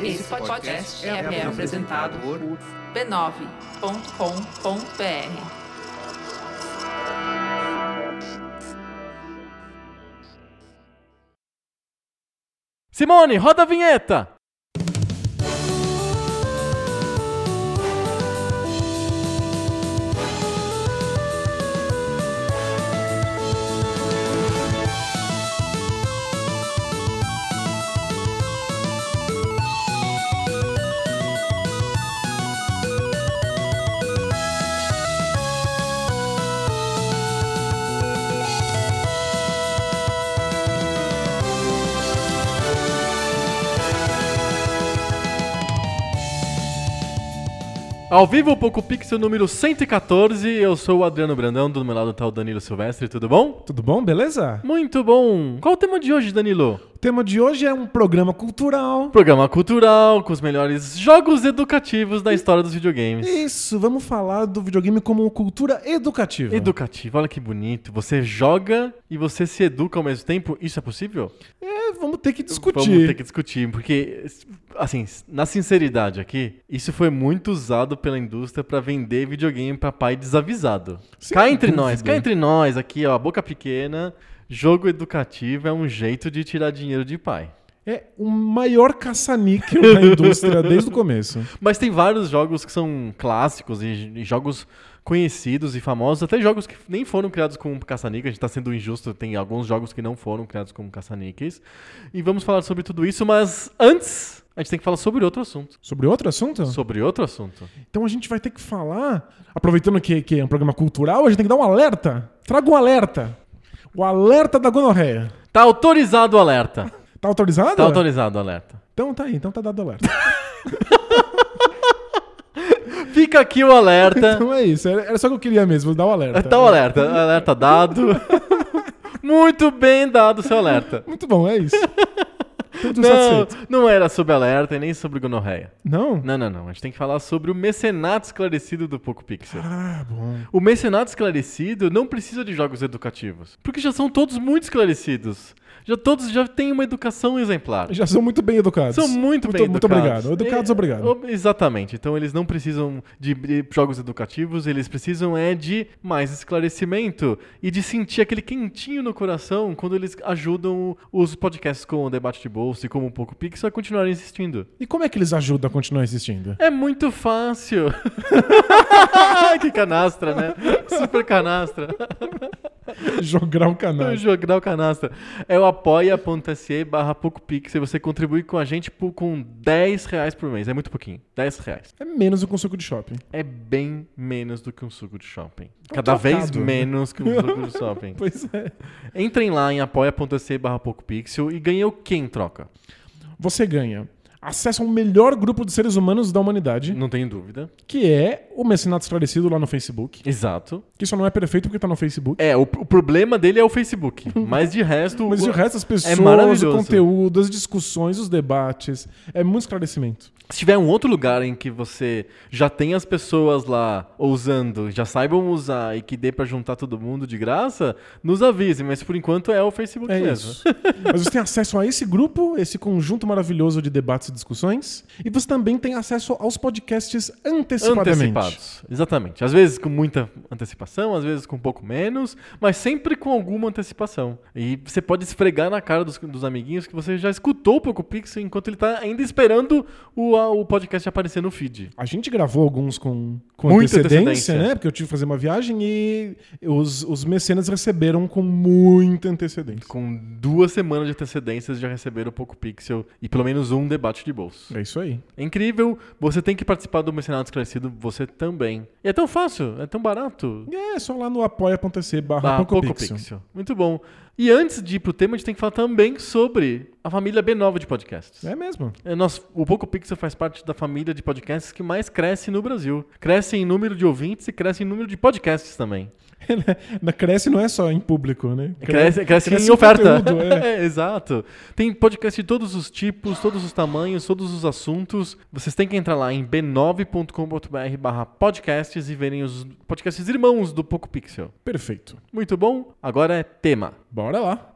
Esse podcast é apresentado por b9.com.br. Simone, roda a vinheta! Ao vivo, o Poco Pixel número 114. Eu sou o Adriano Brandão, do meu lado tá o Danilo Silvestre. Tudo bom? Tudo bom? Beleza? Muito bom. Qual o tema de hoje, Danilo? O tema de hoje é um programa cultural. Programa cultural com os melhores jogos educativos da história dos videogames. Isso, vamos falar do videogame como cultura educativa. Educativo, olha que bonito. Você joga e você se educa ao mesmo tempo. Isso é possível? É, vamos ter que discutir. Vamos ter que discutir, porque, assim, na sinceridade aqui, isso foi muito usado pela indústria pra vender videogame pra pai desavisado. Sem cá entre nós, cá entre nós, aqui, ó, boca pequena. Jogo educativo é um jeito de tirar dinheiro de pai. É o maior caça-níquel da indústria desde o começo. Mas tem vários jogos que são clássicos e, e jogos conhecidos e famosos, até jogos que nem foram criados como caça-níqueis, a gente tá sendo injusto, tem alguns jogos que não foram criados como caça-níqueis. E vamos falar sobre tudo isso, mas antes a gente tem que falar sobre outro assunto. Sobre outro assunto? Sobre outro assunto. Então a gente vai ter que falar, aproveitando que, que é um programa cultural, a gente tem que dar um alerta. Traga um alerta. O alerta da gonorreia. Tá autorizado o alerta. Tá autorizado? Tá autorizado o alerta. Então tá aí, então tá dado o alerta. Fica aqui o alerta. então é isso, era só que eu queria mesmo, dar o alerta. Tá o alerta. Alerta dado. Muito bem dado o seu alerta. Muito bom, é isso. Tudo Não, não era sobre alerta e nem sobre gonorreia. Não? Não, não, não. A gente tem que falar sobre o mecenato esclarecido do Poco Pixel. Ah, bom. O mecenato esclarecido não precisa de jogos educativos, porque já são todos muito esclarecidos. Já todos já têm uma educação exemplar. Já são muito bem educados. São muito, bem Muito educados. obrigado. Educados, É, obrigado. o- Exatamente. Então eles não precisam de, de jogos educativos, eles precisam é de mais esclarecimento e de sentir aquele quentinho no coração quando eles ajudam os podcasts como o Debate de Bolsa e como um pouco Pixel a continuarem existindo. E como é que eles ajudam a continuar existindo? É muito fácil. que canastra, né? Super canastra. Jogar um canal. Jogar o canastra. É o apoia.se barra PocoPixel. Você contribui com a gente por, com 10 reais por mês. É muito pouquinho. 10 reais. É menos do que um suco de shopping. É bem menos do que um suco de shopping. É um Cada vez trocado, né? menos que um suco de shopping. Pois é. Entrem lá em apoia.se barra PocoPixel e ganhem o que em troca? Você ganha acesso ao melhor grupo de seres humanos da humanidade, Não tenho dúvida. que é o Mecenato Esclarecido lá no Facebook. Exato. Que só não é perfeito porque tá no Facebook. É, o, o problema dele é o Facebook. Mas de resto... Mas o- o resto, as pessoas, é maravilhoso. o conteúdo, as discussões, os debates, é muito esclarecimento. Se tiver um outro lugar em que você já tem as pessoas lá usando, já saibam usar e que dê pra juntar todo mundo de graça, nos avise, mas por enquanto é o Facebook É mesmo. isso. Mas você tem acesso a esse grupo, esse conjunto maravilhoso de debates e discussões, e você também tem acesso aos podcasts antecipadamente. Antecipados. Exatamente. Às vezes com muita antecipação, às vezes com um pouco menos, mas sempre com alguma antecipação. E você pode esfregar na cara dos, dos amiguinhos que você já escutou o Poco Pixel enquanto ele tá ainda esperando o, a- o podcast aparecer no feed. A gente gravou alguns com, com Muita antecedência, antecedência. né? Porque eu tive que fazer uma viagem e os, os mecenas receberam com muita antecedência. Com duas semanas de antecedências já receberam o Poco Pixel e pelo menos um debate de bolso. É isso aí. É incrível, você tem que participar do Mercenário Esclarecido, você também. E é tão fácil, é tão barato. E é só lá no apoia.se barra Pocopixel. PocoPixel. Muito bom. E antes de ir pro tema, a gente tem que falar também sobre a família B9 de podcasts. É mesmo. É, nós, o Poco Pixel faz parte da família de podcasts que mais cresce no Brasil. Cresce em número de ouvintes e cresce em número de podcasts também. Cresce não é só em público, né? Cresce, cresce, cresce em em oferta. conteúdo, é. É, exato. Tem podcast de todos os tipos, todos os tamanhos, todos os assuntos. Vocês têm que entrar lá em b9.com.br barra podcasts e verem os podcasts irmãos do Poco Pixel. Perfeito. Muito bom. Agora é tema. Bora lá.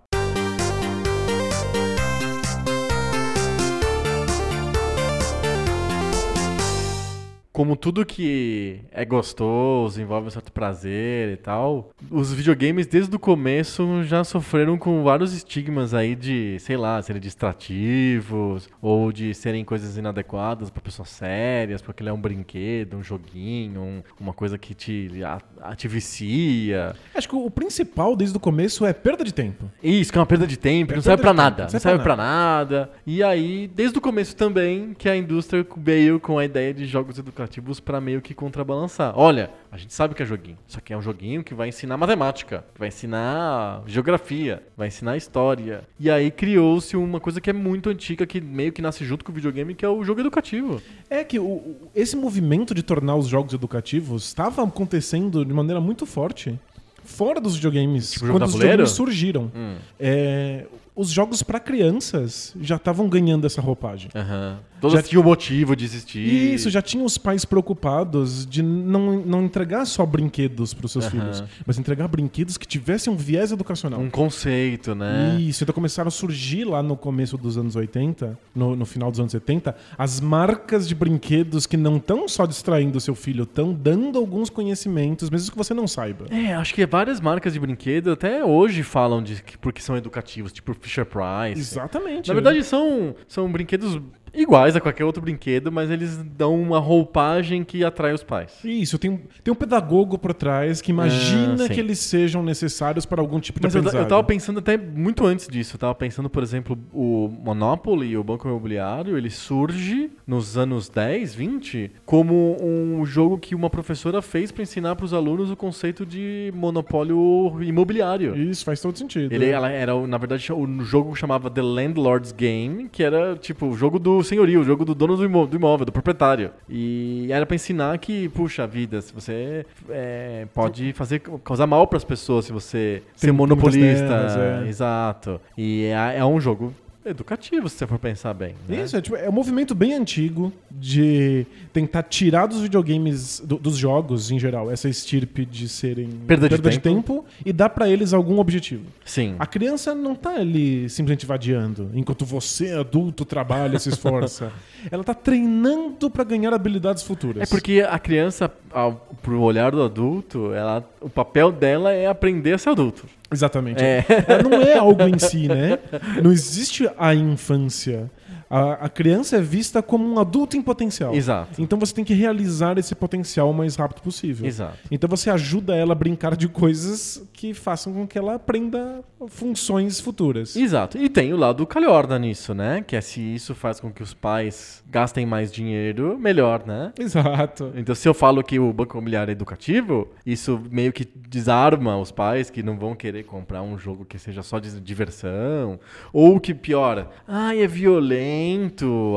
Como tudo que é gostoso, envolve um certo prazer e tal, os videogames desde o começo já sofreram com vários estigmas aí de, sei lá, serem distrativos ou de serem coisas inadequadas para pessoas sérias, porque ele é um brinquedo, um joguinho, um- uma coisa que te, a- te vicia. Acho que o principal desde o começo é perda de tempo. Isso, que é uma perda de tempo, É não serve tempo, nada. não serve serve pra nada. E aí, desde o começo também, que a indústria veio com a ideia de jogos educativos pra meio que contrabalançar. Olha, a gente sabe que é joguinho. Isso aqui é um joguinho que vai ensinar matemática, vai ensinar geografia, vai ensinar história. E aí criou-se uma coisa que é muito antiga, que meio que nasce junto com o videogame, que é o jogo educativo. É que o- esse movimento de tornar os jogos educativos estava acontecendo de maneira muito forte fora dos videogames. Tipo quando os videogames surgiram. Hum. É, os jogos pra crianças já estavam ganhando essa roupagem. Aham. Todos Já- tinham motivo de existir. Isso, já tinha os pais preocupados de não, não entregar só brinquedos para os seus Aham. filhos, mas entregar brinquedos que tivessem um viés educacional. Um conceito, né? Isso, então começaram a surgir lá no começo dos anos 80, no, no final dos anos 70, as marcas de brinquedos que não estão só distraindo o seu filho, estão dando alguns conhecimentos, mesmo que você não saiba. É, acho que várias marcas de brinquedo até hoje falam de que porque são educativos, tipo Fisher Price. Exatamente. Na verdade, são, são brinquedos iguais a qualquer outro brinquedo, mas eles dão uma roupagem que atrai os pais. Isso, tem, tem um pedagogo por trás que imagina Ah, que eles sejam necessários para algum tipo de Mas eu, aprendizado. eu tava pensando até muito antes disso. Eu tava pensando, por exemplo, o Monopoly, o Banco Imobiliário, ele surge nos anos 10, 20, como um jogo que uma professora fez para ensinar para os alunos o conceito de monopólio imobiliário. Isso faz todo sentido. Ele ela era, na verdade, o jogo chamava The Landlord's Game, que era tipo o jogo do senhorio, o jogo do dono do imó- do imóvel, do proprietário. E era pra ensinar que, puxa vida, se você é, pode fazer causar mal pras pessoas se você ser muitas monopolista. terras, é. Exato. E é, é um jogo educativo, se você for pensar bem. né? Isso, é, tipo, é um movimento bem antigo de tentar tirar dos videogames, do- dos jogos em geral, essa estirpe de serem Perda de tempo. e dar pra eles algum objetivo. Sim. A criança não tá ali simplesmente vadiando, enquanto você, adulto, trabalha, se esforça. Ela tá treinando pra ganhar habilidades futuras. É porque a criança, ao, pro olhar do adulto, ela, o papel dela é aprender a ser adulto. Exatamente. É. Ela não é algo em si, né? Não existe a infância. A, a criança é vista como um adulto em potencial. Exato. Então você tem que realizar esse potencial o mais rápido possível. Exato. Então você ajuda ela a brincar de coisas que façam com que ela aprenda funções futuras. Exato. E tem o lado calhorda nisso, né? Que é se isso faz com que os pais gastem mais dinheiro, melhor, né? Exato. Então, se eu falo que o banco imobiliário é educativo, isso meio que desarma os pais que não vão querer comprar um jogo que seja só de diversão. Ou que piora, ai, é violento,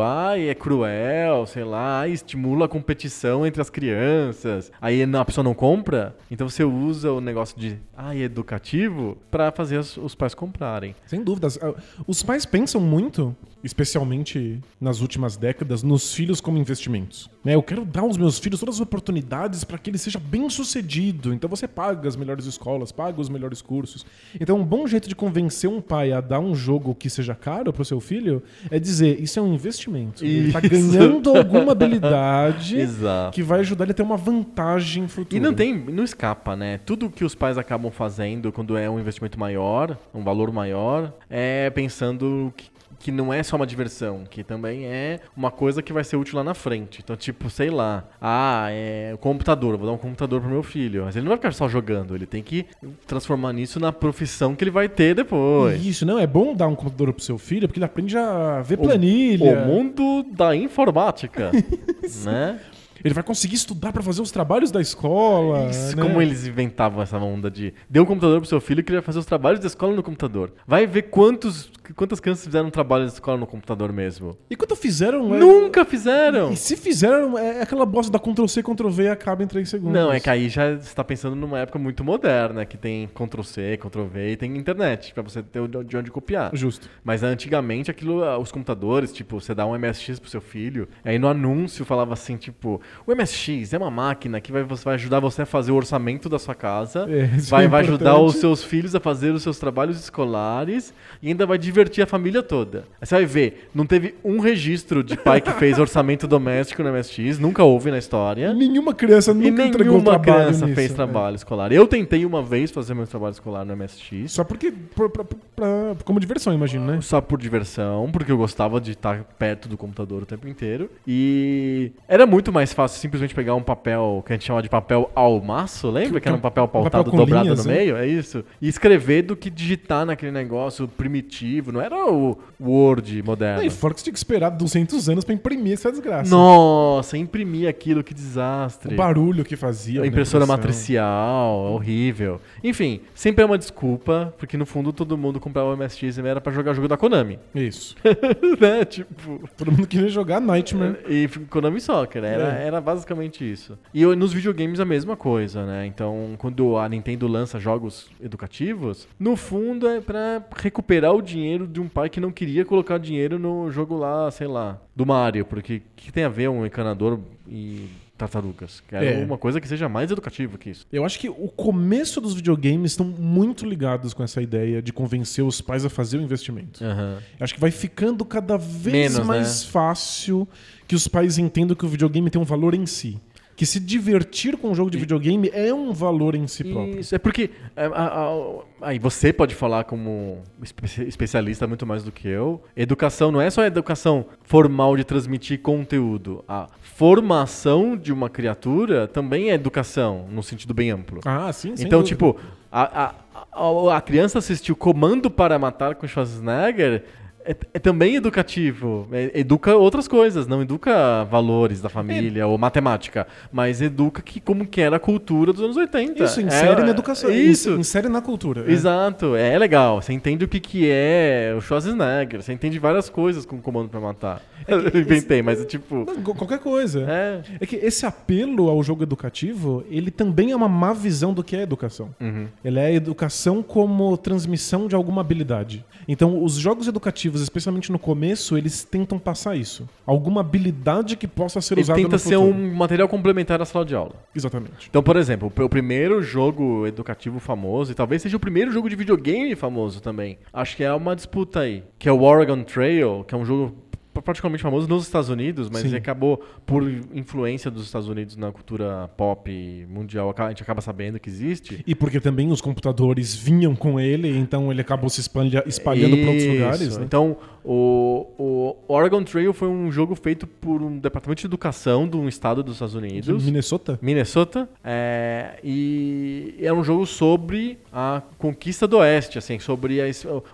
ai, é cruel, sei lá, ai, estimula a competição entre as crianças. Aí a pessoa não compra, então você usa o negócio de, ai, é educativo, pra fazer os, os pais comprarem. Sem dúvidas. Ah, Os pais pensam muito, especialmente nas últimas décadas, nos filhos como investimentos. Né? Eu quero dar aos meus filhos todas as oportunidades para que ele seja bem sucedido. Então você paga as melhores escolas, paga os melhores cursos. Então um bom jeito de convencer um pai a dar um jogo que seja caro para o seu filho é dizer isso é um investimento. Ele está ganhando alguma habilidade que vai ajudar ele a ter uma vantagem futura. E não tem, não escapa, né? Tudo que os pais acabam fazendo quando é um investimento maior, um valor maior, é pensando que, que não é só uma diversão, que também é uma coisa que vai ser útil lá na frente. Então, tipo, sei lá, ah, é o computador, vou dar um computador pro meu filho. Mas ele não vai ficar só jogando, ele tem que transformar nisso na profissão que ele vai ter depois. Isso, não, é bom dar um computador pro seu filho, porque ele aprende a ver planilha. O mundo da informática, né? Ele vai conseguir estudar pra fazer os trabalhos da escola. Isso, né? como eles inventavam essa onda de dê um computador pro seu filho que ele vai fazer os trabalhos da escola no computador. Vai ver quantos, quantas crianças fizeram trabalho da escola no computador mesmo. E quando fizeram. é- Nunca fizeram! E se fizeram, é aquela bosta da Ctrl-C, Ctrl-V e acaba em 3 segundos. Não, é que aí já está pensando numa época muito moderna, que tem Ctrl-C, Ctrl-V e tem internet, pra você ter de onde copiar. Justo. Mas antigamente aquilo, ah, os computadores, tipo, você dá um MSX pro seu filho, aí no anúncio falava assim, tipo, O MSX é uma máquina que vai, vai ajudar você a fazer o orçamento da sua casa, É, vai, é vai ajudar os seus filhos a fazer os seus trabalhos escolares e ainda vai divertir a família toda. Aí você vai ver, não teve um registro de pai que fez orçamento doméstico no MSX, nunca houve na história. Nenhuma criança E nunca entregou nenhuma trabalho criança nisso, fez né? trabalho escolar. Eu tentei uma vez fazer meu trabalho escolar no MSX. Só porque. por- pra- pra- como diversão, imagino, né? Só por diversão, porque eu gostava de estar perto do computador o tempo inteiro. E era muito mais fácil simplesmente pegar um papel que a gente chama de papel almaço, lembra? Que era um papel pautado papel com dobrado linhas, no né? meio, é isso. E escrever do que digitar naquele negócio primitivo, não era o Word moderno. E fora que você tinha que esperar 200 anos pra imprimir essa desgraça. Nossa, imprimir aquilo, que O desastre. barulho que fazia. A na impressora matricial, horrível. Enfim, sempre é uma desculpa, porque no fundo todo mundo comprava o MSX e era pra jogar jogo da Konami. Isso. né? Tipo. Todo mundo queria jogar Nightmare. E Konami Soccer, era, É. era basicamente isso. E nos videogames a mesma coisa, né? Então, quando a Nintendo lança jogos educativos, no fundo é pra recuperar o dinheiro de um pai que não queria colocar dinheiro no jogo lá, sei lá, do Mario, porque o que tem a ver um encanador e tartarugas? Quero É. uma coisa que seja mais educativa que isso. Eu acho que o começo dos videogames estão muito ligados com essa ideia de convencer os pais a fazer o investimento. Eu Acho que vai ficando cada vez Menos, mais né? fácil que os pais entendam que o videogame tem um valor em si. Que se divertir com um jogo de videogame é um valor em si próprio. Isso, é porque. é, aí você pode falar como espe- especialista muito mais do que eu. Educação não é só a educação formal de transmitir conteúdo. A formação de uma criatura também é educação, no sentido bem amplo. Ah, sim, sem então, dúvida. tipo, a, a, a, a criança assistiu Comando para Matar com Schwarzenegger. É, é também educativo. É- educa outras coisas, não educa valores da família ou matemática, mas educa que, como que era a cultura dos anos 80. Isso, insere É- na educação. Isso. Insere na cultura. é. Exato, é legal. Você entende o que, que é o Schwarzenegger, você entende várias coisas com o comando pra matar. É que Eu inventei, mas é tipo. Não, qualquer coisa. É. É que esse apelo ao jogo educativo, ele também é uma má visão do que é educação. Uhum. Ele é educação como transmissão de alguma habilidade. Então, os jogos educativos, especialmente no começo, eles tentam passar isso. Alguma habilidade que possa ser Ele usada tenta no ser futuro. um material complementar à sala de aula. Exatamente. Então, por exemplo, o primeiro jogo educativo famoso, e talvez seja o primeiro jogo de videogame famoso também, acho que é uma disputa aí, que é o Oregon Trail, que é um jogo praticamente famoso nos Estados Unidos, mas acabou por influência dos Estados Unidos na cultura pop mundial, a gente acaba sabendo que existe. E porque também os computadores vinham com ele, então ele acabou se espalha- espalhando para outros lugares. Né? Então, o, o Oregon Trail foi um jogo feito por um departamento de educação de um estado dos Estados Unidos. Minnesota? Minnesota. é, e era um jogo sobre a conquista do Oeste, assim, sobre a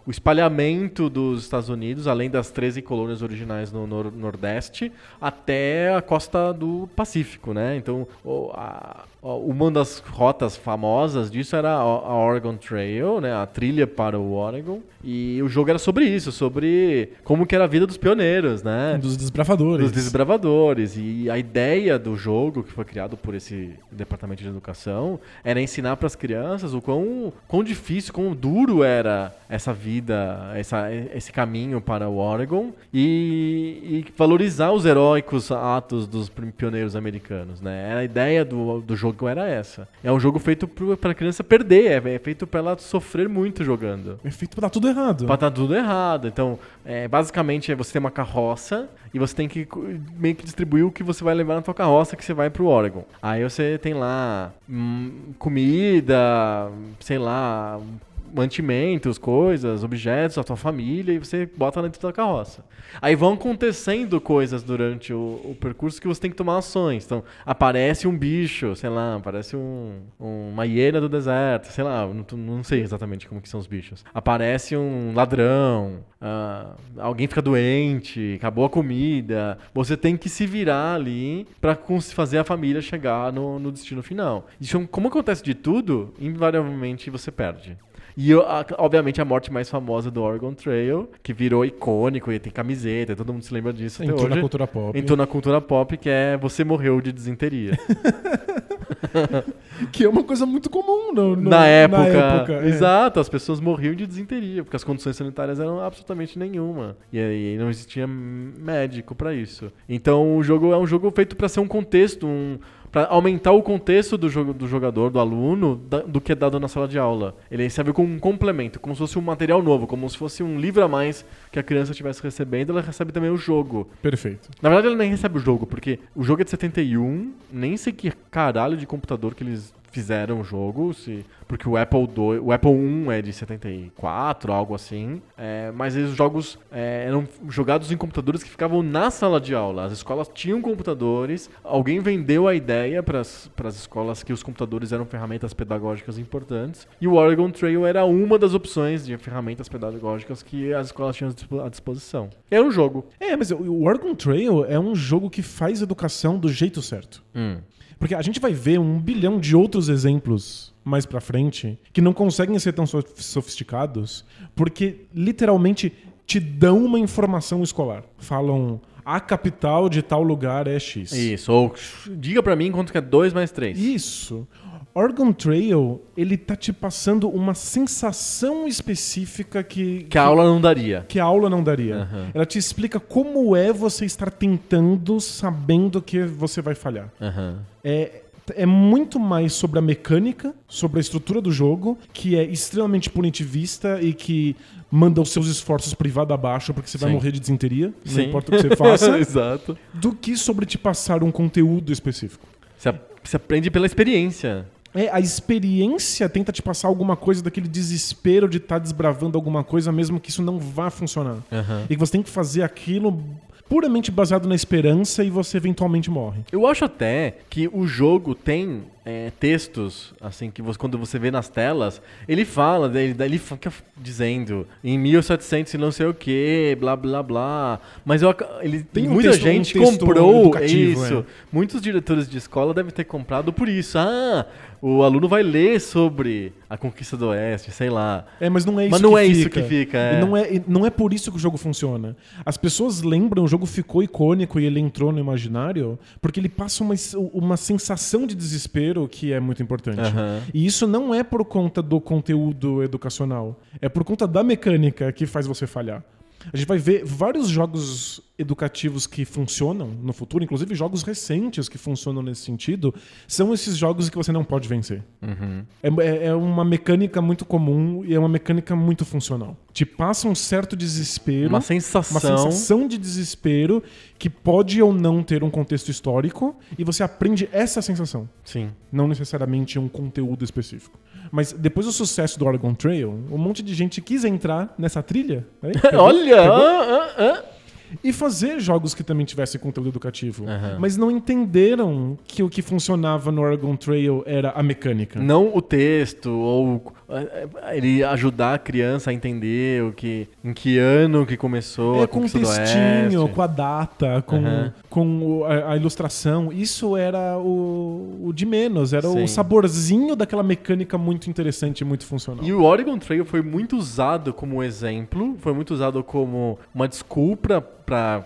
o espalhamento dos Estados Unidos, além das 13 colônias originais no nor- Nordeste, até a costa do Pacífico, né? Então, a- uma das rotas famosas disso era a Oregon Trail, né? A trilha para o Oregon. E o jogo era sobre isso, sobre como que era a vida dos pioneiros, né? Dos desbravadores. Dos desbravadores. E a ideia do jogo, que foi criado por esse departamento de educação, era ensinar para as crianças o quão, quão difícil, quão duro era essa vida, essa, esse caminho para o Oregon e, e valorizar os heróicos atos dos pioneiros americanos, né? Era A ideia do, do jogo era essa. É um jogo feito para a criança perder, é, é feito para ela sofrer muito jogando. É feito pra dar tudo errado. Pra dar tudo errado. Então, é, basicamente, é você tem uma carroça e você tem que meio que distribuir o que você vai levar na tua carroça que você vai pro Oregon. Aí você tem lá hum, comida, sei lá, mantimentos, coisas, objetos da tua família e você bota dentro da carroça. Aí vão acontecendo coisas durante o, o percurso que você tem que tomar ações. Então, aparece um bicho, sei lá, aparece um, um- uma hiena do deserto, sei lá, não, não sei exatamente como que são os bichos. Aparece um ladrão, ah, alguém fica doente, acabou a comida. Você tem que se virar ali cons- fazer a família chegar no, no destino final. Isso, como acontece de tudo, invariavelmente você perde. E, a- obviamente, a morte mais famosa do Oregon Trail, que virou icônico e tem camiseta, todo mundo se lembra disso Entrou na cultura pop. Entrou na cultura pop, que é você morreu de desinteria. que é uma coisa muito comum no- no- na época. época, é. Exato, as pessoas morriam de desinteria, porque as condições sanitárias eram absolutamente nenhuma. E aí não existia médico pra isso. Então o jogo é um jogo feito pra ser um contexto, um para aumentar o contexto do, jogo, do jogador, do aluno, da- do que é dado na sala de aula. Ele serve como um complemento, como se fosse um material novo, como se fosse um livro a mais que a criança estivesse recebendo, ela recebe também o jogo. Perfeito. Na verdade, ela nem recebe o jogo, porque o jogo é de 71, nem sei que caralho de computador que eles fizeram o jogo, se, porque o Apple II, o Apple I é de 74, algo assim. É, mas os jogos é, eram jogados em computadores que ficavam na sala de aula. As escolas tinham computadores, alguém vendeu a ideia para as escolas que os computadores eram ferramentas pedagógicas importantes, e o Oregon Trail era uma das opções de ferramentas pedagógicas que as escolas tinham à dispo- à disposição. Era um jogo. É, mas o- Oregon Trail é um jogo que faz educação do jeito certo. Porque a gente vai ver um bilhão de outros exemplos mais pra frente que não conseguem ser tão sof- sofisticados porque literalmente te dão uma informação escolar. Falam a capital de tal lugar é X. Isso, ou diga pra mim quanto que é 2 mais 3. Isso. Oregon Trail, ele tá te passando uma sensação específica que, Que a aula não daria. que a aula não daria. Aham. Ela te explica como é você estar tentando sabendo que você vai falhar. Aham. É, é muito mais sobre a mecânica, sobre a estrutura do jogo, que é extremamente punitivista e que manda os seus esforços privado abaixo porque você vai Sim. morrer de desinteria, não Sim. importa o que você faça, Exato. do que sobre te passar um conteúdo específico. Você aprende pela experiência. É, a experiência tenta te passar alguma coisa daquele desespero de estar desbravando alguma coisa, mesmo que isso não vá funcionar. Aham. E que você tem que fazer aquilo puramente baseado na esperança e você eventualmente morre. Eu acho até que o jogo tem é, textos, assim, que você- quando você vê nas telas, ele fala, ele, ele fica dizendo em 1700 e não sei o que, blá blá blá. Mas eu, ele, Tem um muita texto- um gente texto comprou isso. é. Muitos diretores de escola devem ter comprado por isso. Ah, o aluno vai ler sobre a conquista do Oeste, sei lá. É, mas não é isso Mas não que é fica. isso que fica, é. Não é, e não é por isso que o jogo funciona. As pessoas lembram, o jogo ficou icônico e ele entrou no imaginário porque ele passa uma, uma sensação de desespero que é muito importante. Aham. E isso não é por conta do conteúdo educacional. É por conta da mecânica que faz você falhar. A gente vai ver vários jogos educativos que funcionam no futuro, inclusive jogos recentes que funcionam nesse sentido, são esses jogos que você não pode vencer. Uhum. É, é- é uma mecânica muito comum e é uma mecânica muito funcional. Te passa um certo desespero, Uma uma sensação. sensação de desespero que pode ou não ter um contexto histórico e você aprende essa sensação, Sim. não necessariamente um conteúdo específico. Mas depois do sucesso do Oregon Trail, um monte de gente quis entrar nessa trilha aí, pegou- Olha! pegou, ah, ah, ah. E fazer jogos que também tivessem conteúdo educativo, Aham. mas não entenderam que o que funcionava no Oregon Trail era a mecânica. Não o texto, ou eh, ele ajudar a criança a entender o que, em que ano que começou É a com do textinho, com a data, com, Aham. com o- a, a ilustração. Isso era o, o de menos, era Sim. o saborzinho daquela mecânica muito interessante e muito funcional. E o Oregon Trail foi muito usado como exemplo, foi muito usado como uma desculpa para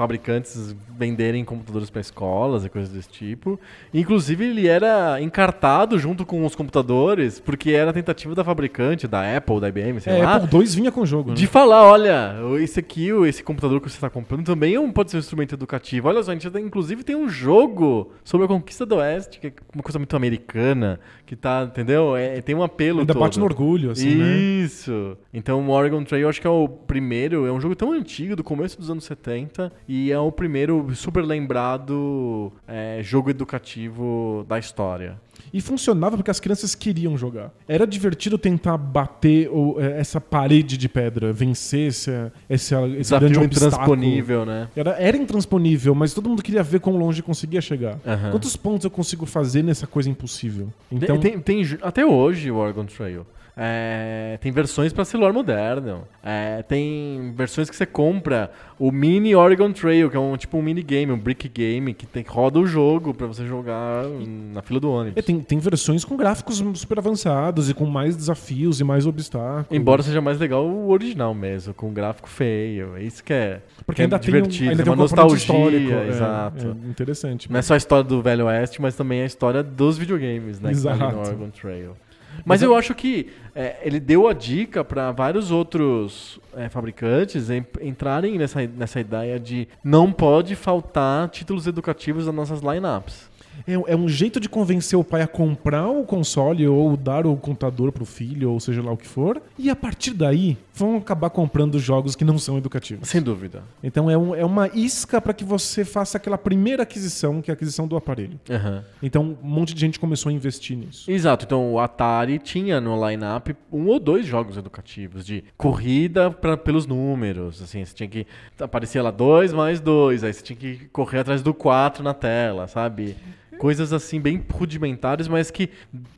fabricantes venderem computadores para escolas e coisas desse tipo. Inclusive, ele era encartado junto com os computadores, porque era a tentativa da fabricante, da Apple, da IBM, sei É, lá, Apple II vinha com o jogo, né? De falar, olha, esse aqui, esse computador que você está comprando também é um, pode ser um instrumento educativo. Olha só, a gente inclusive tem um jogo sobre a conquista do Oeste, que é uma coisa muito americana, que tá, entendeu? É, tem um apelo Ainda todo. bate no orgulho, assim, né? Isso. Então, o Oregon Trail, eu acho que é o primeiro, é um jogo tão antigo, do começo dos anos 70, e é o primeiro super lembrado é, jogo educativo da história. E funcionava porque as crianças queriam jogar. Era divertido tentar bater o- é, essa parede de pedra, vencer esse, esse, esse grande obstáculo. intransponível, né? Era, era intransponível, mas todo mundo queria ver quão longe conseguia chegar. Aham. Quantos pontos eu consigo fazer nessa coisa impossível? Então, Tem, tem- até hoje o Oregon Trail. É, tem versões para celular moderno. É, tem versões que você compra o mini Oregon Trail, que é um tipo um mini game, um brick game, que tem, roda o jogo para você jogar na fila do ônibus. É, tem, tem versões com gráficos super avançados e com mais desafios e mais obstáculos. Embora seja mais legal o original mesmo, com um gráfico feio. É isso que é, Porque que é ainda divertido, tem um, ainda é tem uma um nostalgia. é, exato. é interessante. Não é só a história do Velho Oeste, mas também a história dos videogames, né? que tá no Exato. Oregon Trail. Mas eu acho que é, ele deu a dica para vários outros é, fabricantes em- entrarem nessa, nessa ideia de não pode faltar títulos educativos nas nossas lineups. É, é um jeito de convencer o pai a comprar o console ou dar o computador pro filho, ou seja lá o que for. E a partir daí, vão acabar comprando jogos que não são educativos. Sem dúvida. Então é, um- é uma isca para que você faça aquela primeira aquisição, que é a aquisição do aparelho. Aham. Então um monte de gente começou a investir nisso. Exato, então o Atari tinha no line-up um ou dois jogos educativos de corrida pra, pelos números, assim, você tinha que aparecia lá dois mais dois, aí você tinha que correr atrás do quatro na tela, sabe? Coisas assim bem rudimentares, mas que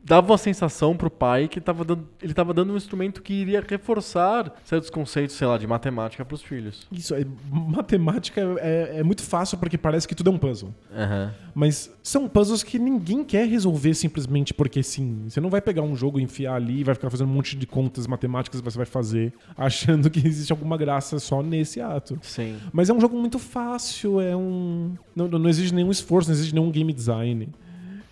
davam a sensação pro pai que tava dando, ele tava dando um instrumento que iria reforçar certos conceitos, sei lá, de matemática pros filhos. Isso, é, matemática é, é muito fácil porque parece que tudo é um puzzle. Aham. Mas são puzzles que ninguém quer resolver simplesmente porque sim. Você não vai pegar um jogo, enfiar ali e vai ficar fazendo um monte de contas matemáticas que você vai fazer, achando que existe alguma graça só nesse ato. Sim. Mas é um jogo muito fácil, é um. Não, não exige nenhum esforço, não exige nenhum game design.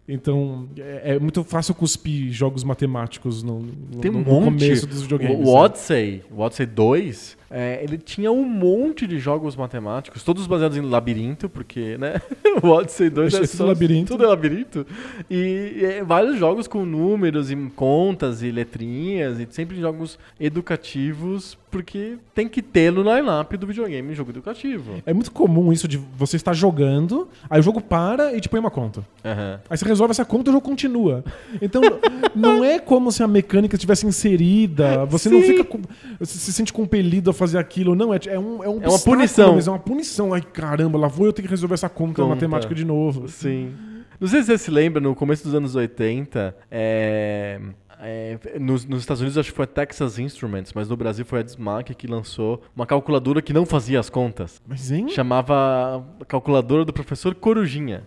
Então, é, é muito fácil cuspir jogos matemáticos no, no, Tem um no monte. começo dos videogames. O, o Odyssey, o Odyssey 2, é, ele tinha um monte de jogos matemáticos, todos baseados em labirinto, porque, né? o Odyssey 2 É tudo só, labirinto. Tudo é labirinto. E, é, vários jogos com números e contas e letrinhas, e sempre jogos educativos, porque tem que ter no line-up do videogame jogo educativo. É muito comum isso de você estar jogando, aí o jogo para e te põe uma conta. Aham. Aí você resolve essa conta e o jogo continua. Então, não é como se a mecânica estivesse inserida. Você não Sim. fica. com- Você se sente compelido a fazer aquilo. Não, é, é um, é um É uma punição. Mas é uma punição. Ai, caramba, lá vou eu ter que resolver essa conta, Conta. matemática de novo. Sim. Não sei se você se lembra, no começo dos anos 80, é, é, nos, nos Estados Unidos acho que foi a Texas Instruments, mas no Brasil foi a Dismac que lançou uma calculadora que não fazia as contas. Mas, hein? Chamava calculadora do professor Corujinha.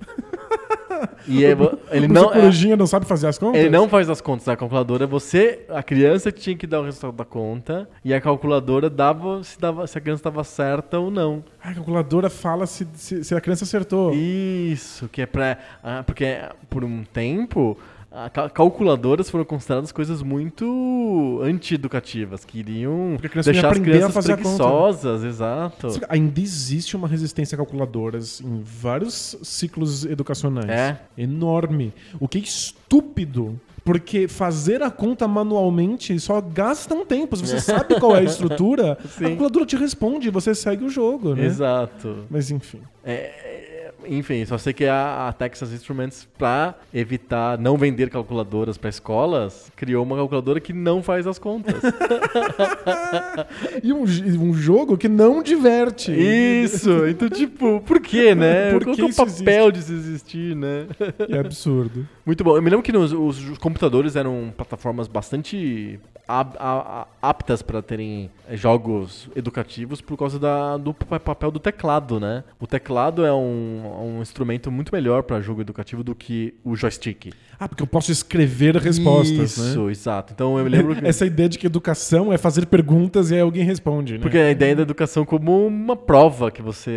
E é, ele não, professor Corujinha não sabe fazer as contas? ele não faz as contas da calculadora, você, a criança tinha que dar o resultado da conta, e a calculadora dava se, dava, se a criança estava certa ou não. Ah, a calculadora fala se, se, se a criança acertou. Isso, que é pra. ah, porque por um tempo. A cal- calculadoras foram consideradas coisas muito anti-educativas, que iriam Porque a criança ia deixar as crianças fazer a conta. preguiçosas, exato. Ainda existe uma resistência a calculadoras em vários ciclos educacionais. É. Enorme. O que é estúpido. Porque fazer a conta manualmente só gasta um tempo. Se você sabe qual é a estrutura, a calculadora te responde e você segue o jogo, né? Exato. Mas enfim. É, é, enfim, só sei que a, a Texas Instruments, pra evitar não vender calculadoras para escolas, criou uma calculadora que não faz as contas. E um, um jogo que não diverte. Isso! Então, tipo, por quê, né? Por Qual que que é o papel disso existir, né? É absurdo. Muito bom. Eu me lembro que nos- os, computadores eram plataformas bastante aptas para terem eh, jogos educativos por causa da- do pa- papel do teclado, né? O teclado é um, um instrumento muito melhor para jogo educativo do que o joystick. Ah, porque eu posso escrever respostas, né? Isso, exato. Então eu me lembro que... Essa ideia de que educação é fazer perguntas e aí alguém responde, né? Porque a ideia da educação como uma prova que você É.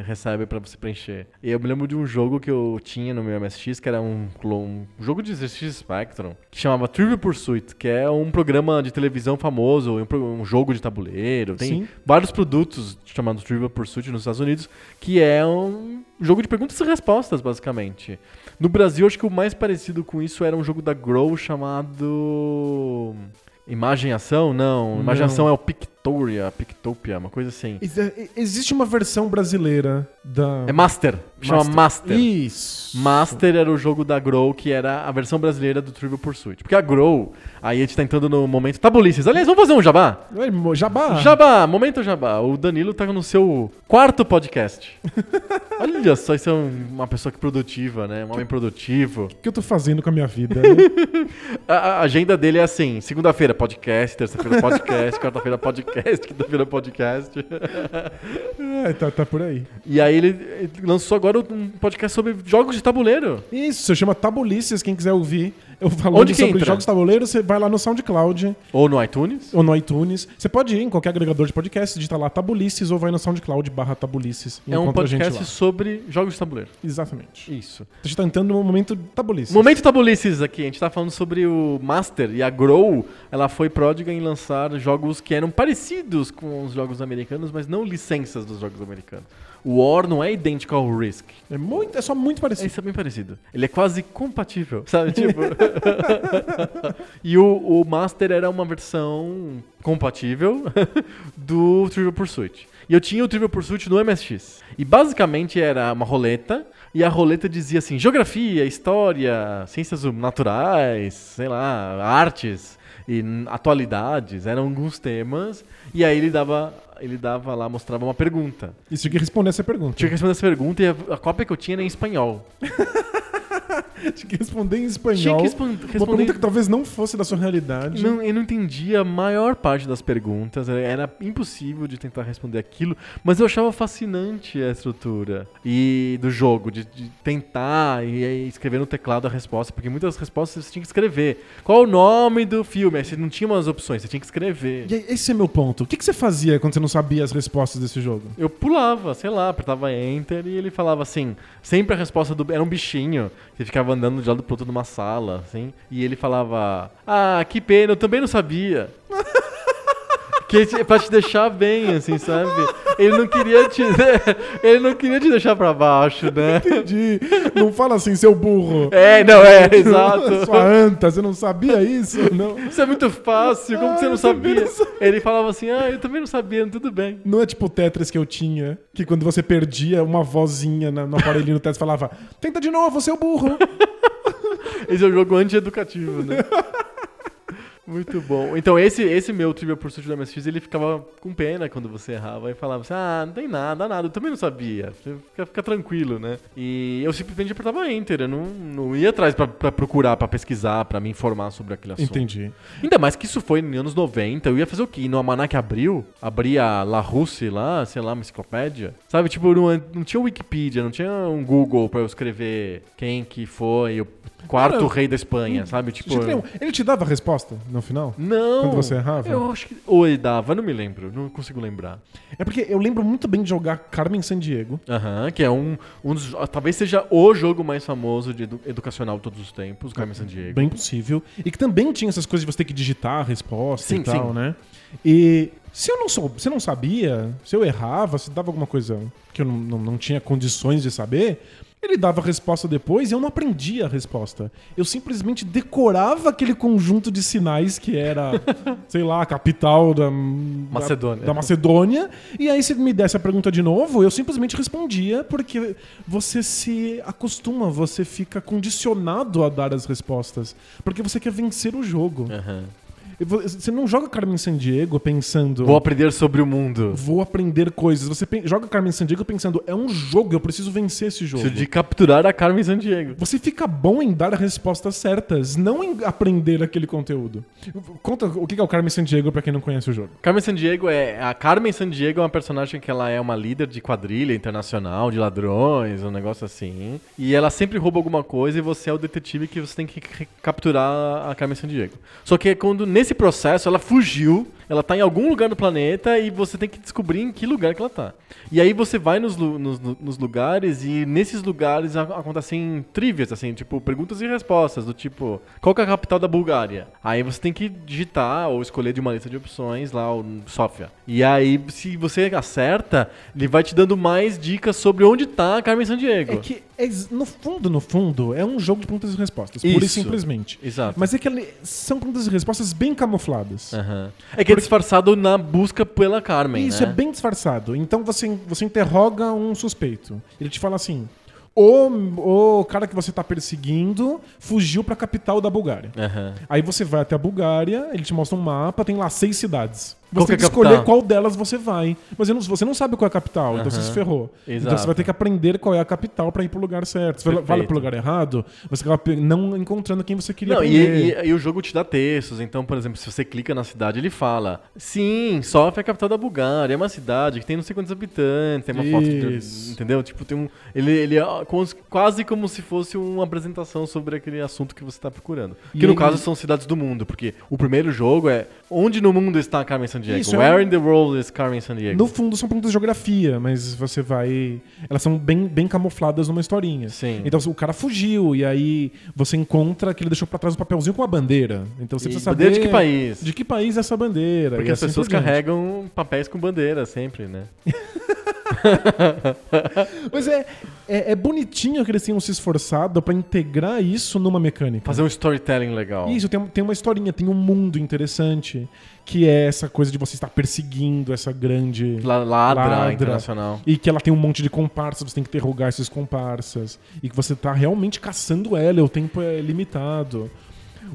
eh, recebe pra você preencher. E eu me lembro de um jogo que eu tinha no meu MSX, que era um, um jogo de exercício Spectrum, que chamava Trivial Pursuit, que é um programa de televisão famoso, um, um jogo de tabuleiro. Tem Sim. vários produtos chamados Trivial Pursuit nos Estados Unidos, que é um jogo de perguntas e respostas, basicamente. No Brasil, acho que o mais parecido com isso era um jogo da Grow chamado... Imagem Ação? Não, Imagem. Ação é o Pic Pictoria, Pictopia, uma coisa assim. Ex- é, Existe uma versão brasileira da. É Master, chama Master. Isso. Master era o jogo da Grow, que era a versão brasileira do Trivial Pursuit. Porque a Grow, aí a gente tá entrando no momento tabulices. Aliás, vamos fazer um jabá? Jabá. Jabá, momento jabá. O Danilo tá no seu quarto podcast. Olha só, isso é um- uma pessoa que produtiva, né? Um homem produtivo. O que eu tô fazendo com a minha vida? né? A, a agenda dele é assim: segunda-feira podcast, terça-feira podcast, quarta-feira podcast, quinta-feira podcast. é, tá, tá por aí. E aí ele, ele lançou agora um podcast sobre jogos de tabuleiro. Isso, chama Tabulices, quem quiser ouvir. Eu falando Onde sobre entra? jogos de tabuleiro, você vai lá no SoundCloud Ou no iTunes. ou no iTunes. Você pode ir em qualquer agregador de podcast, digita lá Tabulices ou vai no SoundCloud barra Tabulices. É um podcast sobre jogos de tabuleiro. Exatamente. Isso. A gente tá entrando no momento Tabulices. Momento Tabulices aqui, a gente tá falando sobre o Master e a Grow, ela foi pródiga em lançar jogos que eram parecidos com os jogos americanos, mas não licenças dos jogos americanos. O War não é idêntico ao Risk. É, muito, é só muito parecido. Isso é bem parecido. Ele é quase compatível, sabe? Tipo. e o, o Master era uma versão compatível do Trivial Pursuit. E eu tinha o Trivial Pursuit no MSX. E basicamente era uma roleta. E a roleta dizia assim: geografia, história, ciências naturais, sei lá, artes e atualidades. Eram alguns temas. E aí ele dava. Ele dava lá, mostrava uma pergunta. E tinha que responder essa pergunta. Tinha que responder essa pergunta e a, a cópia que eu tinha era em espanhol. Tinha que responder em espanhol. Tinha que respon- Uma responder. pergunta que talvez não fosse da sua realidade. Não, eu não entendia a maior parte das perguntas, era impossível de tentar responder aquilo, mas eu achava fascinante a estrutura e do jogo, de, de tentar e, escrever no teclado a resposta, porque muitas respostas você tinha que escrever. Qual o nome do filme? Aí você não tinha umas opções, você tinha que escrever. E esse é meu ponto. O que, que você fazia quando você não sabia as respostas desse jogo? Eu pulava, sei lá, apertava Enter e ele falava assim. Sempre a resposta do. Era um bichinho que ficava andando de lado pro outro numa sala, assim. E ele falava: Ah, que pena, eu também não sabia. Que é pra te deixar bem, assim, sabe? Ele não queria te. Ele não queria te deixar pra baixo, né? Entendi. não fala assim, seu burro. É, não, é, exato. Sua anta, você não sabia isso? Não. Isso é muito fácil, como Ah, você não sabia? não sabia. Ele falava assim: Ah, eu também não sabia, tudo bem. Não é tipo o Tetris que eu tinha, que quando você perdia, uma vozinha no aparelhinho do Tetris falava: Tenta de novo, seu burro. Esse é um jogo anti-educativo, né? Muito bom. Então, esse, esse meu Trivial Pursuit do MSX, ele ficava com pena quando você errava e falava assim: ah, não tem nada, nada, eu também não sabia. Fica, fica tranquilo, né? E eu simplesmente apertava Enter, eu não, não ia atrás pra, pra procurar, pra pesquisar, pra me informar sobre aquele assunto. Entendi. Ainda mais que isso foi nos anos 90, eu ia fazer o quê? No Almanac abriu, abria a La Russe lá, sei lá, uma enciclopédia. Sabe, tipo, não, não tinha Wikipedia, não tinha um Google pra eu escrever quem que foi quarto Cara, rei da Espanha, sabe? Tipo. Ele te dava a resposta no final? não. Quando você errava? Eu acho que. Ou ele dava, não me lembro, não consigo lembrar. É porque eu lembro muito bem de jogar Carmen Sandiego. Aham, que é um, um dos. Talvez seja o jogo mais famoso de edu- educacional de todos os tempos, Carmen Sandiego. Bem possível. E que também tinha essas coisas de você ter que digitar a resposta Sim, e tal, sim. né? E se eu não sou, se eu não sabia, se eu errava, se dava alguma coisa que eu não, não, não tinha condições de saber, ele dava a resposta depois e eu não aprendia a resposta. Eu simplesmente decorava aquele conjunto de sinais que era, sei lá, a capital da Macedônia. Da, da Macedônia. E aí, se me desse a pergunta de novo, eu simplesmente respondia, porque você se acostuma, você fica condicionado a dar as respostas. Porque você quer vencer o jogo. Aham. Vo- Você não joga Carmen Sandiego pensando. Vou aprender sobre o mundo. Vou aprender coisas. Você joga Carmen Sandiego pensando, é um jogo, eu preciso vencer esse jogo. Preciso de capturar a Carmen Sandiego. Você fica bom em dar respostas certas, não em aprender aquele conteúdo. Conta o que é o Carmen Sandiego pra quem não conhece o jogo. Carmen Sandiego é. A Carmen Sandiego é uma personagem que ela é uma líder de quadrilha internacional, de ladrões, um negócio assim. E ela sempre rouba alguma coisa e você é o detetive que você tem que capturar a Carmen Sandiego. Só que é quando, nesse processo, ela fugiu, ela tá em algum lugar do planeta e você tem que descobrir em que lugar que ela tá. E aí você vai nos, nos, nos lugares e nesses lugares acontecem trivias, assim, tipo, perguntas e respostas, do tipo, qual que é a capital da Bulgária? Aí você tem que digitar ou escolher de uma lista de opções lá, o Sofia. E aí, se você acerta, ele vai te dando mais dicas sobre onde tá a Carmen Sandiego. É que, é- no fundo, no fundo, é um jogo de perguntas e respostas. Pura e Isso. simplesmente. Exato. Mas é que são perguntas e respostas bem camufladas. Aham. É que disfarçado na busca pela Carmen, Isso, né? é bem disfarçado. Então você, você interroga um suspeito. Ele te fala assim: o, o cara que você tá perseguindo fugiu pra capital da Bulgária. Aham. Aí você vai até a Bulgária, ele te mostra um mapa, tem lá seis cidades. Qual Você que tem é que a capital? escolher qual delas você vai. Mas você não, você sabe qual é a capital, então você se ferrou. Então Exato. você vai ter que aprender qual é a capital pra ir pro lugar certo. Se vai- pro lugar errado, você acaba não encontrando quem você queria Não, e, e- e o jogo te dá textos. Então, por exemplo, se você clica na cidade, ele fala: Sim, Sofia é a capital da Bulgária, é uma cidade que tem não sei quantos habitantes, tem uma foto de. Isso. Entendeu? Tipo, tem um. Ele, ele é quase como se fosse uma apresentação sobre aquele assunto que você está procurando. Que E no ele- caso são cidades do mundo, porque o primeiro jogo é Onde no mundo está Carmen Sandiego? Isso, é Where um- in the world is Carmen Sandiego? No fundo são perguntas de geografia, mas você vai. Elas são bem, bem camufladas numa historinha. Sim. Então o cara fugiu, e aí você encontra que ele deixou pra trás um papelzinho com uma bandeira. Então você E precisa saber. bandeira de que país? De que país é essa bandeira? Porque as assim pessoas carregam papéis com bandeira sempre, né? Mas é, é, é bonitinho que eles tenham se esforçado pra integrar isso numa mecânica. Fazer um storytelling legal. Isso, tem, tem uma historinha, tem um mundo interessante, que é essa coisa de você estar perseguindo essa grande. La- Ladra, Ladra. internacional. E que ela tem um monte de comparsas, você tem que interrogar esses comparsas. E que você tá realmente caçando ela, e o tempo é limitado.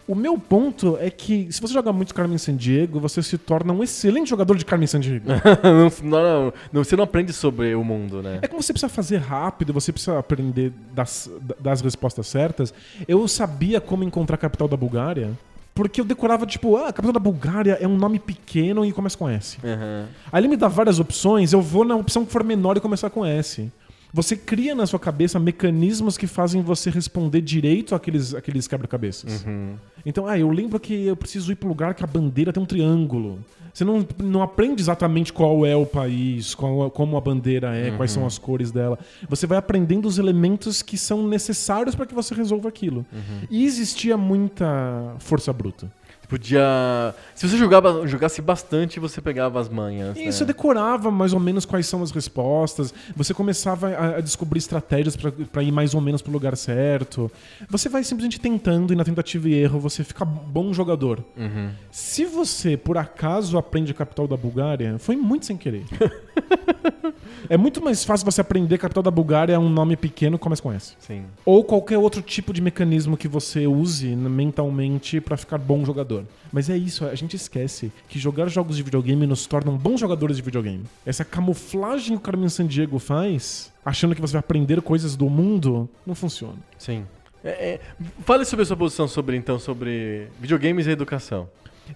O meu ponto é que, se você jogar muito Carmen Sandiego, você se torna um excelente jogador de Carmen Sandiego. não, não, não, não, você não aprende sobre o mundo, né? É que você precisa fazer rápido, você precisa aprender das, das respostas certas. Eu sabia como encontrar a capital da Bulgária, porque eu decorava, tipo, ah, a capital da Bulgária é um nome pequeno e começa com S. Aham. Aí ele me dá várias opções, eu vou na opção que for menor e começar com S. Você cria na sua cabeça mecanismos que fazem você responder direito àqueles, àqueles quebra-cabeças. Uhum. Então, ah, eu lembro que eu preciso ir para um lugar que a bandeira tem um triângulo. Você não, não aprende exatamente qual é o país, qual, como a bandeira é, quais são as cores dela. Você vai aprendendo os elementos que são necessários para que você resolva aquilo. E existia muita força bruta. Podia. Se você jogava, jogasse bastante, você pegava as manhas. E né? você decorava mais ou menos quais são as respostas, você começava a, a descobrir estratégias para ir mais ou menos pro lugar certo. Você vai simplesmente tentando e na tentativa e erro você fica bom jogador. Uhum. Se você, por acaso, aprende a capital da Bulgária, foi muito sem querer. é muito mais fácil você aprender a capital da Bulgária é um nome pequeno que começa com S. Sim. Ou qualquer outro tipo de mecanismo que você use mentalmente pra ficar bom jogador. Mas é isso, a gente esquece que jogar jogos de videogame nos tornam bons jogadores de videogame. Essa camuflagem que o Carmen Sandiego faz, achando que você vai aprender coisas do mundo, não funciona. Sim. É, é, fale sobre a sua posição sobre, então, sobre videogames e educação.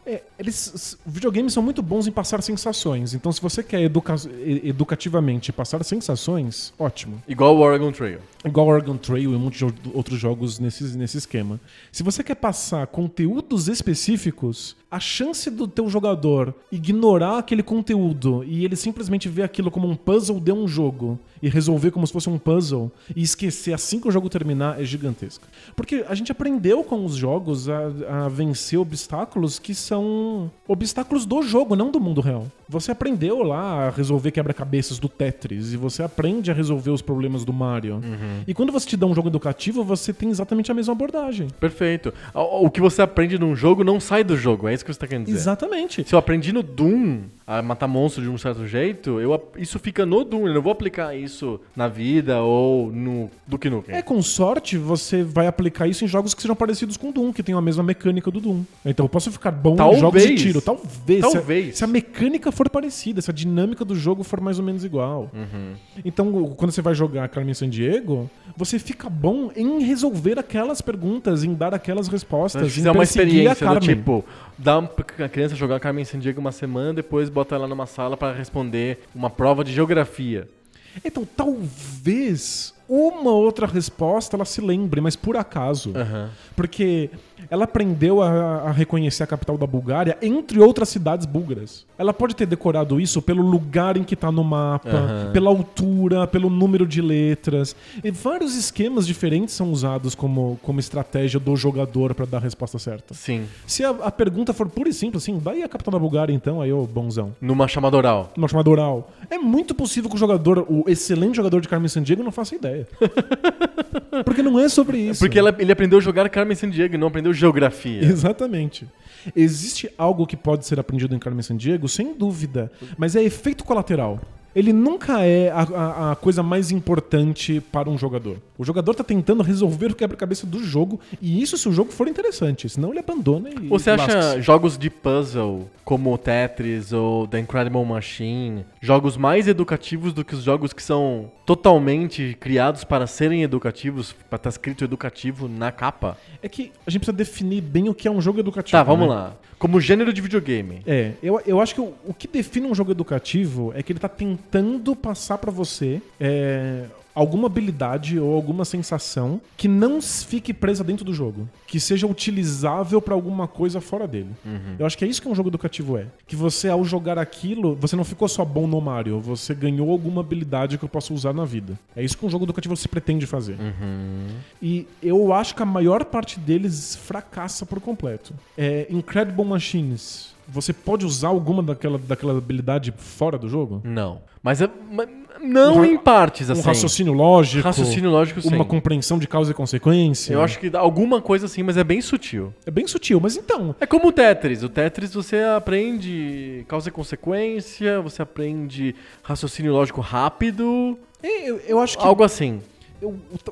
É, eles, videogames são muito bons em passar sensações. Então, se você quer educa educativamente passar sensações, ótimo. Igual o Oregon Trail. Igual Oregon Trail e um monte de outros jogos nesse, nesse esquema. Se você quer passar conteúdos específicos, a chance do teu jogador ignorar aquele conteúdo e ele simplesmente ver aquilo como um puzzle de um jogo e resolver como se fosse um puzzle e esquecer assim que o jogo terminar é gigantesca. Porque a gente aprendeu com os jogos a, a vencer obstáculos que são obstáculos do jogo, não do mundo real. Você aprendeu lá a resolver quebra-cabeças do Tetris e você aprende a resolver os problemas do Mario. E quando você te dá um jogo educativo, você tem exatamente a mesma abordagem. Perfeito. O, que você aprende num jogo não sai do jogo, é isso que você tá querendo dizer. Exatamente. Se eu aprendi no Doom a matar monstros de um certo jeito, eu, isso fica no Doom. Eu não vou aplicar isso na vida ou no Duke Nukem. É, com sorte, você vai aplicar isso em jogos que sejam parecidos com o Doom, que tenham a mesma mecânica do Doom. Então eu posso ficar bom em jogos de Talvez. tiro. Talvez. Talvez. Se a, se a mecânica for parecida, se a dinâmica do jogo for mais ou menos igual. Uhum. Então, quando você vai jogar Carmen Sandiego, você fica bom em resolver aquelas perguntas, em dar aquelas respostas, em perseguir a Carmen. tipo, dá a criança jogar Carmen Sandiego uma semana, depois bota ela numa sala para responder uma prova de geografia. Então, talvez uma outra resposta ela se lembre, mas por acaso. Aham. Porque ela aprendeu a, a reconhecer a capital da Bulgária entre outras cidades búlgaras. Ela pode ter decorado isso pelo lugar em que tá no mapa, Aham. pela altura, pelo número de letras. E vários esquemas diferentes são usados como, como estratégia do jogador para dar a resposta certa. Sim. Se a, a pergunta for pura e simples, assim, daí a capital da Bulgária então, aí ô bonzão. Numa chamada oral. Uma chamada oral. É muito possível que o jogador, o excelente jogador de Carmen Sandiego, não faça ideia. Porque não é sobre isso. Porque ela- ele aprendeu a jogar Carmen Sandiego e não aprendeu geografia. Exatamente. Existe algo que pode ser aprendido em Carmen Sandiego, sem dúvida, mas é efeito colateral. Ele nunca é a, a- a coisa mais importante para um jogador. O jogador tá tentando resolver o quebra-cabeça do jogo, e isso se o jogo for interessante, senão ele abandona e. Você acha lasca-se. jogos de puzzle, como o Tetris ou The Incredible Machine, jogos mais educativos do que os jogos que são totalmente criados para serem educativos, para estar escrito educativo na capa? É que a gente precisa definir bem o que é um jogo educativo. Tá, vamos né? lá. Como gênero de videogame. É, eu, eu acho que o, o que define um jogo educativo é que ele tá tentando passar pra você é, alguma habilidade ou alguma sensação que não fique presa dentro do jogo, que seja utilizável pra alguma coisa fora dele. Eu acho que é isso que um jogo educativo é. Que você, ao jogar aquilo, você não ficou só bom no Mario, você ganhou alguma habilidade que eu posso usar na vida. É isso que um jogo educativo se pretende fazer. E eu acho que a maior parte deles fracassa por completo. É, Incredible Machines. Você pode usar alguma daquela, daquela habilidade fora do jogo? Não. Mas, é, mas não Um em partes, assim. Um raciocínio lógico. Raciocínio lógico, sim. Uma compreensão de causa e consequência. Eu acho que dá alguma coisa assim, mas é bem sutil. É bem sutil, mas então. É como o Tetris. O Tetris você aprende causa e consequência, você aprende raciocínio lógico rápido, é, Eu, eu acho que algo assim.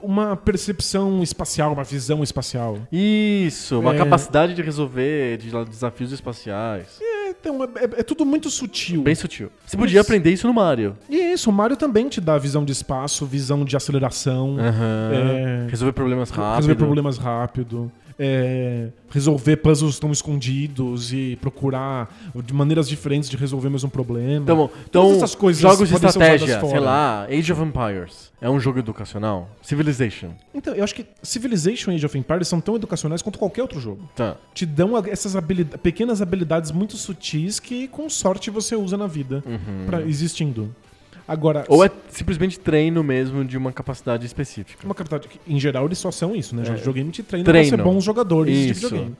uma percepção espacial, uma visão espacial. Isso, uma É. capacidade de resolver de desafios espaciais. É, então, é, é- tudo muito sutil. Bem sutil. Você podia aprender isso no Mario. E isso, o Mario também te dá visão de espaço, visão de aceleração. É. Resolver problemas rápido. Resolver problemas rápido. É, resolver puzzles tão escondidos e procurar de maneiras diferentes de resolver o mesmo problema. Então, então essas coisas jogos de estratégia, sei lá, Age of Empires. É um jogo educacional? Civilization. Então, eu acho que Civilization e Age of Empires são tão educacionais quanto qualquer outro jogo. Tá. Te dão essas habilidades, pequenas habilidades muito sutis que, com sorte, você usa na vida, pra, existindo. Agora, Ou é simplesmente treino mesmo de uma capacidade específica. uma capacidade que, em geral, eles só são isso, né? É. Videogame te treina Treino. pra ser bons jogadores de Isso. videogame.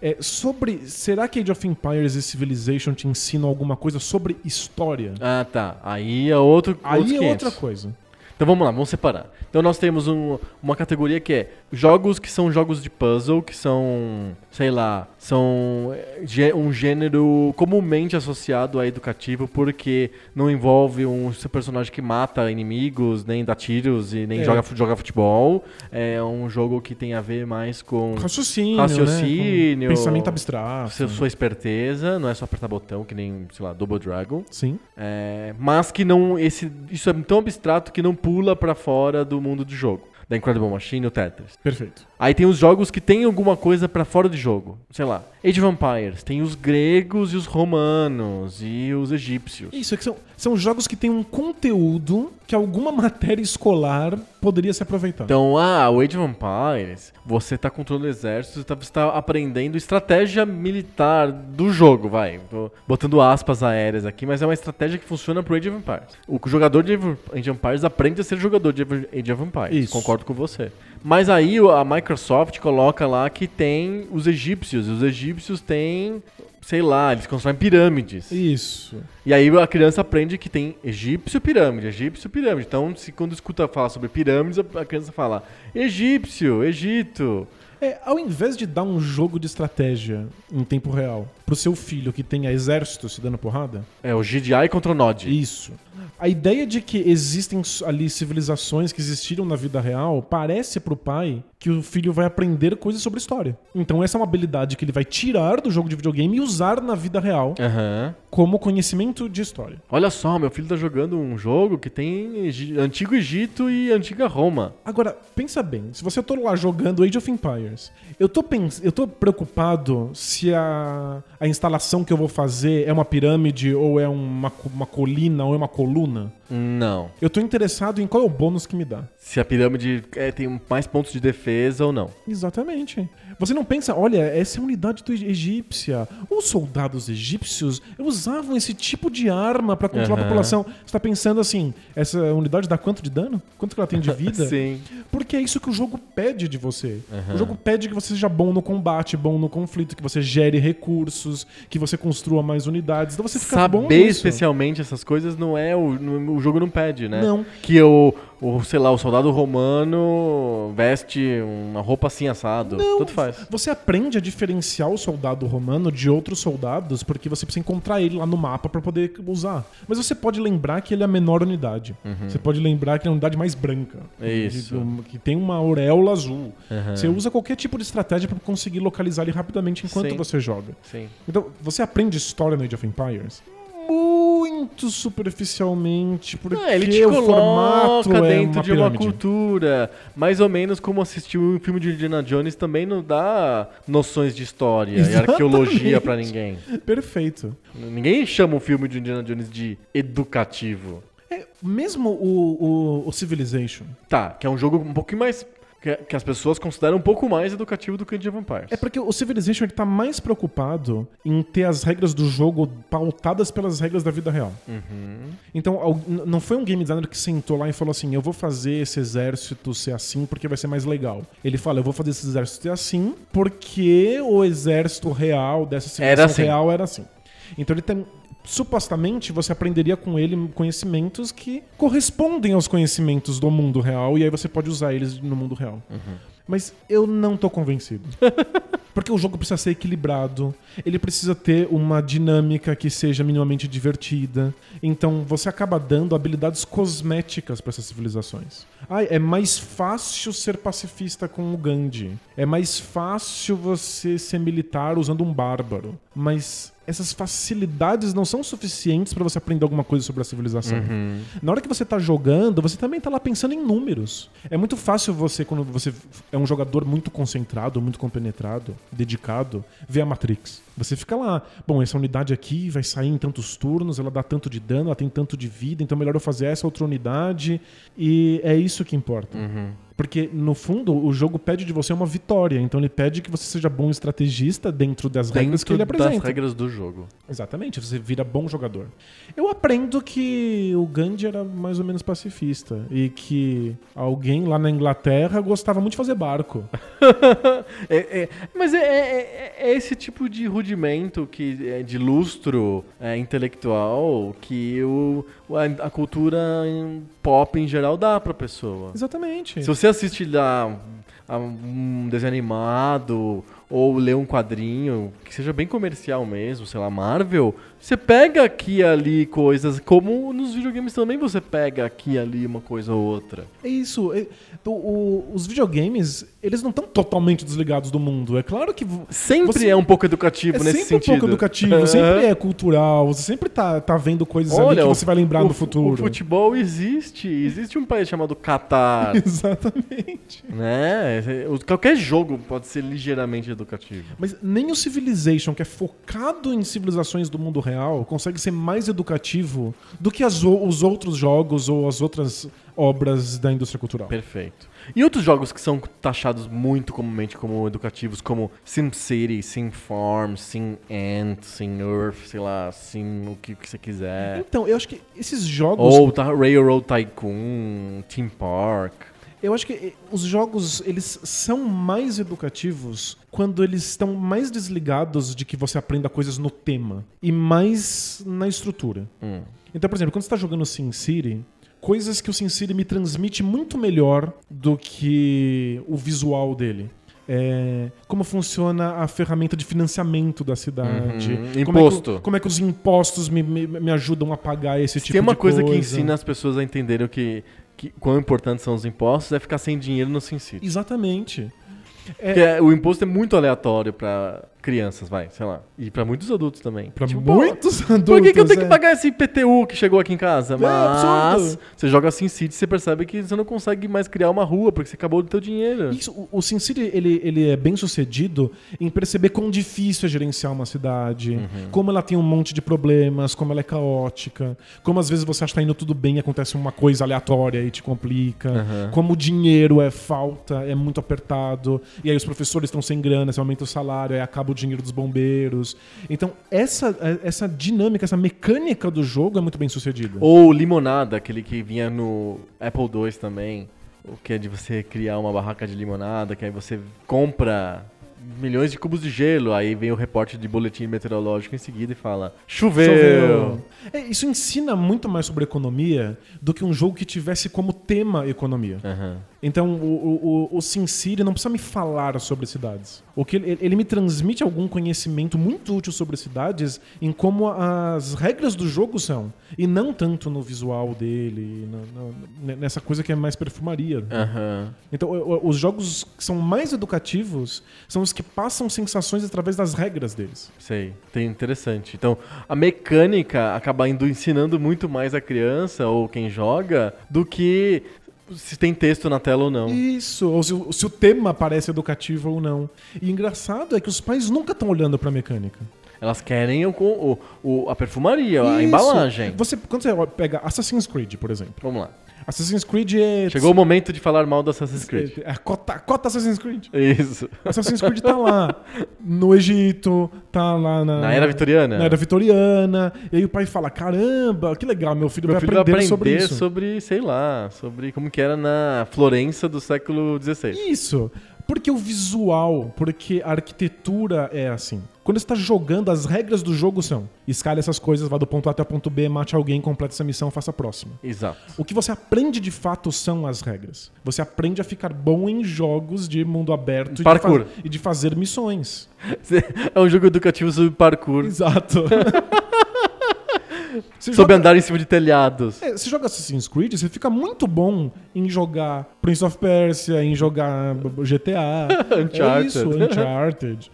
É, sobre. Será que Age of Empires e Civilization te ensinam alguma coisa sobre história? Ah, tá. Aí é outro Aí é 500. outra coisa. Então vamos lá, vamos separar. Então nós temos um- uma categoria que é jogos que são jogos de puzzle, que são, sei lá, são gê- um gênero comumente associado a educativo porque não envolve um personagem que mata inimigos, nem dá tiros e nem É. joga, joga futebol. É um jogo que tem a ver mais com Raciocínio. Raciocínio. Né? Pensamento abstrato. seu- sua esperteza, não é só apertar botão que nem, sei lá, Double Dragon. Sim. É, mas que não. Esse, isso é tão abstrato que não pula pra fora do mundo do jogo. Da Incredible Machine e o Tetris. Perfeito. Aí tem os jogos que tem alguma coisa pra fora de jogo. Sei lá, Age of Empires. Tem os gregos e os romanos e os egípcios. Isso, é que são, são jogos que têm um conteúdo que alguma matéria escolar poderia se aproveitar. Então, ah, o Age of Empires, você tá controlando o exército, você tá, você tá aprendendo estratégia militar do jogo, vai. Tô botando aspas aéreas aqui, mas é uma estratégia que funciona pro Age of Empires. O jogador de Age of Empires aprende a ser jogador de Age of Empires. Isso. Concordo com você. Mas aí a Microsoft coloca lá que tem os egípcios. E os egípcios têm, sei lá, eles constroem pirâmides. Isso. E aí a criança aprende que tem egípcio pirâmide, egípcio pirâmide. Então, se quando escuta falar sobre pirâmides, a a criança fala egípcio, Egito. É, ao invés de dar um jogo de estratégia em tempo real pro seu filho que tenha exército se dando porrada, É o GDI contra o Nod. Isso. A ideia de que existem ali civilizações que existiram na vida real parece pro pai que o filho vai aprender coisas sobre história. Então essa é uma habilidade que ele vai tirar do jogo de videogame e usar na vida real Aham. como conhecimento de história. Olha só, meu filho tá jogando um jogo que tem Antigo Egito e Antiga Roma. Agora, pensa bem, se você tô lá jogando Age of Empires, eu tô, pens eu tô preocupado se a, a instalação que eu vou fazer é uma pirâmide ou é uma, uma colina ou é uma coluna. Não. Eu tô interessado em qual é o bônus que me dá. Se a pirâmide é, tem mais pontos de defesa ou não. Exatamente. Você não pensa, olha, essa é a unidade egípcia. Os soldados egípcios usavam esse tipo de arma pra controlar a Aham. população. Você tá pensando assim, essa unidade dá quanto de dano? Quanto que ela tem de vida? Sim. Porque é isso que o jogo pede de você. Aham. O jogo pede que você seja bom no combate, bom no conflito, que você gere recursos, que você construa mais unidades. Então você fica bom Saber nisso. especialmente essas coisas não é o o jogo não pede, né? Não. Que o, o, sei lá, o soldado romano veste uma roupa assim assado. Não, Tudo faz. Você aprende a diferenciar o soldado romano de outros soldados porque você precisa encontrar ele lá no mapa pra poder usar. Mas você pode lembrar que ele é a menor unidade. Você pode lembrar que ele é a unidade mais branca. Uhum. Isso. Que, que tem uma auréola azul. Uhum. Você usa qualquer tipo de estratégia pra conseguir localizar ele rapidamente enquanto Sim. você joga. Sim. Então, você aprende história no Age of Empires? Muito superficialmente, porque Ah, ele te o formato coloca é dentro uma de uma pirâmide. cultura. Mais ou menos como assistir um filme de Indiana Jones também não dá noções de história e Exatamente. arqueologia pra ninguém. Perfeito. Ninguém chama o filme de Indiana Jones de educativo. É, mesmo o, o, o Civilization, Tá, que é um jogo um pouquinho mais. Que, que as pessoas consideram um pouco mais educativo do que o Age of Empires. É porque o Civilization ele tá mais preocupado em ter as regras do jogo pautadas pelas regras da vida real. Então, al- n- não foi um game designer que sentou lá e falou assim: eu vou fazer esse exército ser assim porque vai ser mais legal. Ele fala: eu vou fazer esse exército ser assim porque o exército real dessa civilização Era assim. real era assim. Então ele tem. Supostamente você aprenderia com ele conhecimentos que correspondem aos conhecimentos do mundo real e aí você pode usar eles no mundo real. Mas eu não tô convencido. Porque o jogo precisa ser equilibrado, ele precisa ter uma dinâmica que seja minimamente divertida. Então você acaba dando habilidades cosméticas para essas civilizações. Ai, é mais fácil ser pacifista com o Gandhi. É mais fácil você ser militar usando um bárbaro. Mas essas facilidades não são suficientes para você aprender alguma coisa sobre a civilização. Na hora que você tá jogando, você também tá lá pensando em números. É muito fácil você, quando você é um jogador muito concentrado, muito compenetrado, dedicado, ver a Matrix. Você fica lá, bom, essa unidade aqui vai sair em tantos turnos, ela dá tanto de dano, ela tem tanto de vida, então melhor eu fazer essa outra unidade. E é isso que importa. Porque, no fundo, o jogo pede de você uma vitória. Então ele pede que você seja bom estrategista dentro das regras que ele Dentro das apresenta. regras do jogo. Exatamente, você vira bom jogador. Eu aprendo que o Gandhi era mais ou menos pacifista e que alguém lá na Inglaterra gostava muito de fazer barco. É, é, mas é, é- é esse tipo de rudimento que, é, de lustro é, intelectual que o, a, a cultura pop em geral dá pra pessoa. Exatamente. Se você assiste lá a um desenho animado ou ler um quadrinho que seja bem comercial mesmo, sei lá, Marvel, você pega aqui e ali coisas, como nos videogames também você pega aqui e ali uma coisa ou outra. É isso. é- o- o- os videogames, eles não estão totalmente desligados do mundo. É claro que. Sempre Você- é um pouco educativo É nesse sempre um sentido. pouco educativo, sempre é cultural, você sempre tá, tá vendo coisas ali que você vai lembrar o no fu- futuro. O futebol existe. Existe um país chamado Catar. Exatamente. né? Qualquer jogo pode ser ligeiramente educativo. Mas nem o Civilization, que é focado em civilizações do mundo real, consegue ser mais educativo do que as os outros jogos ou as outras obras da indústria cultural. Perfeito. E outros jogos que são taxados muito comumente como educativos, como SimCity, SimFarm, SimAnt, SimEarth, sei lá, Sim o que, que você quiser. Então, eu acho que esses jogos. Ou tá, Railroad Tycoon, Team Park. Eu acho que eh, os jogos, eles são mais educativos quando eles estão mais desligados de que você aprenda coisas no tema e mais na estrutura. Hum. Então, por exemplo, quando você está jogando SimCity, coisas que o SimCity me transmite muito melhor do que o visual dele. É, como funciona a ferramenta de financiamento da cidade. Uhum. Como é que Imposto. Como é que, os impostos me, me, me ajudam a pagar esse tipo Tem uma de coisa, coisa. que ensina as pessoas a entenderem o que, que, quão importantes são os impostos, é ficar sem dinheiro no SimCity. Exatamente. Porque é, o imposto é muito aleatório pra crianças, vai, sei lá. E pra muitos adultos também. Pra Tipo, pô, muitos adultos. Por que, que eu tenho que é. pagar esse IPTU que chegou aqui em casa? Mas absurdo. você joga SimCity e você percebe que você não consegue mais criar uma rua porque você acabou do teu dinheiro. Isso, o- o SimCity ele, ele é bem sucedido em perceber quão difícil é gerenciar uma cidade, Uhum. como ela tem um monte de problemas, como ela é caótica, como às vezes você acha que tá indo tudo bem e acontece uma coisa aleatória e te complica, Uhum. como o dinheiro é falta, é muito apertado, e aí os professores estão sem grana, você aumenta o salário, aí acaba o dinheiro dos bombeiros. Então, essa, essa dinâmica, essa mecânica do jogo é muito bem sucedida. Ou limonada, aquele que vinha no Apple II também. O que é de você criar uma barraca de limonada, que aí você compra milhões de cubos de gelo. Aí vem o repórter de boletim meteorológico em seguida e fala: choveu. É, isso ensina muito mais sobre economia do que um jogo que tivesse como tema economia. Aham. Então, o, o, o Sin City não precisa me falar sobre cidades. O que ele, ele me transmite algum conhecimento muito útil sobre cidades em como as regras do jogo são. E não tanto no visual dele, na- na- nessa coisa que é mais perfumaria. Aham. Então, os jogos que são mais educativos são os que passam sensações através das regras deles. Sei, tem interessante. Então, a mecânica acaba indo ensinando muito mais a criança ou quem joga do que se tem texto na tela ou não. Isso, ou se, o- se o tema parece educativo ou não. E o engraçado é que os pais nunca estão olhando pra mecânica. Elas querem o, o- o- a perfumaria, a Isso. embalagem. Você, quando você pega Assassin's Creed, por exemplo. Vamos lá. Assassin's Creed é. Chegou o momento de falar mal do Assassin's Creed. É, cota, cota Assassin's Creed. Isso. Assassin's Creed tá lá no Egito, tá lá na, Na era vitoriana. na era vitoriana. E aí o pai fala: caramba, que legal, meu filho Meu vai filho vai aprender, aprender sobre sobre, isso. sei lá, sobre como que era na Florença do século XVI. Isso. Porque o visual, porque a arquitetura é assim. Quando você tá jogando, as regras do jogo são: escale essas coisas, vá do ponto A até o ponto B, mate alguém, complete essa missão, faça a próxima. Exato. O que você aprende de fato são as regras. Você aprende a ficar bom em jogos de mundo aberto e de, Parkour. e de fazer missões. É um jogo educativo sobre parkour, Exato. Você sobre joga- andar em cima de telhados. É, você joga Assassin's Creed, você fica muito bom em jogar Prince of Persia, em jogar GTA. Uncharted. É isso, Uncharted.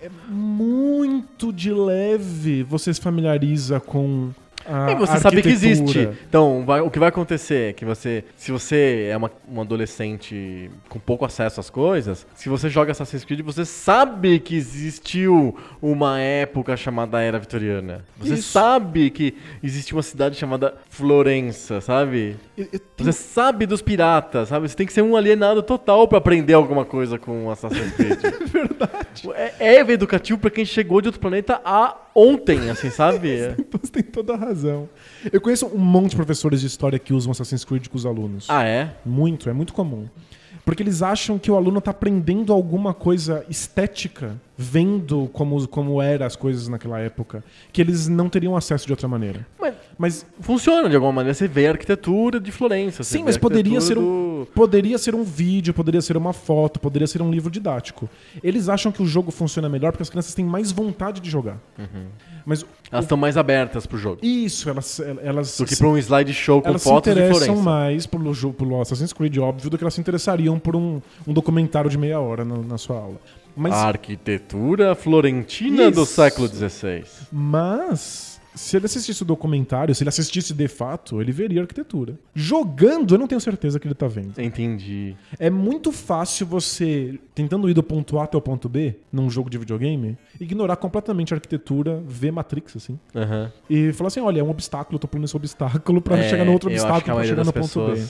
É muito de leve você se familiariza com a É, você sabe que existe. Então, vai- o que vai acontecer é que você, se você é uma, um adolescente com pouco acesso às coisas, se você joga Assassin's Creed, você sabe que existiu uma época chamada Era Vitoriana. Você Isso. sabe que existiu uma cidade chamada Florença, sabe? E- e tem- Você sabe dos piratas, sabe? Você tem que ser um alienado total pra aprender alguma coisa com Assassin's Creed. é verdade. É, é educativo pra quem chegou de outro planeta há ontem, assim, sabe? Você tem toda a razão. Eu conheço um monte de professores de história que usam Assassin's Creed com os alunos. ah, é? Muito, é muito comum. Porque eles acham que o aluno está aprendendo alguma coisa estética, vendo como, como eram as coisas naquela época, que eles não teriam acesso de outra maneira. Mas Mas funciona de alguma maneira. Você vê a arquitetura de Florença. Sim, mas poderia ser um, do- poderia ser um vídeo, poderia ser uma foto, poderia ser um livro didático. Eles acham que o jogo funciona melhor porque as crianças têm mais vontade de jogar. Mas Elas estão mais abertas pro jogo. isso, elas, elas Do que se- pra um slideshow com elas se fotos de interessam mais pelo, pelo Assassin's Creed, óbvio, do que elas se interessariam por um, um documentário de meia hora na, na sua aula. Mas, A arquitetura florentina do Isso. século XVI. mas, se ele assistisse o documentário, se ele assistisse de fato, ele veria a arquitetura. Jogando, eu não tenho certeza que ele tá vendo. Entendi. É muito fácil você, tentando ir do ponto A até o ponto B, num jogo de videogame, ignorar completamente a arquitetura, ver Matrix, assim. Aham. E falar assim: olha, é um obstáculo, eu tô pulando esse obstáculo pra É, chegar no outro obstáculo pra chegar no ponto B.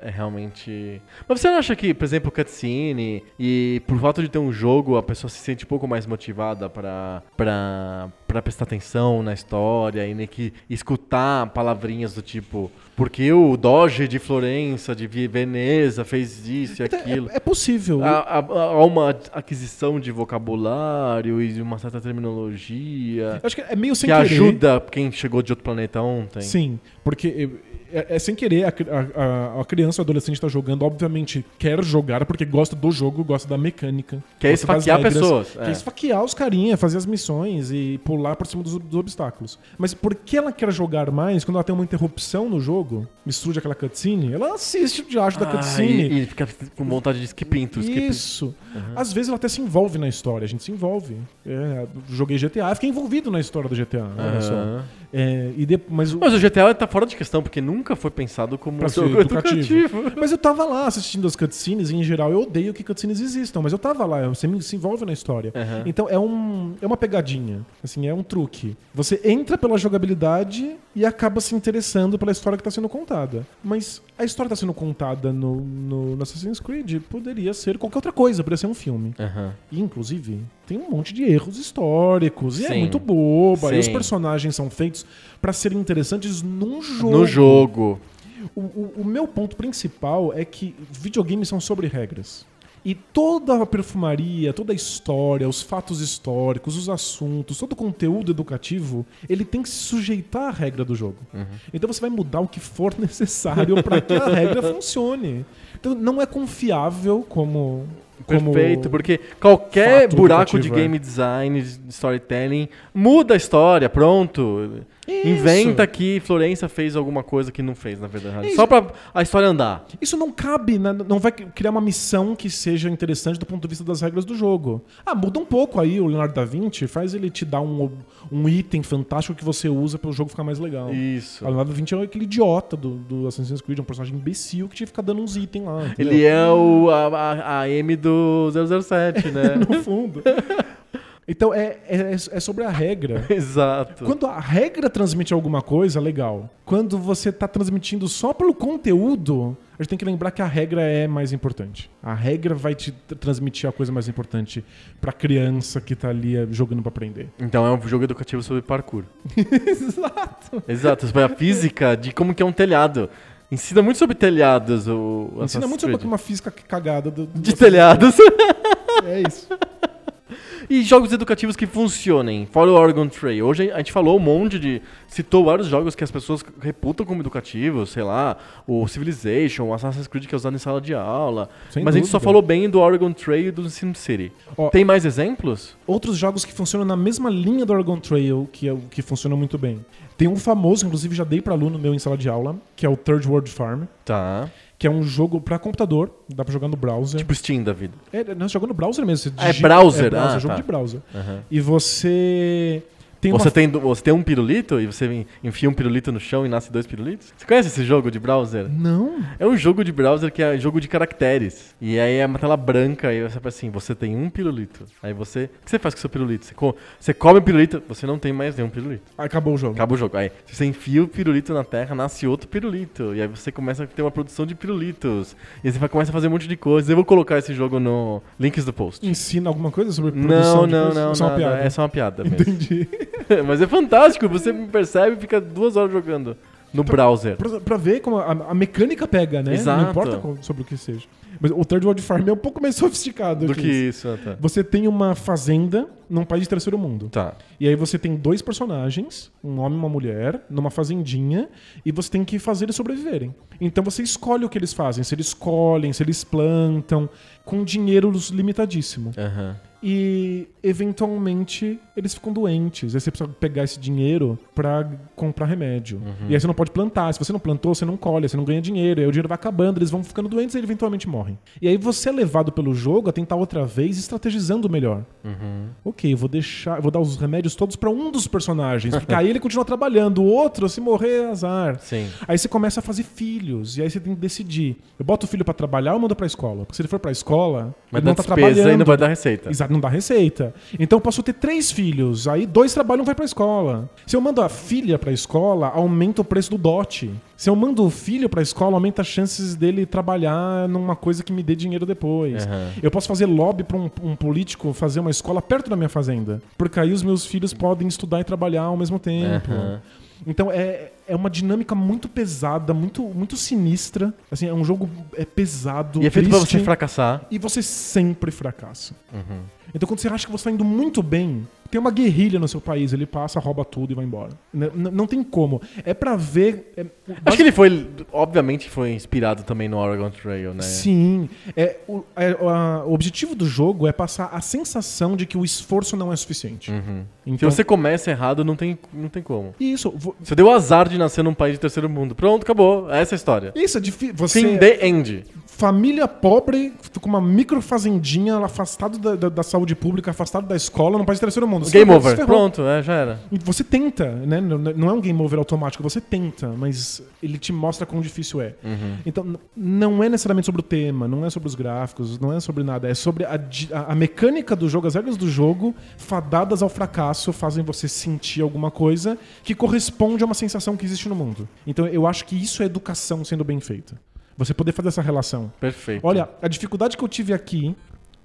é realmente. Mas você não acha que, por exemplo, cutscene e por fato de ter um jogo, a pessoa se sente um pouco mais motivada pra, pra, pra prestar atenção na história e nem que escutar palavrinhas do tipo, porque o Doge de Florença, de Veneza, fez isso e Então, aquilo. É, é possível. Há, há- há uma aquisição de vocabulário e uma certa terminologia Eu acho que é meio sem que querer. ajuda quem chegou de outro planeta ontem. Sim, porque é, é sem querer, a, a- a- criança ou adolescente está jogando, obviamente quer jogar porque gosta do jogo, gosta da mecânica. Quer esfaquear regras, pessoas, Quer é. esfaquear os carinha, fazer as missões e pular por cima dos, dos obstáculos. Mas por que ela quer jogar mais quando ela tem uma interrupção no jogo, me surge aquela cutscene, ela assiste o diacho da Ah, cutscene. e, e fica com vontade de skip skip Isso. Às vezes ela até se envolve na história, a gente se envolve. É, joguei GTA, fiquei envolvido na história do GTA, olha só. É, e de- mas o, Mas o GTA tá fora de questão, porque nunca foi pensado como Pra um jogo educativo. educativo. Mas eu tava lá assistindo as cutscenes e, em geral, eu odeio que cutscenes existam, mas eu tava lá, você se envolve na história. Aham. Então é, um, é uma pegadinha, assim, é um truque. Você entra pela jogabilidade e acaba se interessando pela história que tá sendo contada. Mas a história que tá sendo contada no, no, no Assassin's Creed poderia ser qualquer outra coisa, poderia ser um filme. Aham. E, inclusive, tem um monte de erros históricos. E é Sim. muito boba. E os Sim. personagens são feitos pra serem interessantes num jogo. No jogo. O, o- o meu ponto principal é que videogames são sobre regras. E toda a perfumaria, toda a história, os fatos históricos, os assuntos, todo o conteúdo educativo, ele tem que se sujeitar à regra do jogo. Então você vai mudar o que for necessário para que a regra funcione. Então não é confiável como. como Perfeito, porque qualquer buraco de é. game design, de storytelling, muda a história, pronto. Isso. Inventa que Florença fez alguma coisa que não fez, na verdade. Isso. Só pra a história andar. Isso não cabe, né? não vai criar uma missão que seja interessante do ponto de vista das regras do jogo. Ah, muda um pouco aí o Leonardo da Vinci, faz ele te dar um, um item fantástico que você usa para o jogo ficar mais legal. Isso. O Leonardo da Vinci é aquele idiota do, do Assassin's Creed, um personagem imbecil que te fica dando uns itens lá. entendeu? Ele é o, a, a, a M do 007, né? no fundo. Então é, é, é sobre a regra. Exato. Quando a regra transmite alguma coisa, legal. Quando você está transmitindo só pelo conteúdo, a gente tem que lembrar que a regra é mais importante. A regra vai te tr- transmitir a coisa mais importante pra criança que tá ali eh, jogando pra aprender. Então é um jogo educativo sobre parkour. Exato. Exato, sobre a física de como que é um telhado. Ensina muito sobre telhados o Ensina Assassin's muito sobre uma física cagada do, do- De telhados. É isso. E jogos educativos que funcionem, fora o Oregon Trail. Hoje a gente falou um monte de. citou vários jogos que as pessoas reputam como educativos, sei lá, o Civilization, o Assassin's Creed que é usado em sala de aula. Sem Mas a gente só dúvida. falou bem do Oregon Trail e do SimCity. Ó, Tem mais exemplos? Outros jogos que funcionam na mesma linha do Oregon Trail, que, é que funciona muito bem. Tem um famoso, inclusive já dei pra aluno meu em sala de aula, que é o Third World Farm, Tá. Que é um jogo pra computador, dá pra jogar no browser. Tipo Steam da vida. É, nós jogamos no browser mesmo. Você Ah, é digita- browser? É browser, Ah, jogo tá. de browser. Aham. E você tem uma... Você, tem, você tem um pirulito e você enfia um pirulito no chão e nasce dois pirulitos? Você conhece esse jogo de browser? Não. É um jogo de browser que é jogo de caracteres. E aí é uma tela branca e você fala assim, você tem um pirulito. Aí você... O que você faz com o seu pirulito? Você, co- você come o pirulito, você não tem mais nenhum pirulito. Acabou o jogo. Acaba o jogo. Aí você enfia o pirulito na terra, nasce outro pirulito. E aí você começa a ter uma produção de pirulitos. E aí você vai- começa a fazer um monte de coisas. Eu vou colocar esse jogo no links do post. Ensina alguma coisa sobre produção Não, de não, coisas? não, É só uma nada. piada. É só uma piada mesmo. Entendi. Mas é fantástico, você me percebe e fica duas horas jogando no browser. pra, pra ver como a, a mecânica pega, né? Exato. Não importa qual- sobre o que seja. Mas o Third World Farm é um pouco mais sofisticado Do que que isso. isso, ah, tá. Você tem uma fazenda num país de terceiro mundo. Tá. E aí você tem dois personagens, um homem e uma mulher, numa fazendinha, e você tem que fazer eles sobreviverem. Então você escolhe o que eles fazem, se eles colhem, se eles plantam, com dinheiro limitadíssimo. Aham. E eventualmente eles ficam doentes. Aí você precisa pegar esse dinheiro pra comprar remédio. Uhum. E aí você não pode plantar. Se você não plantou, você não colhe, você não ganha dinheiro. E aí o dinheiro vai acabando, eles vão ficando doentes e eventualmente morrem. E aí você é levado pelo jogo a tentar outra vez estrategizando melhor. Uhum. Ok, vou deixar, vou dar os remédios todos pra um dos personagens, porque aí ele continua trabalhando, o outro, se morrer, é azar. Sim. Aí você começa a fazer filhos, e aí você tem que decidir. Eu boto o filho pra trabalhar ou mando pra escola? Porque se ele for pra escola, Mas ele não tá trabalhando. e não vai dar receita. Exato, não dá receita. Então eu posso ter três filhos, aí dois trabalham e um vai pra escola. Se eu mando a filha pra escola, aumenta o preço do dote. Se eu mando o filho pra escola, aumenta as chances dele trabalhar numa coisa que me dê dinheiro depois. Aham. Eu posso fazer lobby pra um, um político fazer uma escola perto da minha fazenda. Porque aí os meus filhos podem estudar e trabalhar ao mesmo tempo. Aham. Então é, é uma dinâmica muito pesada, muito, muito sinistra. Assim, é um jogo é pesado. E é feito pra triste, você fracassar. E você sempre fracassa. Uhum. Então quando você acha que você está indo muito bem, tem uma guerrilha no seu país, ele passa, rouba tudo e vai embora. N- não tem como. É pra ver. é- Acho que ele foi, obviamente, foi inspirado também no Oregon Trail, né? Sim. É, o, é, a- o objetivo do jogo é passar a sensação de que o esforço não é suficiente. Uhum. Se Então, você começa errado, não tem, não tem como. Isso, vo- Você deu azar de nascer num país de terceiro mundo. Pronto, acabou. Essa é a história. isso é difícil. Você, Fim de end. Família pobre, com uma micro fazendinha, afastado da, da- da saúde pública, afastado da escola, num país de terceiro mundo. Você Game over. Pronto, é, já era. Você tenta, né? Não não é um game over automático, você tenta, mas ele te mostra quão difícil é. Uhum. Então, não é necessariamente sobre o tema, não é sobre os gráficos, não é sobre nada. É sobre a, a- a mecânica do jogo, as regras do jogo, fadadas ao fracasso, fazem você sentir alguma coisa que corresponde a uma sensação que existe no mundo. Então, eu acho que isso é educação sendo bem feita. Você poder fazer essa relação. Perfeito. Olha, a dificuldade que eu tive aqui,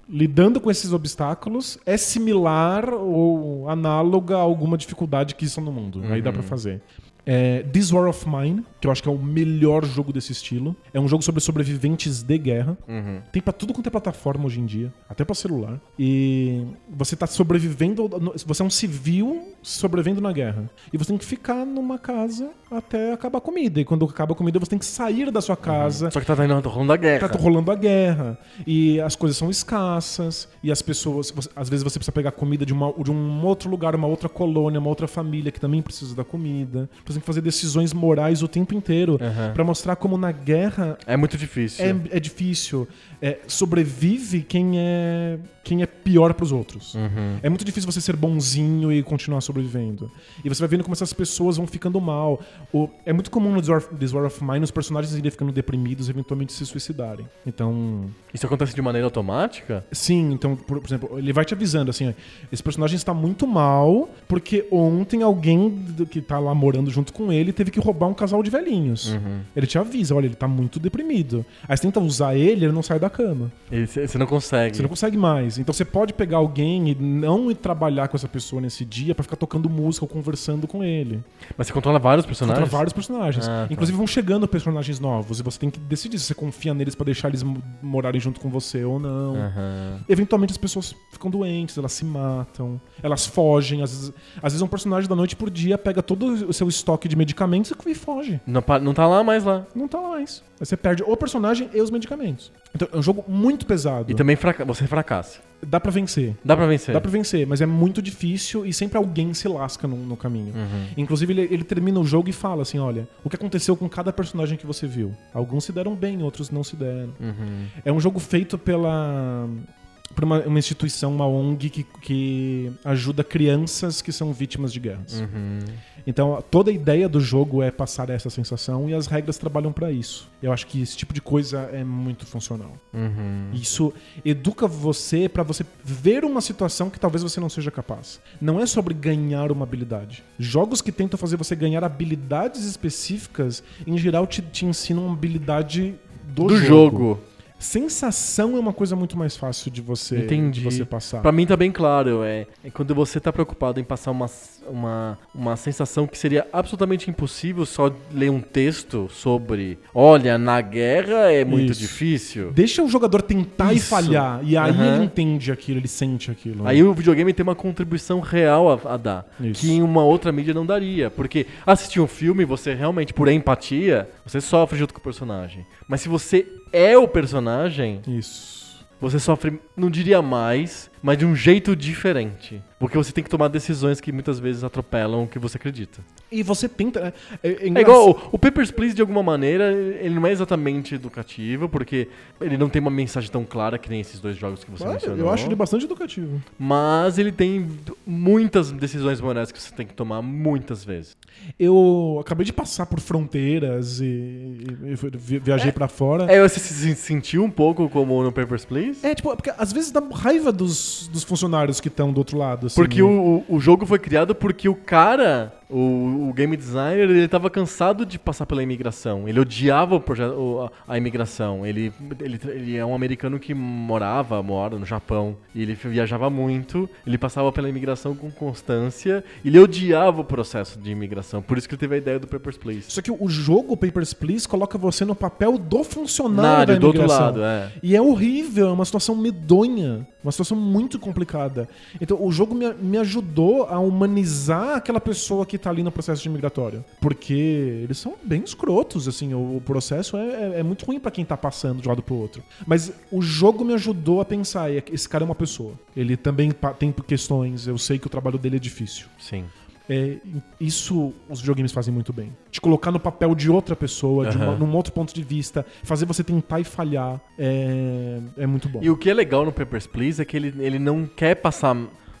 lidando com esses obstáculos, é similar ou análoga a alguma dificuldade que existe no mundo. Aí dá pra fazer. É This War of Mine, que eu acho que é o melhor jogo desse estilo. É um jogo sobre sobreviventes de guerra. Uhum. Tem pra tudo quanto é plataforma hoje em dia, até pra celular. E você tá sobrevivendo, você é um civil sobrevivendo na guerra. E você tem que ficar numa casa até acabar a comida. E quando acaba a comida, você tem que sair da sua casa. Só que tá indo rolando a guerra. Tá rolando a guerra. E as coisas são escassas. E as pessoas. você- às vezes você precisa pegar comida de, uma, de um outro lugar, uma outra colônia, uma outra família que também precisa da comida. Você tem que fazer decisões morais o tempo inteiro. Aham. Pra mostrar como na guerra É muito difícil. é, é difícil. É, sobrevive quem é quem é pior pros outros. Uhum. É muito difícil você ser bonzinho e continuar sobrevivendo. E você vai vendo como essas pessoas vão ficando mal. O- é muito comum no This War, of Mine os personagens irem ficando deprimidos e eventualmente se suicidarem. Então, Isso acontece de maneira automática? sim, então, por, por exemplo, ele vai te avisando assim, ó, esse personagem está muito mal porque ontem alguém que tá lá morando junto com ele teve que roubar um casal de velhinhos. Uhum. Ele te avisa, olha, ele tá muito deprimido. Aí você tenta usar ele, ele não sai da cama. Você não consegue. Você não consegue mais. Então você pode pegar alguém e não ir trabalhar com essa pessoa nesse dia pra ficar tocando música ou conversando com ele. Mas você controla vários personagens? Contra vários personagens. Ah, tá. Inclusive vão chegando personagens novos e você tem que decidir se você confia neles pra deixar eles mo- morarem junto com você ou não. Aham. Eventualmente as pessoas ficam doentes, elas se matam, elas fogem. Às vezes, às vezes um personagem da noite por dia pega todo o seu estoque de medicamentos e foge. Não, não tá lá mais lá. Não tá mais. Aí você perde o personagem e os medicamentos. Então é um jogo muito pesado. E também fraca- você fracassa. Dá pra vencer. Dá pra vencer. Dá pra vencer, mas é muito difícil e sempre alguém se lasca no, no caminho. Uhum. Inclusive, ele, ele termina o jogo e fala assim: olha, o que aconteceu com cada personagem que você viu? Alguns se deram bem, outros não se deram. Uhum. É um jogo feito pela. Por uma, uma instituição, uma ONG que, que ajuda crianças que são vítimas de guerras. Uhum. Então, toda a ideia do jogo é passar essa sensação e as regras trabalham pra isso. Eu acho que esse tipo de coisa é muito funcional. Uhum. Isso educa você pra você ver uma situação que talvez você não seja capaz. Não é sobre ganhar uma habilidade. Jogos que tentam fazer você ganhar habilidades específicas, em geral te, te ensinam uma habilidade do, Do jogo. jogo. Sensação é uma coisa muito mais fácil de você, Entendi. de você passar. Pra mim tá bem claro, é, é quando você tá preocupado em passar uma, uma, uma sensação que seria absolutamente impossível só ler um texto sobre, olha, na guerra é muito Isso. difícil. Deixa o jogador tentar e Isso. falhar. E aí Aham. ele entende aquilo, ele sente aquilo. Aí o videogame tem uma contribuição real a, a dar, Isso. que em uma outra mídia não daria. Porque assistir um filme, você realmente, por empatia, você sofre junto com o personagem. Mas se você é o personagem, Isso. você sofre, não diria mais, mas de um jeito diferente. Porque você tem que tomar decisões que muitas vezes atropelam o que você acredita. E você tenta. É, é É engraçado. igual o, o Papers, Please, de alguma maneira, ele não é exatamente educativo, porque ele não tem uma mensagem tão clara que nem esses dois jogos que você Ah, mencionou. eu acho ele bastante educativo. Mas ele tem muitas decisões morais que você tem que tomar muitas vezes. Eu acabei de passar por fronteiras e, e- vi- viajei pra fora. É, você se sentiu um pouco como no Papers, Please? É, tipo, porque às vezes dá raiva dos, dos funcionários que estão do outro lado. assim. Porque o, o o jogo foi criado porque o cara, o, o game designer, ele tava cansado de passar pela imigração. Ele odiava o projeto, a, a imigração. Ele, ele, ele é um americano que morava, mora no Japão. E ele viajava muito. Ele passava pela imigração com constância. Ele odiava o processo de imigração. Por isso que ele teve a ideia do Papers, Please. Só que o jogo Papers, Please coloca você no papel do funcionário Nário, da do outro imigração. lado, é. E é horrível, é uma situação medonha, uma situação muito complicada. Então o jogo me, me ajudou a humanizar aquela pessoa que tá ali no processo de imigratório. Porque eles são bem escrotos, assim, o, o processo é, é- é muito ruim pra quem tá passando de um lado pro outro. Mas o jogo me ajudou a pensar, "E esse cara é uma pessoa. Ele também tem questões, eu sei que o trabalho dele é difícil. Sim. É, isso os videogames fazem muito bem. Te colocar no papel de outra pessoa, de uma- num outro ponto de vista, fazer você tentar e falhar, é, é muito bom. E o que é legal no Papers, Please é que ele, ele não quer passar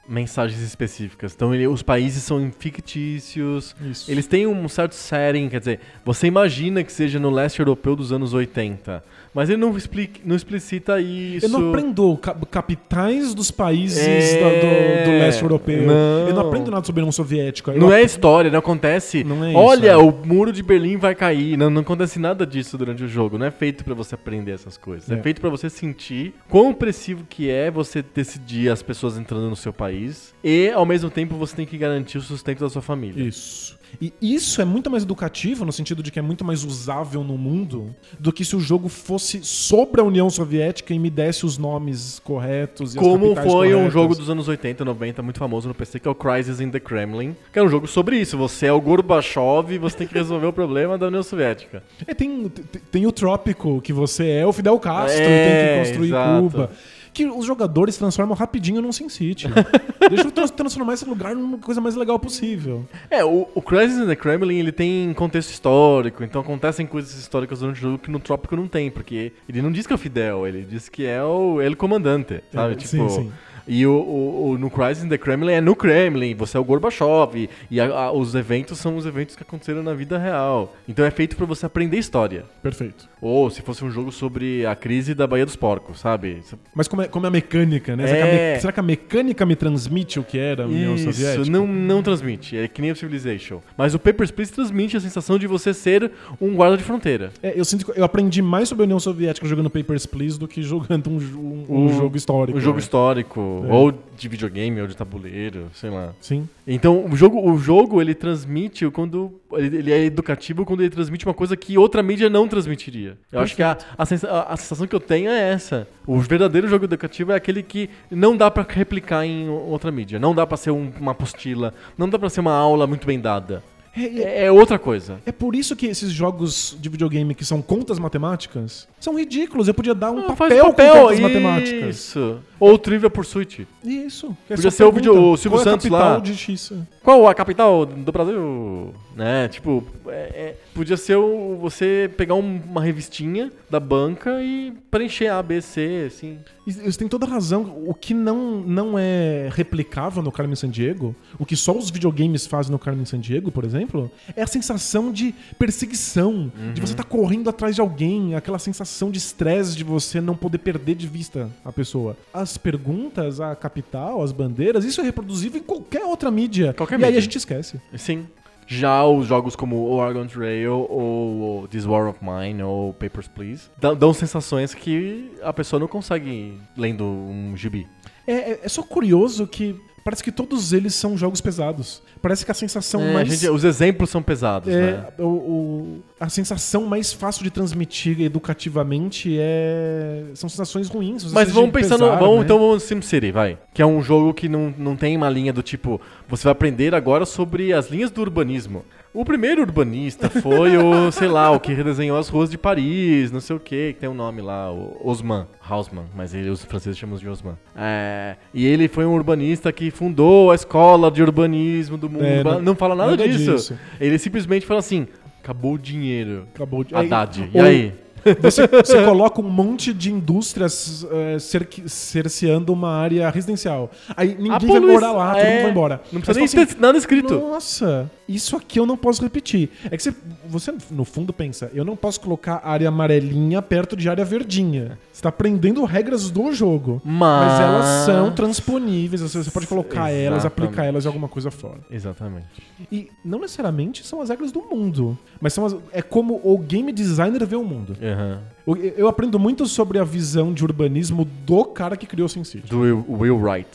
mensagens específicas. Então ele- os países são fictícios, Isso. eles têm um certo setting, quer dizer, você imagina que seja no leste europeu dos anos 80, mas ele não, explica, não explicita isso. Eu não aprendo ca- capitais dos países É, da- do, do leste europeu. não. Eu não aprendo nada sobre a União Soviética. Eu Não é história, não acontece. Não é isso, Olha, é. o muro de Berlim vai cair. Não, não acontece nada disso durante o jogo. Não é feito pra você aprender essas coisas. É, É. feito pra você sentir quão opressivo que é você decidir as pessoas entrando no seu país e, ao mesmo tempo, você tem que garantir o sustento da sua família. Isso. E isso é muito mais educativo, no sentido de que é muito mais usável no mundo, do que se o jogo fosse sobre a União Soviética e me desse os nomes corretos e as Como capitais foi um corretas. jogo dos anos 80 e 90 muito famoso no PC, que é o Crisis in the Kremlin, que é um jogo sobre isso. Você é o Gorbachev e você tem que resolver o problema da União Soviética. É, tem, tem, tem o Trópico, que você é o Fidel Castro É, e tem que construir exato. Cuba. Que os jogadores transformam rapidinho num Sin City. Deixa eu trans- transformar esse lugar numa coisa mais legal possível. É, o, o Crisis in the Kremlin, ele tem contexto histórico, então acontecem coisas históricas durante o jogo que no Trópico não tem, porque ele não diz que é o Fidel, ele diz que é o El Comandante, sabe? É, tipo, sim, sim. E o, o- o- no Crisis in the Kremlin é no Kremlin, você é o Gorbachev, e a- a- os eventos são os eventos que aconteceram na vida real. Então é feito pra você aprender história. Perfeito. Ou se fosse um jogo sobre a crise da Baía dos Porcos, sabe? Mas como é, como é a mecânica, né? Será, que a É. me- será que a mecânica me transmite o que era a União Soviética? Isso, não, não transmite. É que nem o Civilization. Mas o Papers, Please transmite a sensação de você ser um guarda de fronteira. É, eu sinto que eu aprendi mais sobre a União Soviética jogando Papers, Please do que jogando um, um- um O- jogo histórico. Um jogo né? histórico, É. ou de videogame, ou de tabuleiro, sei lá. Sim. Então, o jogo, o jogo ele transmite quando. Ele, ele é educativo quando ele transmite uma coisa que outra mídia não transmitiria. Eu acho que a, a, sensa- a- a sensação que eu tenho é essa. O verdadeiro jogo educativo é aquele que não dá pra replicar em outra mídia. Não dá pra ser um- uma apostila. Não dá pra ser uma aula muito bem dada. É, é- É, outra coisa. é por isso que esses jogos de videogame que são contas matemáticas são ridículos. Eu podia dar um Ah, faz papel, papel, com contas matemáticas. Isso. Ou Trivia Pursuit. Isso. que é Podia ser o vídeo- o Silvio qual é a Santos capital lá. de X? Qual a capital do Brasil? Né? Tipo, é- é- podia ser o- você pegar um- uma revistinha da banca e preencher A, B, C, assim. E Você tem toda a razão. O que não, não é replicável no Carmen Sandiego, o que só os videogames fazem no Carmen Sandiego, por exemplo, é a sensação de perseguição, de você estar correndo atrás de alguém, aquela sensação de estresse de você não poder perder de vista a pessoa. As perguntas, a capital, as bandeiras, isso é reproduzível em qualquer outra mídia. Qualquer e aí mídia. a gente esquece. Sim. Já os jogos como o Oregon Trail ou This War of Mine ou Papers, Please dão, dão sensações que a pessoa não consegue lendo um gibi. É, é- é só curioso que parece que todos eles são jogos pesados. Parece que a sensação É, mais. gente, os exemplos são pesados, É, né? o, o- a sensação mais fácil de transmitir educativamente é são sensações ruins. sensações Mas vamos pensando, pesar, vamos, né? então vamos no SimCity, vai. Que é um jogo que não, não tem uma linha do tipo, você vai aprender agora sobre as linhas do urbanismo. O primeiro urbanista foi o, sei lá, o que redesenhou as ruas de Paris, não sei o que, que tem um nome lá, o Osman, Hausmann, mas ele, os franceses chamam de Osman. É, e ele foi um urbanista que fundou a escola de urbanismo do mundo. É, não, não- fala nada, nada disso. disso. Ele simplesmente fala assim, acabou o dinheiro. Acabou de. Haddad, e aí? Você, você coloca um monte de indústrias é, cerque- cerceando uma área residencial. Aí ninguém A vai polui- morar lá, todo é, mundo vai embora. Não precisa nem fala ter nada escrito. Nossa, isso aqui eu não posso repetir. É que você, você, no fundo, pensa, eu não posso colocar área amarelinha perto de área verdinha. Você tá aprendendo regras do jogo. Mas- elas são transponíveis, você você pode colocar elas, Exatamente. aplicar elas em alguma coisa fora. Exatamente. E não necessariamente são as regras do mundo, mas são as- é como o game designer vê o mundo. Aham. O- Eu aprendo muito sobre a visão de urbanismo do cara que criou SimCity. Do Will, Will Wright.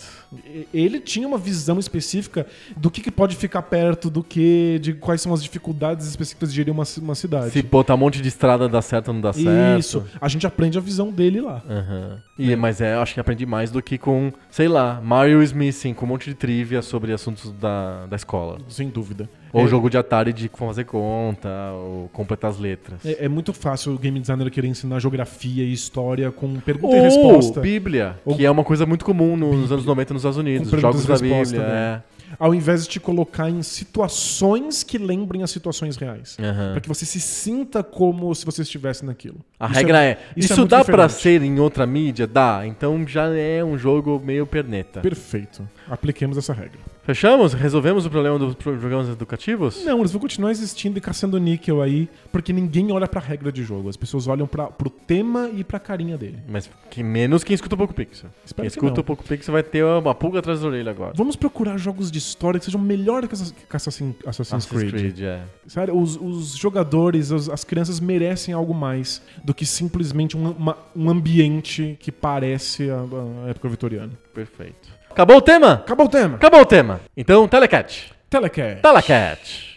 Ele tinha uma visão específica do que, que pode ficar perto, do que, de quais são as dificuldades específicas de gerir uma, uma cidade. Se botar um monte de estrada dá certo ou não dá certo. Isso. A gente aprende a visão dele lá. Aham. E, mas é, acho que aprendi mais do que com, sei lá, Mario Smithing, com um monte de trivia sobre assuntos da, da escola. Sem dúvida. Ou é, jogo de Atari de fazer conta, ou completar as letras. é, é muito fácil o game designer querer ensinar geografia e história com pergunta e Ou resposta. Bíblia, Ou- que é uma coisa muito comum no- nos anos 90 nos Estados Unidos. Jogos da e Bíblia. resposta, É. Ao invés de te colocar em situações que lembrem as situações reais. Aham. Pra que você se sinta como se você estivesse naquilo. A Isso regra é, isso isso, muito dá pra diferente. ser em outra mídia? Dá. Então já é um jogo meio perneta. Perfeito. Apliquemos essa regra. Fechamos? Resolvemos o problema dos programas educativos? Não, eles vão continuar existindo e caçando níquel aí, porque ninguém olha pra regra de jogo. As pessoas olham pra, pro tema e pra carinha dele. Mas que menos quem escuta o Poco Pixel. Espero quem que escuta não. o Poco Pixel vai ter uma pulga atrás da orelha agora. Vamos procurar jogos de história que sejam melhores que Assassin- que Assassin- Assassin's, Assassin's Creed. Creed, é. Sério, os, os jogadores, as, as crianças merecem algo mais do que simplesmente um, uma- um ambiente que parece a, a época vitoriana. Perfeito. Acabou o tema? Acabou o tema. Acabou o tema. Então, Telecat. Telecat. Telecat.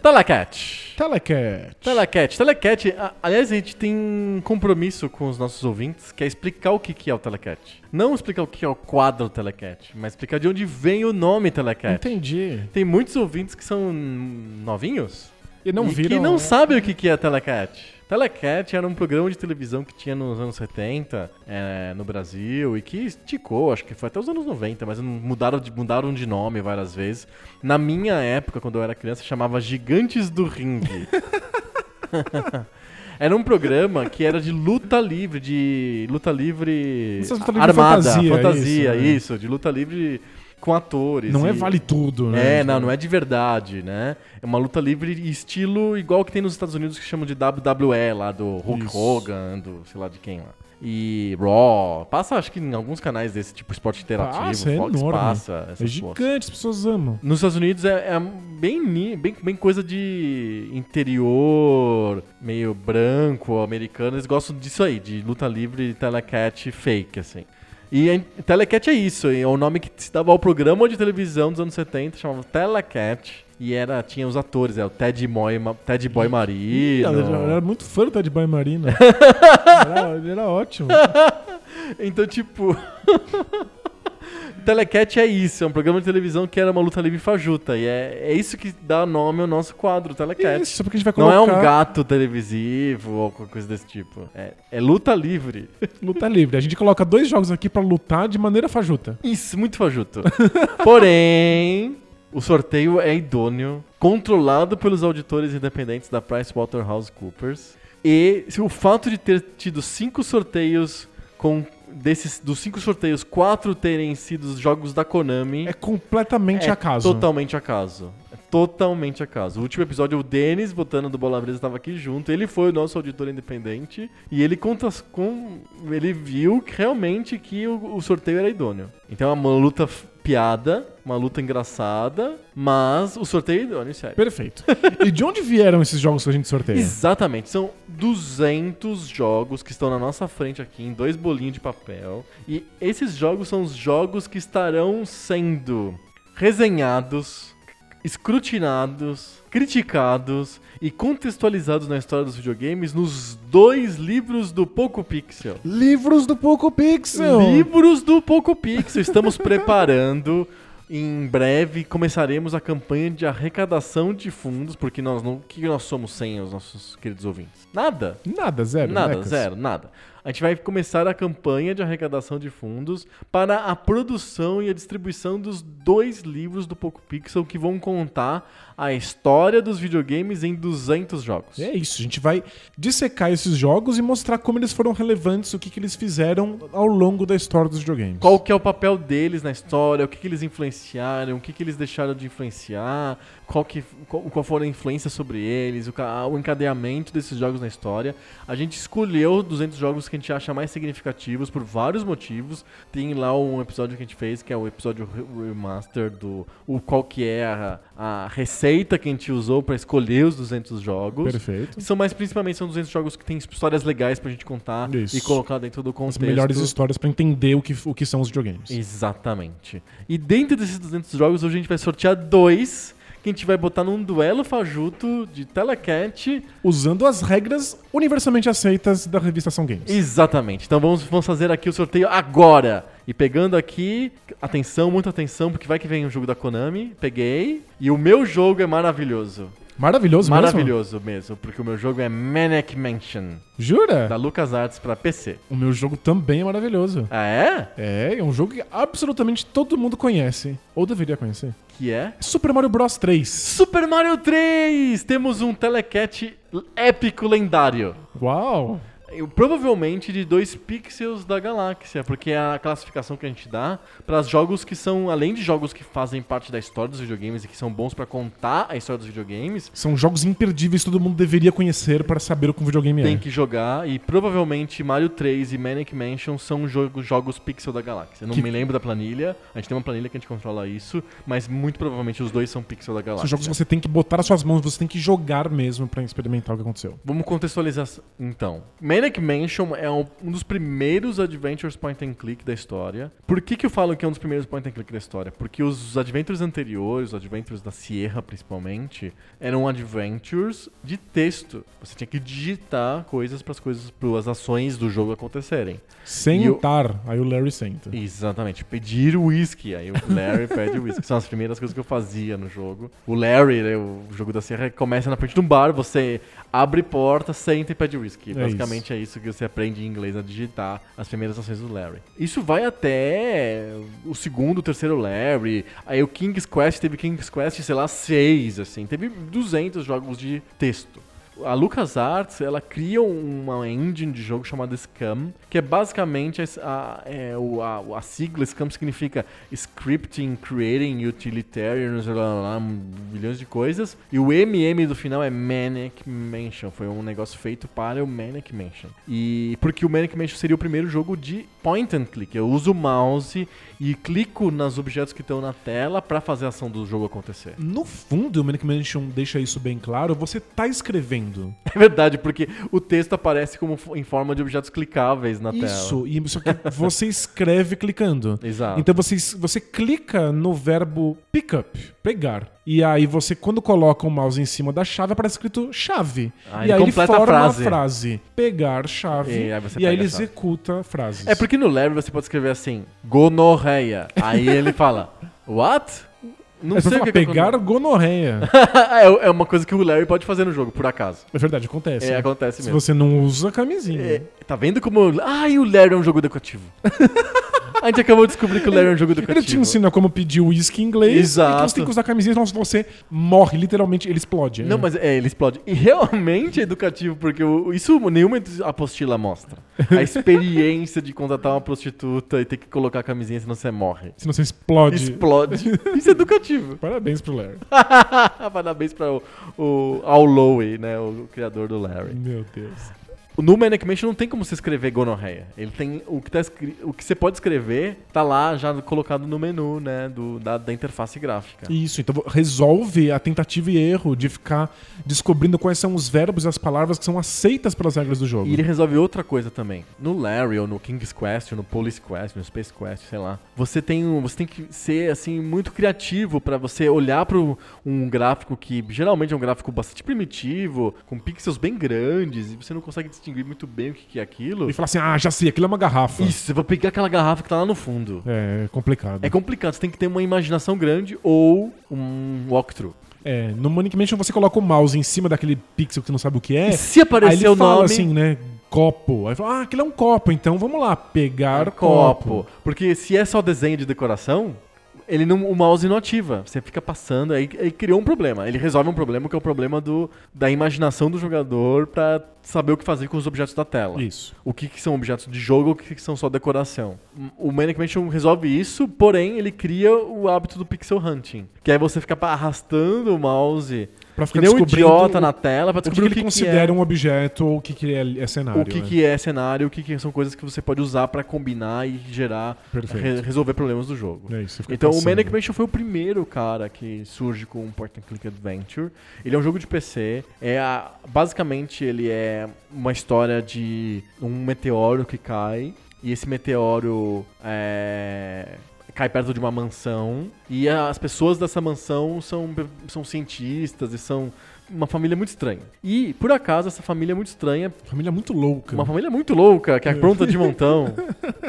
Telecat. Telecat. Telecat. Telecat, aliás, a gente tem um compromisso com os nossos ouvintes, que é explicar o que é o Telecat. Não explicar o que é o quadro Telecat, mas explicar de onde vem o nome Telecat. Entendi. Tem muitos ouvintes que são novinhos E não e viram... que não sabem o que que é Telecat. Telecat era um programa de televisão que tinha nos anos 70 é, no Brasil e que esticou, acho que foi até os anos 90, mas mudaram de, mudaram de nome várias vezes. Na minha época, quando eu era criança, chamava Gigantes do Ringue. Era um programa que era de luta livre, de luta livre luta livre armada, fantasia, fantasia, isso, isso, né? de luta livre com atores. Não é e- vale tudo, né? é, não, não é de verdade, né? É uma luta livre estilo igual que tem nos Estados Unidos que chamam de WWE lá, do Hulk Isso. Hogan, do sei lá de quem lá. E Raw, passa acho que em alguns canais desse tipo esporte interativo, Passa, é Fox enorme. passa É gigante, as pessoas amam. Nos Estados Unidos é, é bem, bem, bem coisa de interior, meio branco, americano. Eles gostam disso aí, de luta livre e telecat fake, assim. E Telecat é isso, é o nome que se dava ao programa de televisão dos anos 70, chamava Telecat. E era, tinha os atores, é o Ted Boy, Ma- Ted Boy Marino. era- era muito fã do Ted Boy Marino. era, ele era ótimo. Então, tipo. Telecat é isso, é um programa de televisão que era uma luta livre fajuta. E é, é isso que dá nome ao nosso quadro, Telecat. Isso, porque a gente vai Não colocar é um gato televisivo ou qualquer coisa desse tipo. É, é luta livre. luta livre. A gente coloca dois jogos aqui pra lutar de maneira fajuta. Isso, muito fajuto. Porém, o sorteio é idôneo, controlado pelos auditores independentes da PricewaterhouseCoopers. E se o fato de ter tido cinco sorteios com desses dos cinco sorteios, quatro terem sido jogos da Konami. É completamente é acaso. Totalmente acaso. É totalmente acaso. O último episódio, o Denis, botando do Bola Brisa, estava aqui junto. Ele foi o nosso auditor independente. E ele conta com. Ele viu que, realmente que o, o sorteio era idôneo. Então é uma luta piada, uma luta engraçada, mas o sorteio idôneo, sério. Perfeito. e de onde vieram esses jogos que a gente sorteia? Exatamente, são 200 jogos que estão na nossa frente aqui em dois bolinhos de papel. E esses jogos são os jogos que estarão sendo resenhados, escrutinados, criticados e contextualizados na história dos videogames nos dois livros do Poco Pixel. Livros do Poco Pixel. Livros do Poco Pixel. Estamos preparando. Em breve começaremos a campanha de arrecadação de fundos, porque nós não. O que nós somos sem os nossos queridos ouvintes? Nada. Nada, zero. Nada, Necas. zero, nada. A gente vai começar a campanha de arrecadação de fundos para a produção e a distribuição dos dois livros do Poco Pixel que vão contar a história dos videogames em 200 jogos. É isso, a gente vai dissecar esses jogos e mostrar como eles foram relevantes, o que, que eles fizeram ao longo da história dos videogames. Qual que é o papel deles na história, o que, que eles influenciaram, o que, que eles deixaram de influenciar, qual, que, qual, qual foram a influência sobre eles, o, o encadeamento desses jogos na história. A gente escolheu 200 jogos que a gente acha mais significativos por vários motivos. Tem lá um episódio que a gente fez, que é o episódio re- remaster do o, qual que é a, a receita que a gente usou para escolher os 200 jogos. Perfeito. São mais principalmente são 200 jogos que têm histórias legais pra gente contar Isso. e colocar dentro do As contexto. melhores histórias pra entender o que, o que são os videogames. Exatamente. E dentro desses 200 jogos, hoje a gente vai sortear dois que a gente vai botar num duelo fajuto de Telecat. Usando as regras universalmente aceitas da revista São Games. Exatamente. Então vamos, vamos fazer aqui o sorteio agora. E pegando aqui, atenção, muita atenção, porque vai que vem um jogo da Konami. Peguei. E o meu jogo é maravilhoso. Maravilhoso mesmo? Maravilhoso mesmo, porque o meu jogo é Manic Mansion, Jura? da LucasArts pra PC. O meu jogo também é maravilhoso. Ah, é? É, é um jogo que absolutamente todo mundo conhece. Ou deveria conhecer. Que é? Super Mario Bros 3. Super Mario 3! Temos um Telecat épico lendário. Uau! Eu- provavelmente de dois pixels da galáxia, porque é a classificação que a gente dá para jogos que são, além de jogos que fazem parte da história dos videogames e que são bons pra contar a história dos videogames, São jogos imperdíveis que todo mundo deveria conhecer para saber o que um videogame tem é. que jogar e provavelmente Mario 3 e Manic Mansion são jogos, jogos pixel da galáxia. Não Que- me lembro da planilha, a gente tem uma planilha que a gente controla isso, mas muito provavelmente os dois são pixel da São galáxia. jogos que você tem que botar as suas mãos, você tem que jogar mesmo pra experimentar o que aconteceu. Vamos contextualizar então. Manic Mansion é um, um dos primeiros adventures point and click da história. Por que, que eu falo que é um dos primeiros point and click da história? Porque os adventures anteriores, os adventures da Sierra principalmente, eram adventures de texto. Você tinha que digitar coisas para as coisas, para as ações do jogo acontecerem. Sentar, aí o Larry senta. Exatamente, pedir whisky. Aí o Larry pede whisky. São as primeiras coisas que eu fazia no jogo. O Larry, né, o jogo da Sierra, começa na frente de um bar, você abre porta, senta e pede whisky. É Basicamente é isso que você aprende em inglês a digitar as primeiras ações do Larry. Isso vai até o segundo, o terceiro Larry. Aí o King's Quest teve King's Quest, sei lá, seis, assim. Teve 200 jogos de texto. A LucasArts, ela cria uma engine de jogo chamada Scum, que é basicamente a, a, é, a, a sigla Scum significa Scripting, Creating, Utilitarian, sei lá, lá, milhões de coisas. E o MM do final é Manic Mansion, foi um negócio feito para o Manic Mansion. E porque o Manic Mansion seria o primeiro jogo de point and click. Eu uso o mouse e clico nos objetos que estão na tela para fazer a ação do jogo acontecer. No fundo, o Manic Mansion deixa isso bem claro, você tá escrevendo. É verdade, porque o texto aparece como em forma de objetos clicáveis na Isso, e só que você escreve clicando. tela. Exato. Então você, você clica no verbo pick up, pegar. E aí você, quando coloca o mouse em cima da chave, aparece escrito chave. Ah, e aí ele completa a forma frase. a frase. Pegar chave. E E aí aí, você ele a executa frases. É porque no Larry você pode escrever assim, gonorreia. Aí ele fala, what? Não é sei o que pegar gonorreia. é, é uma coisa que o Larry pode fazer no jogo, por acaso. é verdade, acontece. É, acontece Se mesmo. você não usa camisinha. É, tá vendo como... Ai, o Larry é um jogo educativo. A gente acabou de descobrir que o Larry é um jogo educativo. Ele te ensina como pedir whisky em inglês. Exato. E você tem que usar camisinha, senão se você morre, literalmente, ele explode. Não, É. mas é, ele explode. E realmente é educativo, porque o- isso nenhuma apostila mostra. A experiência de contratar uma prostituta e ter que colocar a camisinha senão você morre. Senão você explode. Explode. Isso é educativo. Parabéns pro Larry. Parabéns para o, o Al Lowe, né, o criador do Larry. Meu Deus. No Manic Mansion não tem como você escrever gonorreia. Ele tem o que, tá escri- o que você pode escrever tá lá já colocado no menu, né, do, da, da interface gráfica. Isso, então resolve a tentativa e erro de ficar descobrindo quais são os verbos e as palavras que são aceitas pelas regras do jogo. E ele resolve outra coisa também. No Larry, ou no King's Quest, ou no Police Quest, no Space Quest, sei lá. Você tem, um, você tem que ser assim muito criativo pra você olhar para um gráfico que geralmente é um gráfico bastante primitivo, com pixels bem grandes, e você não consegue distinguir muito bem o que que é aquilo. E falar assim, ah, já sei, aquilo é uma garrafa. Isso, eu vou pegar aquela garrafa que tá lá no fundo. É complicado. É complicado, você tem que ter uma imaginação grande ou um walkthrough. É, no Manic Mansion você coloca o mouse em cima daquele pixel que você não sabe o que é. E se aparecer aí ele o fala nome- assim, né? Copo. Aí fala, ah, aquilo é um copo, então vamos lá, pegar É copo. copo. Porque se é só desenho de decoração, ele não, o mouse não ativa. Você fica passando, aí, aí criou um problema. Ele resolve um problema que é o problema do, da imaginação do jogador pra saber o que fazer com os objetos da tela. Isso. O que, que são objetos de jogo o que, que são só decoração. O Manic Mansion resolve isso, porém ele cria o hábito do pixel hunting. Que aí você fica pa- arrastando o mouse Pra que ficar nem um descobrindo idiota o- na tela pra O que, descobrir que ele que considera é. um objeto ou o que, que é, é cenário. o que, né? que é cenário, o que, que são coisas que você pode usar pra combinar e gerar, re- resolver problemas do jogo. É isso, Então o caçando. Manic Mansion foi o primeiro cara que surge com um point and click adventure. Ele é um jogo de PC. É a- basicamente ele é uma história de um meteoro que cai e esse meteoro é, cai perto de uma mansão e as pessoas dessa mansão são são cientistas e são uma família muito estranha. E por acaso essa família muito estranha Família muito louca. uma família muito louca, que é pronta de montão.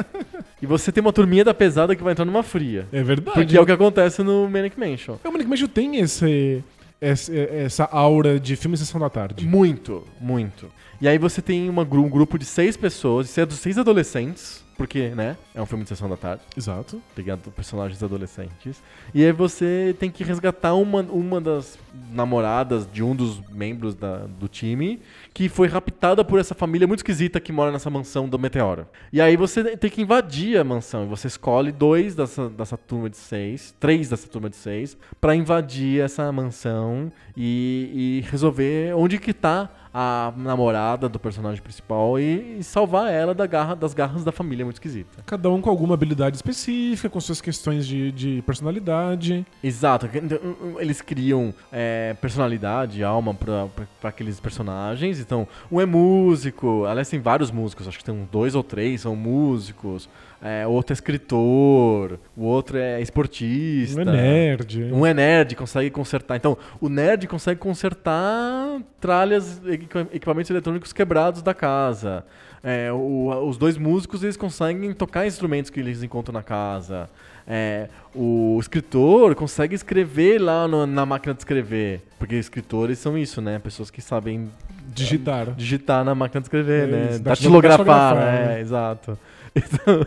e você tem uma turminha da pesada que vai entrar numa fria. É verdade. Porque é o que acontece no Manic Mansion. O Manic Mansion tem esse, esse- essa aura de filme Sessão da Tarde. Muito, muito. E aí você tem uma, um grupo de seis pessoas, é seis adolescentes, porque, né, é um filme de sessão da tarde, Exato. a personagens adolescentes. E aí você tem que resgatar uma, uma das namoradas de um dos membros da- do time que foi raptada por essa família muito esquisita que mora nessa mansão do meteoro. E aí você tem que invadir a mansão. E você escolhe dois dessa, dessa turma de seis, três dessa turma de seis, pra invadir essa mansão e, e resolver onde que tá a namorada do personagem principal e, e salvar ela da garra, das garras da família muito esquisita. Cada um com alguma habilidade específica, com suas questões de, de personalidade. Exato. Então, Eles criam é, personalidade, alma pra aqueles personagens. Então, um é músico. Aliás, tem vários músicos. Acho que tem dois ou três são músicos. É, o outro é escritor. O outro é esportista. Um é nerd. Um é nerd, consegue consertar. Então, o nerd consegue consertar tralhas, equi- equipamentos eletrônicos quebrados da casa. É, o- os dois músicos, eles conseguem tocar instrumentos que eles encontram na casa. É, o escritor consegue escrever lá no- na máquina de escrever. Porque escritores são isso, né? Pessoas que sabem Digitar. digitar na máquina de escrever, É, né? Datilografar, datilografar, né? né? Exato. Então,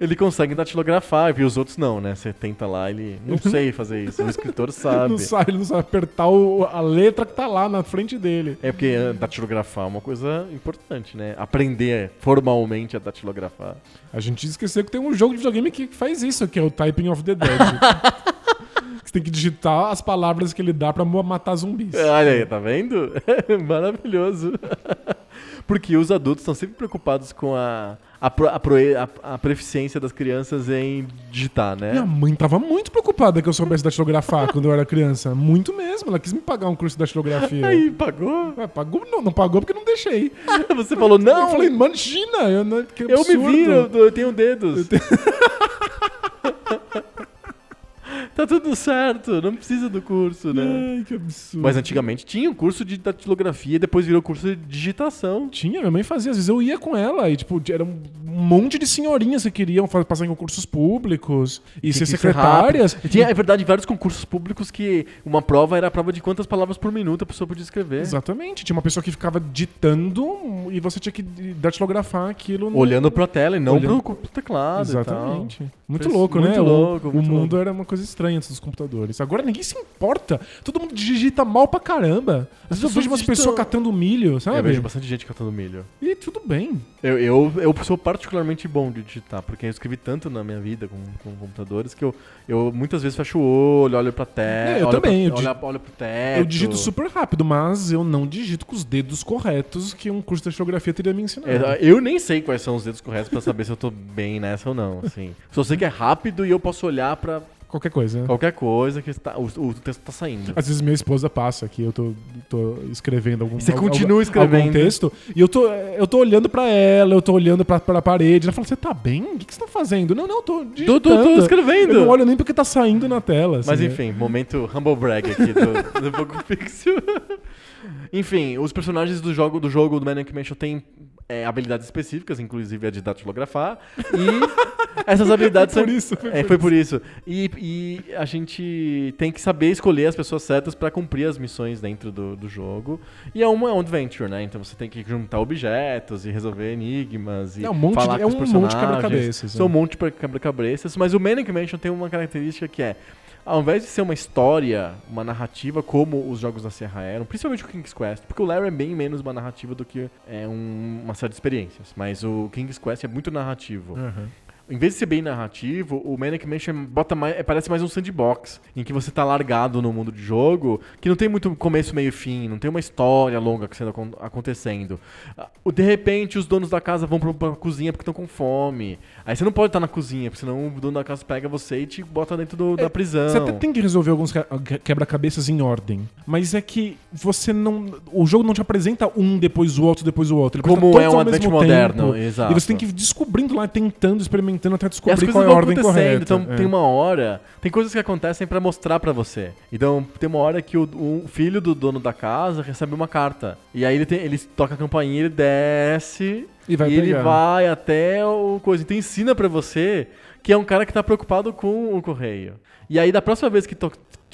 ele consegue datilografar, e os outros não, né? Você tenta lá, ele não sei fazer isso. O escritor sabe. Não sabe, ele não sabe apertar o- a letra que tá lá na frente dele. É porque eh, datilografar é uma coisa importante, né? Aprender formalmente a datilografar. A gente esqueceu que tem um jogo de videogame que faz isso, que é o Typing of the Dead. Você tem que digitar as palavras que ele dá pra mo- matar zumbis. Olha aí, tá vendo? Maravilhoso. Porque os adultos estão sempre preocupados com a, a, pro- a, proe- a, a proficiência das crianças em digitar, né? Minha mãe tava muito preocupada que eu soubesse datilografar quando eu era criança. Muito mesmo. Ela quis me pagar um curso de datilografia. Aí, pagou? Ué, pagou? Não, não pagou porque não deixei. Você falou, não, eu falei, imagina! Eu, não, que eu me viro, eu, eu tenho dedos. tá tudo certo, não precisa do curso, né? Ai, que absurdo. Mas antigamente tinha um curso de datilografia depois virou curso de digitação. Tinha, minha mãe fazia. Às vezes eu ia com ela e, tipo, era um monte de senhorinhas que queriam passar em concursos públicos e ser ser secretárias. Tinha, é verdade, vários concursos públicos que uma prova era a prova de quantas palavras por minuto a pessoa podia escrever. Exatamente. Tinha uma pessoa que ficava ditando e você tinha que datilografar aquilo. no- Olhando pra tela e não Olhando- pro teclado Exatamente. Muito louco, muito né? O- louco, o, muito mundo era uma coisa estranha antes dos computadores. Agora ninguém se importa. Todo mundo digita mal pra caramba. Às vezes eu vejo umas digitam- pessoas catando milho, sabe? Eu vejo bastante gente catando milho. E tudo bem. Eu, eu, eu sou particularmente bom de digitar, porque eu escrevi tanto na minha vida com, com computadores que eu, eu muitas vezes fecho o olho, olho pra tela. É, eu também, Pra, eu olho, olho pro teto. Eu digito super rápido, mas eu não digito com os dedos corretos que um curso de datilografia teria me ensinado. É, eu nem sei quais são os dedos corretos pra saber se eu tô bem nessa ou não, assim. Só sei que é rápido e eu posso olhar pra Qualquer coisa. né? qualquer coisa que está, o, o texto tá saindo. Às vezes minha esposa passa aqui, eu tô, tô escrevendo algum Você algum- continua algum escrevendo. texto e eu tô, eu tô olhando pra ela, eu tô olhando pra, pra parede. Ela fala: Você tá bem? O que, que você tá fazendo? Não, não, eu tô Tô, digitando. tô, tô escrevendo. Eu não olho nem porque tá saindo na tela. assim, Mas né? enfim, momento humble brag aqui do, do Poco Pixel. enfim, os personagens do jogo do jogo do Maniac Mansion têm é, habilidades específicas, inclusive a de datilografar. E essas habilidades Foi são. por isso, foi é, por foi por isso. E, e a gente tem que saber escolher as pessoas certas pra cumprir as missões dentro do, do jogo. E é uma é um adventure, né? Então você tem que juntar objetos e resolver enigmas e É um monte falar de- é um monte de quebra-cabeças, São um né? monte de quebra-cabeças. Mas o Manic Mansion tem uma característica que é ao invés de ser uma história, uma narrativa como os jogos da Serra eram, principalmente o King's Quest, porque o Larry é bem menos uma narrativa do que é um- uma série de experiências, mas o King's Quest é muito narrativo. Aham. Em vez de ser bem narrativo, o Manic Mansion bota mais, é, parece mais um sandbox, em que você tá largado no mundo de jogo, que não tem muito começo, meio e fim, não tem uma história longa que sendo acon- acontecendo. Ah, De repente, os donos da casa vão pra, cozinha porque estão com fome. Aí você não pode estar na cozinha, porque senão o dono da casa pega você e te bota dentro do- da prisão. Você até tem que resolver alguns que- quebra-cabeças em ordem. Mas é que você não. O jogo não te apresenta um depois o outro, depois o outro. Ele Como é um tempo. moderno, exato. E você tem que ir descobrindo lá, tentando, experimentando até E as descobrir coisas qual é a vão ordem acontecendo, correta. então É. tem uma hora, tem coisas que acontecem pra mostrar pra você. Então tem uma hora que o, o filho do dono da casa recebe uma carta. E aí ele, tem, ele toca a campainha, ele desce E vai ele pegar. vai até o coisa. Então ensina pra você que é um cara que tá preocupado com o correio. E aí da próxima vez que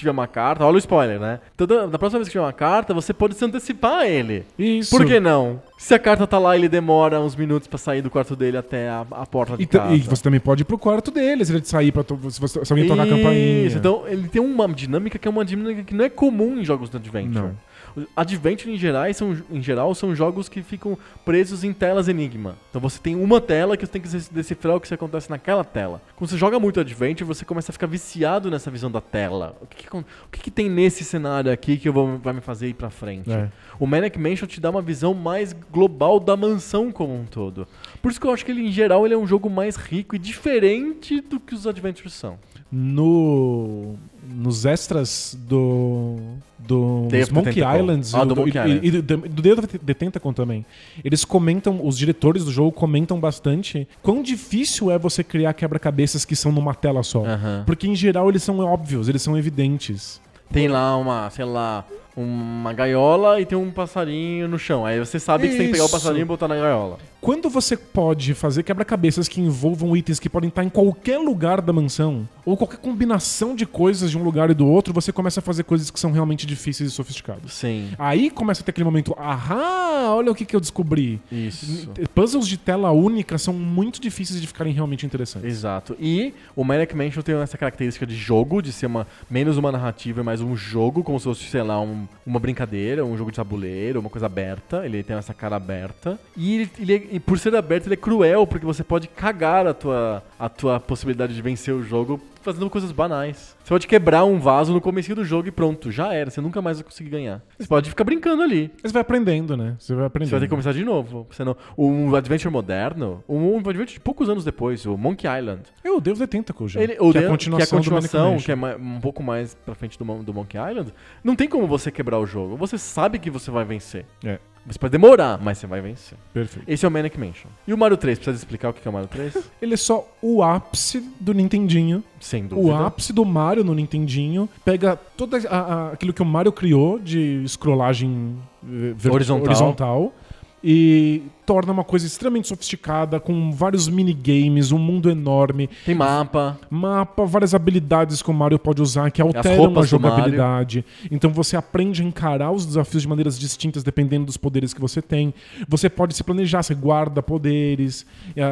tiver uma carta, olha o spoiler, né? Então, da, próxima vez que tiver uma carta, você pode se antecipar a ele. Isso. Por que não? Se a carta tá lá, ele demora uns minutos pra sair do quarto dele até a, a porta de E, casa. e você também pode ir pro quarto dele, se ele sair pra se, você- se alguém tocar a campainha. Isso, então ele tem uma dinâmica que é uma dinâmica que não é comum em jogos de adventure. Não. Adventure em geral, são, em geral são jogos que ficam presos em telas enigma. Então você tem uma tela que você tem que decifrar o que acontece naquela tela. Quando você joga muito Adventure, você começa a ficar viciado nessa visão da tela. O que, que, o que que tem nesse cenário aqui que eu vou, vai me fazer ir pra frente? É. O Manic Mansion te dá uma visão mais global da mansão como um todo. Por isso que eu acho que ele, em geral, ele é um jogo mais rico e diferente do que os Adventures são. No, nos extras do. Do Monkey. Islands Ah, e do do, Monkey e- Island. e do, do Day of the Tentacle também. Eles comentam, os diretores do jogo comentam bastante quão difícil é você criar quebra-cabeças que são numa tela só. Porque em geral eles são óbvios, eles são evidentes. Tem lá uma, sei lá, uma gaiola e tem um passarinho no chão. Aí você sabe que você tem que pegar o Isso. passarinho e botar na gaiola. Quando você pode fazer quebra-cabeças que envolvam itens que podem estar em qualquer lugar da mansão, ou qualquer combinação de coisas de um lugar e do outro, você começa a fazer coisas que são realmente difíceis e sofisticadas. Sim. Aí começa a ter aquele momento, ahá, olha o que, que eu descobri. Isso. Puzzles de tela única são muito difíceis de ficarem realmente interessantes. Exato. E o Manic Mansion tem essa característica de jogo, de ser uma menos uma narrativa e mais um jogo, como se fosse, sei lá, um- uma brincadeira, um jogo de tabuleiro, uma coisa aberta. Ele tem essa cara aberta. E, ele, ele é- e por ser aberto, ele é cruel, porque você pode cagar a tua, a tua possibilidade de vencer o jogo fazendo coisas banais. Você pode quebrar um vaso no começo do jogo e pronto, já era. Você nunca mais vai conseguir ganhar. Você pode ficar brincando ali. Você vai aprendendo, né? Você vai aprendendo. Você vai ter que começar de novo. Senão, um Adventure moderno, um Adventure de poucos anos depois, o Monkey Island, É o Deus the Tentacle já. ele, o que é de- a continuação, que é, a continuação, que é um pouco mais pra frente do, do Monkey Island, não tem como você quebrar o jogo. Você sabe que você vai vencer. É, Você pode demorar, mas você vai vencer. perfeito. Esse é o Manic Mansion. E o Mario 3, precisa explicar o que é o Mario 3? Ele é só o ápice do Nintendinho. Sem dúvida. O ápice do Mario no Nintendinho pega todo aquilo que o Mario criou de scrollagem eh, Horizontal. horizontal e torna uma coisa extremamente sofisticada, com vários minigames, um mundo enorme, Tem mapa. mapa, várias habilidades que o Mario pode usar que alteram a jogabilidade. Então você aprende a encarar os desafios de maneiras distintas dependendo dos poderes que você tem. Você pode se planejar, você guarda poderes,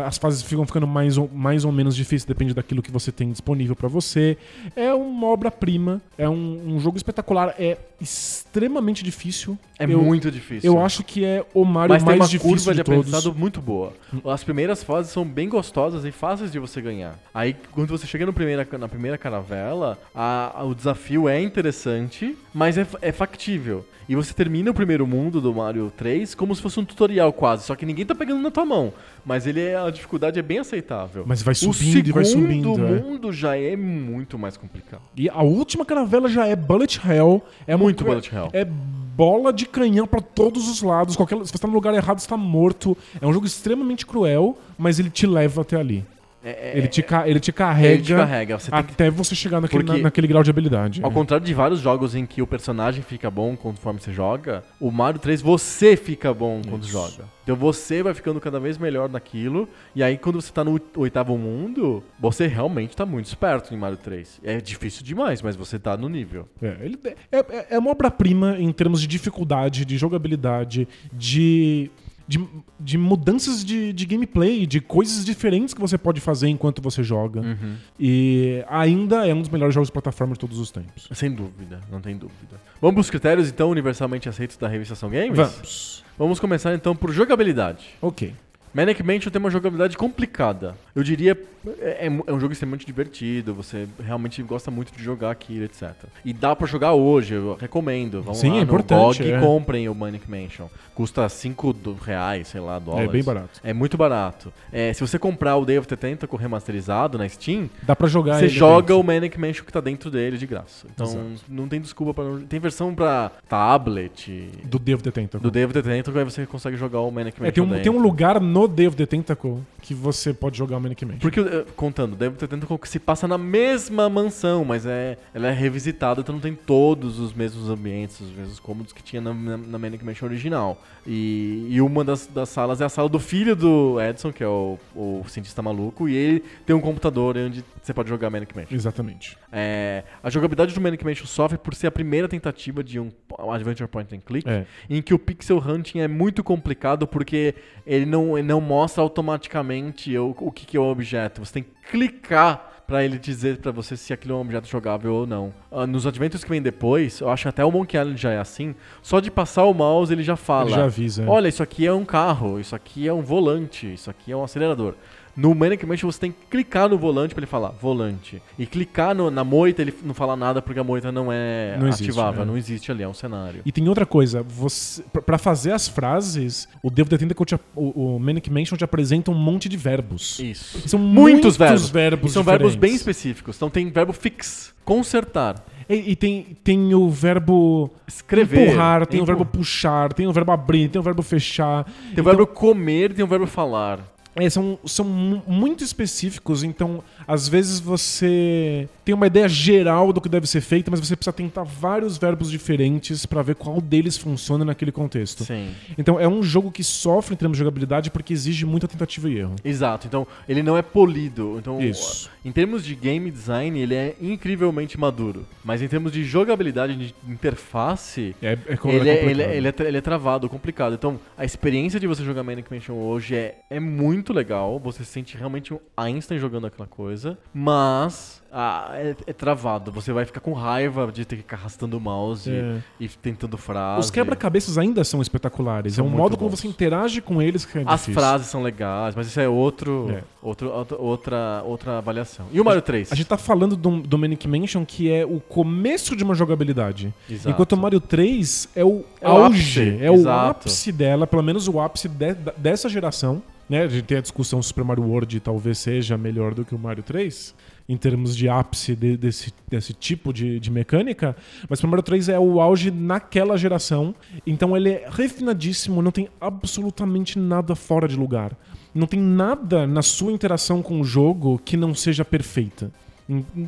as fases ficam ficando mais ou, mais ou menos difíceis, depende daquilo que você tem disponível pra você. É uma obra-prima, é um, um jogo espetacular, é extremamente difícil. É Eu- muito difícil. Eu acho que é o Mario Mas mais difícil de. Aprendizado muito boa. As primeiras fases são bem gostosas e fáceis de você ganhar. Aí, quando você chega no primeira, na primeira caravela, a- a- o desafio é interessante, mas é, é factível. E você termina o primeiro mundo do Mario 3 como se fosse um tutorial quase, só que ninguém tá pegando na tua mão. Mas ele é, a dificuldade é bem aceitável. Mas vai o subindo e vai subindo, segundo é. mundo já é muito mais complicado. E a última caravela já é Bullet Hell. É Muito Bullet Hell. É bola de canhão pra todos os lados. Qualquer, se você tá no lugar errado, você tá morto. É um jogo extremamente cruel, mas ele te leva até ali. É- Ele te, ele te carrega, ele te carrega. Você tem que até você chegar naquele, Porque- na- naquele grau de habilidade. Ao É. contrário de vários jogos em que o personagem fica bom conforme você joga, o Mario 3 você fica bom quando Isso. joga. Então você vai ficando cada vez melhor naquilo, e aí quando você tá no oitavo mundo, você realmente tá muito esperto em Mario 3. É difícil demais, mas você tá no nível. É, ele- é- é- é uma obra-prima em termos de dificuldade, de jogabilidade, de, de, de mudanças de, de gameplay, de coisas diferentes que você pode fazer enquanto você joga. Uhum. E ainda é um dos melhores jogos de plataforma de todos os tempos. Sem dúvida, não tem dúvida. Vamos pros critérios, então, universalmente aceitos da revista Ação Games? Vamos. Vamos começar, então, por jogabilidade. Ok. Manic Mansion tem uma jogabilidade complicada. Eu diria, é, é é um jogo extremamente divertido, você realmente gosta muito de jogar aquilo, etc. E dá pra jogar hoje, eu recomendo. Vamos Sim, lá é no GOG é. e comprem o Manic Mansion. Custa 5 reais, sei lá, dólares. É bem barato. É muito barato. É, se você comprar o Day of the Tentacle remasterizado na Steam, Dá pra jogar você joga dentro. o Manic Mansion que tá dentro dele de graça. Então Exato. não tem desculpa pra não... Tem versão pra tablet... Do Day of the Tentacle. Do Day of the Tentacle, aí você consegue jogar o Manic Mansion É, tem, um, tem um lugar no Of the Tentacle que você pode jogar o Manic Mansion. Porque, eh, contando, the Tentacle que se passa na mesma mansão, mas é, ela é revisitada, então não tem todos os mesmos ambientes, os mesmos cômodos que tinha na, na, na Manic Mansion original. E, e uma das, das salas é a sala do filho do Edson, que é o, o cientista maluco, e ele tem um computador onde você pode jogar Manic Mansion. Exatamente. É, a jogabilidade do Manic Mansion sofre por ser a primeira tentativa de um Adventure Point and Click, É. em que o pixel hunting é muito complicado porque ele não, ele não mostra automaticamente o, o que, que é o objeto. Você tem que clicar pra ele dizer pra você se aquilo é um objeto jogável ou não. Ah, nos Adventures que vem depois, eu acho que até o Monkey Island já é assim, só de passar o mouse ele já fala. Ele já avisa. é. Olha, isso aqui é um carro, isso aqui é um volante, isso aqui é um acelerador. No Manic Mansion você tem que clicar no volante pra ele falar volante. E clicar no- na moita ele não fala nada porque a moita não é Não existe, ativável, é. não existe ali, é um cenário. E tem outra coisa, você, pra- pra fazer as frases, o Devo the Tentacle, te, o, o Manic Mansion te apresenta um monte de verbos. Isso. São Muitos verbos. verbos E são verbos bem diferentes. específicos. Então tem verbo fix, consertar, E, e tem, tem o verbo escrever. empurrar, tem o verbo puxar, tem o verbo abrir, tem o verbo fechar. Tem o verbo comer, tem o verbo falar. É, são, são mu- muito específicos, então às vezes você tem uma ideia geral do que deve ser feito, mas você precisa tentar vários verbos diferentes pra ver qual deles funciona naquele contexto. Sim. Então é um jogo que sofre em termos de jogabilidade porque exige muita tentativa e erro. Exato. Então ele não é polido. Então Isso. em termos de game design ele é incrivelmente maduro. Mas em termos de jogabilidade, de interface, É, é, Ele é ele, é, ele, é, ele é travado, complicado. Então, a experiência de você jogar Manic Mansion hoje é, é muito legal. Você se sente realmente um Einstein jogando aquela coisa. Mas ah, é, é travado. Você vai ficar com raiva de ter que ficar arrastando o mouse É. e tentando frase. Os quebra-cabeças ainda são espetaculares. São é um modo como bons. você interage com eles que é As difícil. frases são legais, mas isso é outro, É. outro outra, outra, outra avaliação. E o Mario 3? A gente tá falando do, do Manic Mansion, que é o começo de uma jogabilidade. Exato. Enquanto o Mario 3 é o É o auge, é o ápice dela, pelo menos o ápice de- dessa geração. Né? A gente tem a discussão Super Mario World talvez seja melhor do que o Mario 3, em termos de ápice de- desse, desse tipo de, de mecânica, mas o Mario 3 é o auge naquela geração, então ele é refinadíssimo, não tem absolutamente nada fora de lugar. Não tem nada na sua interação com o jogo que não seja perfeita.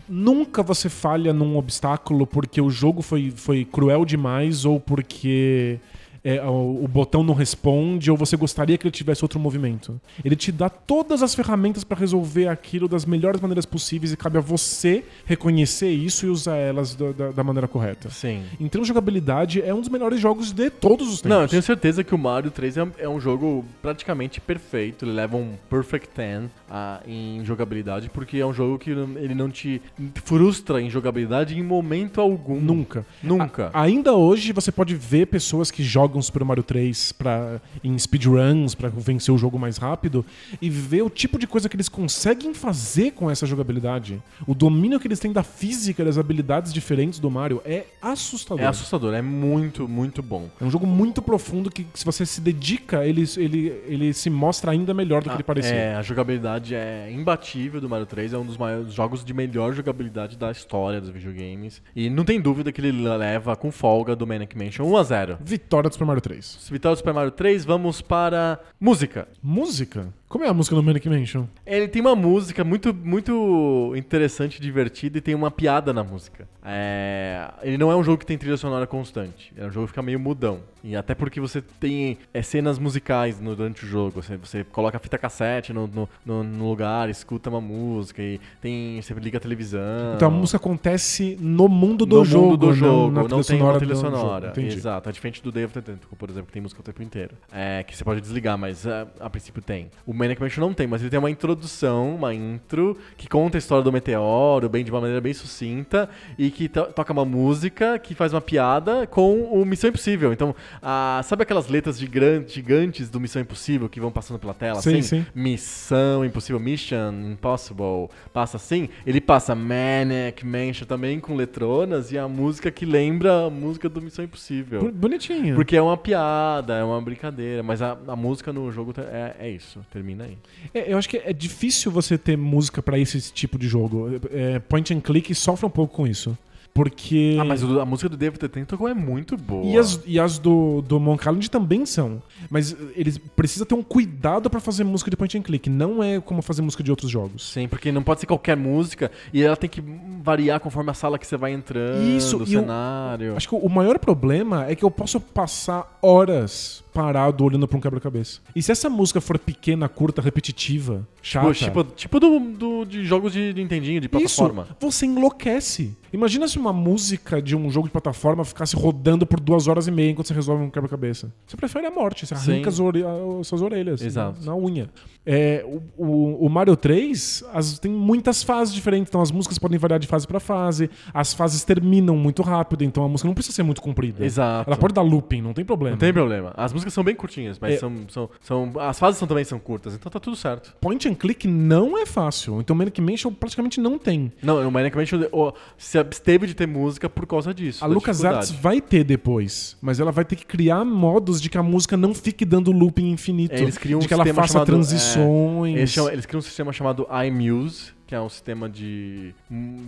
Nunca você falha num obstáculo porque o jogo foi, foi cruel demais ou porque é, o, o botão não responde ou você gostaria que ele tivesse outro movimento. Ele te dá todas as ferramentas para resolver aquilo das melhores maneiras possíveis e cabe a você reconhecer isso e usar elas da, da- da maneira correta. Sim. Em termos de jogabilidade, é um dos melhores jogos de todos os tempos. Não, eu tenho certeza que o Mario 3 é, é um jogo praticamente perfeito. Ele leva um Perfect 10 ah, em jogabilidade, porque é um jogo que ele não te frustra em jogabilidade em momento algum. Nunca. Nunca. A- ainda hoje você pode ver pessoas que jogam Super Mario 3 pra, em speedruns pra vencer o jogo mais rápido e ver o tipo de coisa que eles conseguem fazer com essa jogabilidade. O domínio que eles têm da física, das habilidades diferentes do Mario é assustador. É assustador, é muito, muito bom. É um jogo muito profundo que, se você se dedica, ele, ele, ele se mostra ainda melhor do que Ah, ele parecia. É, a jogabilidade é imbatível do Mario 3, é um dos maiores jogos de melhor jogabilidade da história dos videogames. E não tem dúvida que ele leva com folga do Manic Mansion 1 a 0. Vitória do Super Mario 3. Vitória do Super Mario 3, vamos para música. Música? Como é a música do Manic Mansion? Ele tem uma música muito, muito interessante, divertida e tem uma piada na música. É, ele não é um jogo que tem trilha sonora constante. É um jogo que fica meio mudão. E até porque você tem é, cenas musicais no- durante o jogo. Você, você coloca a fita cassete no, no, no- no lugar, escuta uma música e tem, você liga a televisão. Então a música acontece no mundo do no jogo, mundo do jogo, não, não, na trilha tem uma trilha sonora. Exato, é diferente do Day of the Por exemplo, que tem música o tempo inteiro. É, que você pode desligar, mas é, a princípio tem. O Manic Mansion não tem, mas ele tem uma introdução, uma intro, que conta a história do meteoro, bem de uma maneira bem sucinta, e que to- toca uma música que faz uma piada com o Missão Impossível. Então, ah, sabe aquelas letras gigan- gigantes do Missão Impossível que vão passando pela tela? Sim, assim? sim. Missão Impossível, Mission Impossible, passa assim. Ele passa Manic Mansion também com letronas e a música que lembra a música do Missão Impossível. Bonitinho. Porque é uma piada, é uma brincadeira, mas a, a música no jogo te- é, é isso, termina aí. É, eu acho que é difícil você ter música pra esse tipo de jogo. É, point and click sofre um pouco com isso. Porque. Ah, mas a música do David Tentacle é muito boa. E as, e as do, do Monk Island também são. Mas eles precisam ter um cuidado pra fazer música de point and click. Não é como fazer música de outros jogos. Sim, porque não pode ser qualquer música e ela tem que variar conforme a sala que você vai entrando, Isso, o e cenário. Acho que o maior problema é que eu posso passar horas parado olhando pra um quebra-cabeça. E se essa música for pequena, curta, repetitiva, chata. Tipo, tipo, tipo do, do- de jogos de Nintendinho, de plataforma. Isso, você enlouquece. Imagina se uma música de um jogo de plataforma ficasse rodando por duas horas e meia enquanto você resolve um quebra-cabeça. Você prefere a morte, você arranca as, ore- as suas orelhas Exato. Na, na unha. É, o, o- o Mario 3 as- tem muitas fases diferentes, então as músicas podem variar de fase pra fase, as fases terminam muito rápido, então a música não precisa ser muito comprida. Exato. Ela pode dar looping, não tem problema. Não tem problema. As músicas são bem curtinhas, mas É. são, são, são. As fases são, também são curtas, então tá tudo certo. Point and click não é fácil, então Manic Mansion praticamente não tem. Não, o Manic Mansion o- se absteve de ter música por causa disso. A LucasArts vai ter depois, mas ela vai ter que criar modos de que a música não fique dando looping infinito. É, eles criam de um que ela faça chamado, transições. Eles, chamam- eles criam um sistema chamado iMuse, que é um sistema de,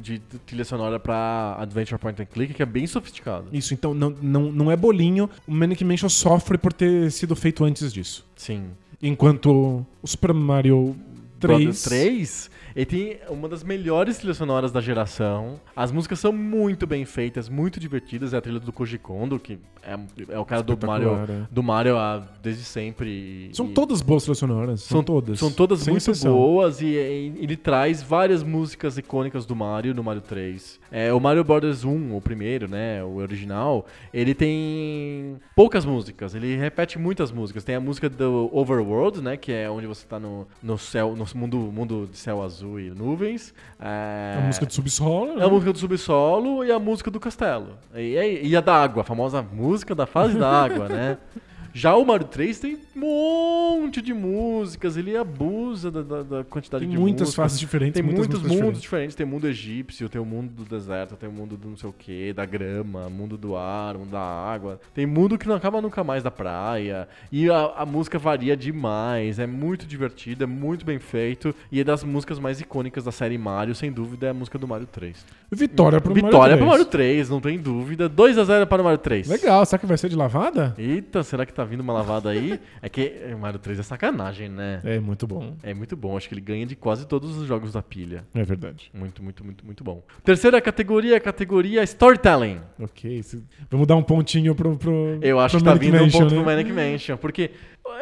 de trilha sonora pra Adventure Point and Click, que é bem sofisticado. Isso, então não, não, não é bolinho. O Manic Mansion sofre por ter sido feito antes disso. Sim. Enquanto o Super Mario 3... Brothers 3, ele tem uma das melhores trilhas sonoras da geração. As músicas são muito bem feitas, muito divertidas. É a trilha do Koji Kondo, que é, é o cara do Mario, é. do Mario ah, desde sempre. São E- todas boas trilhas sonoras. São, todas. São todas Sem muito exceção. boas e, e ele traz várias músicas icônicas do Mario no Mario 3. É, o Mario Brothers 1, o primeiro, né, o original, ele tem poucas músicas, ele repete muitas músicas. Tem a música do Overworld, né, que é onde você tá no, no céu, no mundo, mundo de céu azul e nuvens. É, A música do subsolo. é a música do subsolo e a música do castelo. E, e- e a da água, a famosa música da fase da água, né? Já o Mario 3 tem um monte de músicas, ele abusa da, da- da quantidade Tem de muitas músicas. fases diferentes. Tem muitos mundos diferentes. diferentes. Tem o mundo egípcio, tem o mundo do deserto, tem o mundo do não sei o que, da grama, mundo do ar, mundo da água. Tem mundo que não acaba nunca mais da praia. E a, a música varia demais. É muito divertido, é muito bem feito. E é das músicas mais icônicas da série Mario, sem dúvida, é a música do Mario 3. Vitória pro Vitória Mario 3. pro Mario 3, não tem dúvida. 2x0 para o Mario 3. Legal, será que vai ser de lavada? Eita, será que tá vindo uma lavada aí? é que o Mario 3 é sacanagem, né? É muito bom. É muito bom, acho que ele ganha de quase todos os jogos da pilha. É verdade. Muito, muito, muito, muito bom. Terceira categoria, categoria Storytelling. Ok. se- Vamos dar um pontinho pro. pro Eu acho pro que tá Manic vindo um Mansion, ponto né? pro Manic Mansion, porque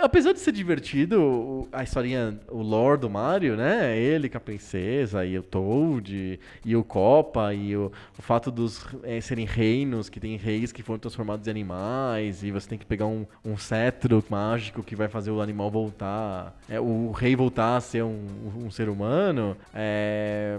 apesar de ser divertido, a historinha, o lore do Mario, né? Ele com a princesa e o Toad e o Copa e o, o fato dos eh, serem reinos, que tem reis que foram transformados em animais e você tem que pegar um, um cetro mágico que vai fazer o animal voltar, é, o rei voltar a ser um, um ser humano, é...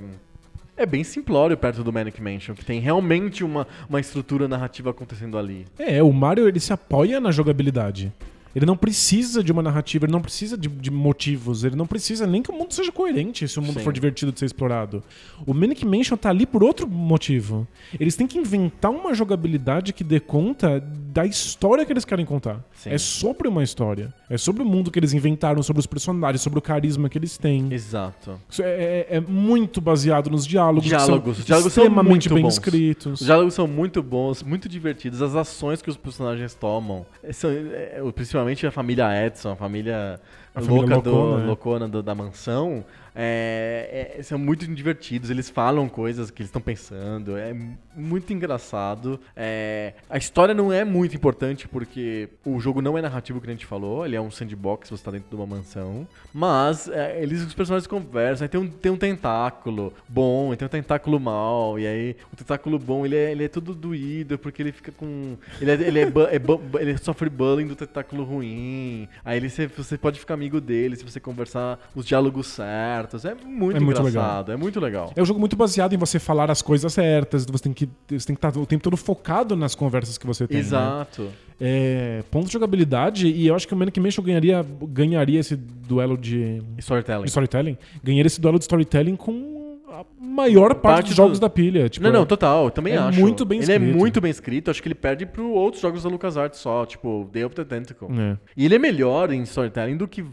É bem simplório perto do Manic Mansion, que tem realmente uma, uma estrutura narrativa acontecendo ali. É, o Mario ele se apoia na jogabilidade. Ele não precisa de uma narrativa, ele não precisa de, de motivos, ele não precisa nem que o mundo seja coerente se o mundo Sim. for divertido de ser explorado. O Manic Mansion tá ali por outro motivo. Eles têm que inventar uma jogabilidade que dê conta da história que eles querem contar. Sim. É sobre uma história. É sobre o mundo que eles inventaram, sobre os personagens, sobre o carisma que eles têm. Exato. Isso é, é- é muito baseado nos diálogos. Diálogos. são Os diálogos são extremamente muito bem bons. escritos. Os diálogos são muito bons, muito divertidos. As ações que os personagens tomam, é, são, é, principalmente a família Edson, a família, A louca do- loucona, é. loucona do- da mansão, é, é, são muito divertidos. Eles falam coisas que eles estão pensando. É muito engraçado. É, a história não é muito importante porque o jogo não é narrativo que a gente falou. Ele é um sandbox, você está dentro de uma mansão. Mas é, eles, os personagens conversam. Aí tem um, tem um tentáculo bom, e tem um tentáculo mal. E aí o tentáculo bom ele é, ele é todo doído porque ele fica com. Ele, é, ele, é é ele sofre bullying do tentáculo ruim. Aí ele, você, você pode ficar amigo dele se você conversar os diálogos certos. É muito É muito engraçado, é muito legal. É um jogo muito baseado em você falar as coisas certas, você tem que, você tem que estar o tempo todo focado nas conversas que você tem. né? Exato. É, ponto de jogabilidade, e eu acho que o Manic Mansion ganharia, ganharia esse duelo de Storytelling. storytelling. Ganharia esse duelo de storytelling com a maior parte, Parte dos do- jogos da pilha. Tipo, não, não, é- total, eu também é acho. muito bem ele é escrito. muito bem escrito, acho que ele perde para outros jogos da LucasArts só, tipo Day of the Tentacle. É. E ele é melhor em storytelling do que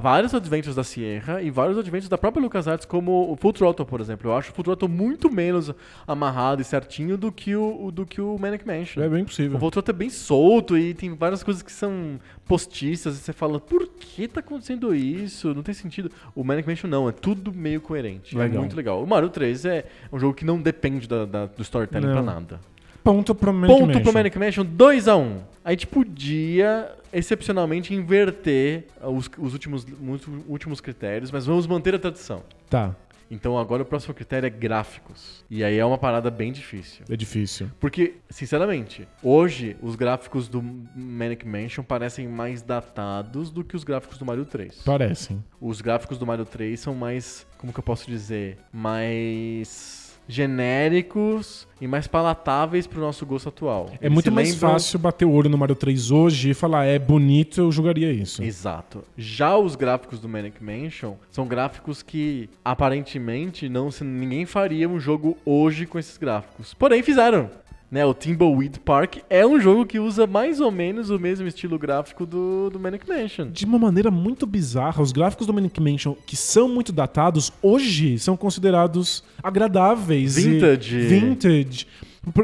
vários adventures da Sierra e vários adventures da própria LucasArts, como o Full Throttle, por exemplo. Eu acho o Full Throttle muito menos amarrado e certinho do que o, do que o Manic Mansion. É bem O possível. Full Throttle é bem solto e tem várias coisas que são postiças e você fala, por que tá acontecendo isso? Não tem sentido. O Manic Mansion não, é tudo meio coerente. Legal. É muito legal. O Mario 3 é um jogo que não depende da- da- do storytelling Não. pra nada. Ponto pro Manic Ponto Mansion. pro Manic Mansion 2x1. A gente podia, excepcionalmente, inverter os, os últimos, os últimos critérios, mas vamos manter a tradição. Tá, Então agora o próximo critério é gráficos. E aí é uma parada bem difícil. é difícil. Porque, sinceramente, hoje os gráficos do Manic Mansion parecem mais datados do que os gráficos do Mario 3. Parecem. Os gráficos do Mario 3 são mais, como que eu posso dizer, mais genéricos e mais palatáveis pro nosso gosto atual. É Eles muito mais lembram- fácil bater o olho no Mario 3 hoje e falar, é bonito, eu jogaria isso. Exato. Já os gráficos do Manic Mansion são gráficos que aparentemente não se, ninguém faria um jogo hoje com esses gráficos. Porém fizeram. Né, o Timbleweed Park é um jogo que usa mais ou menos o mesmo estilo gráfico do, do Manic Mansion. De uma maneira muito bizarra, os gráficos do Manic Mansion, que são muito datados, hoje são considerados agradáveis. Vintage. vintage.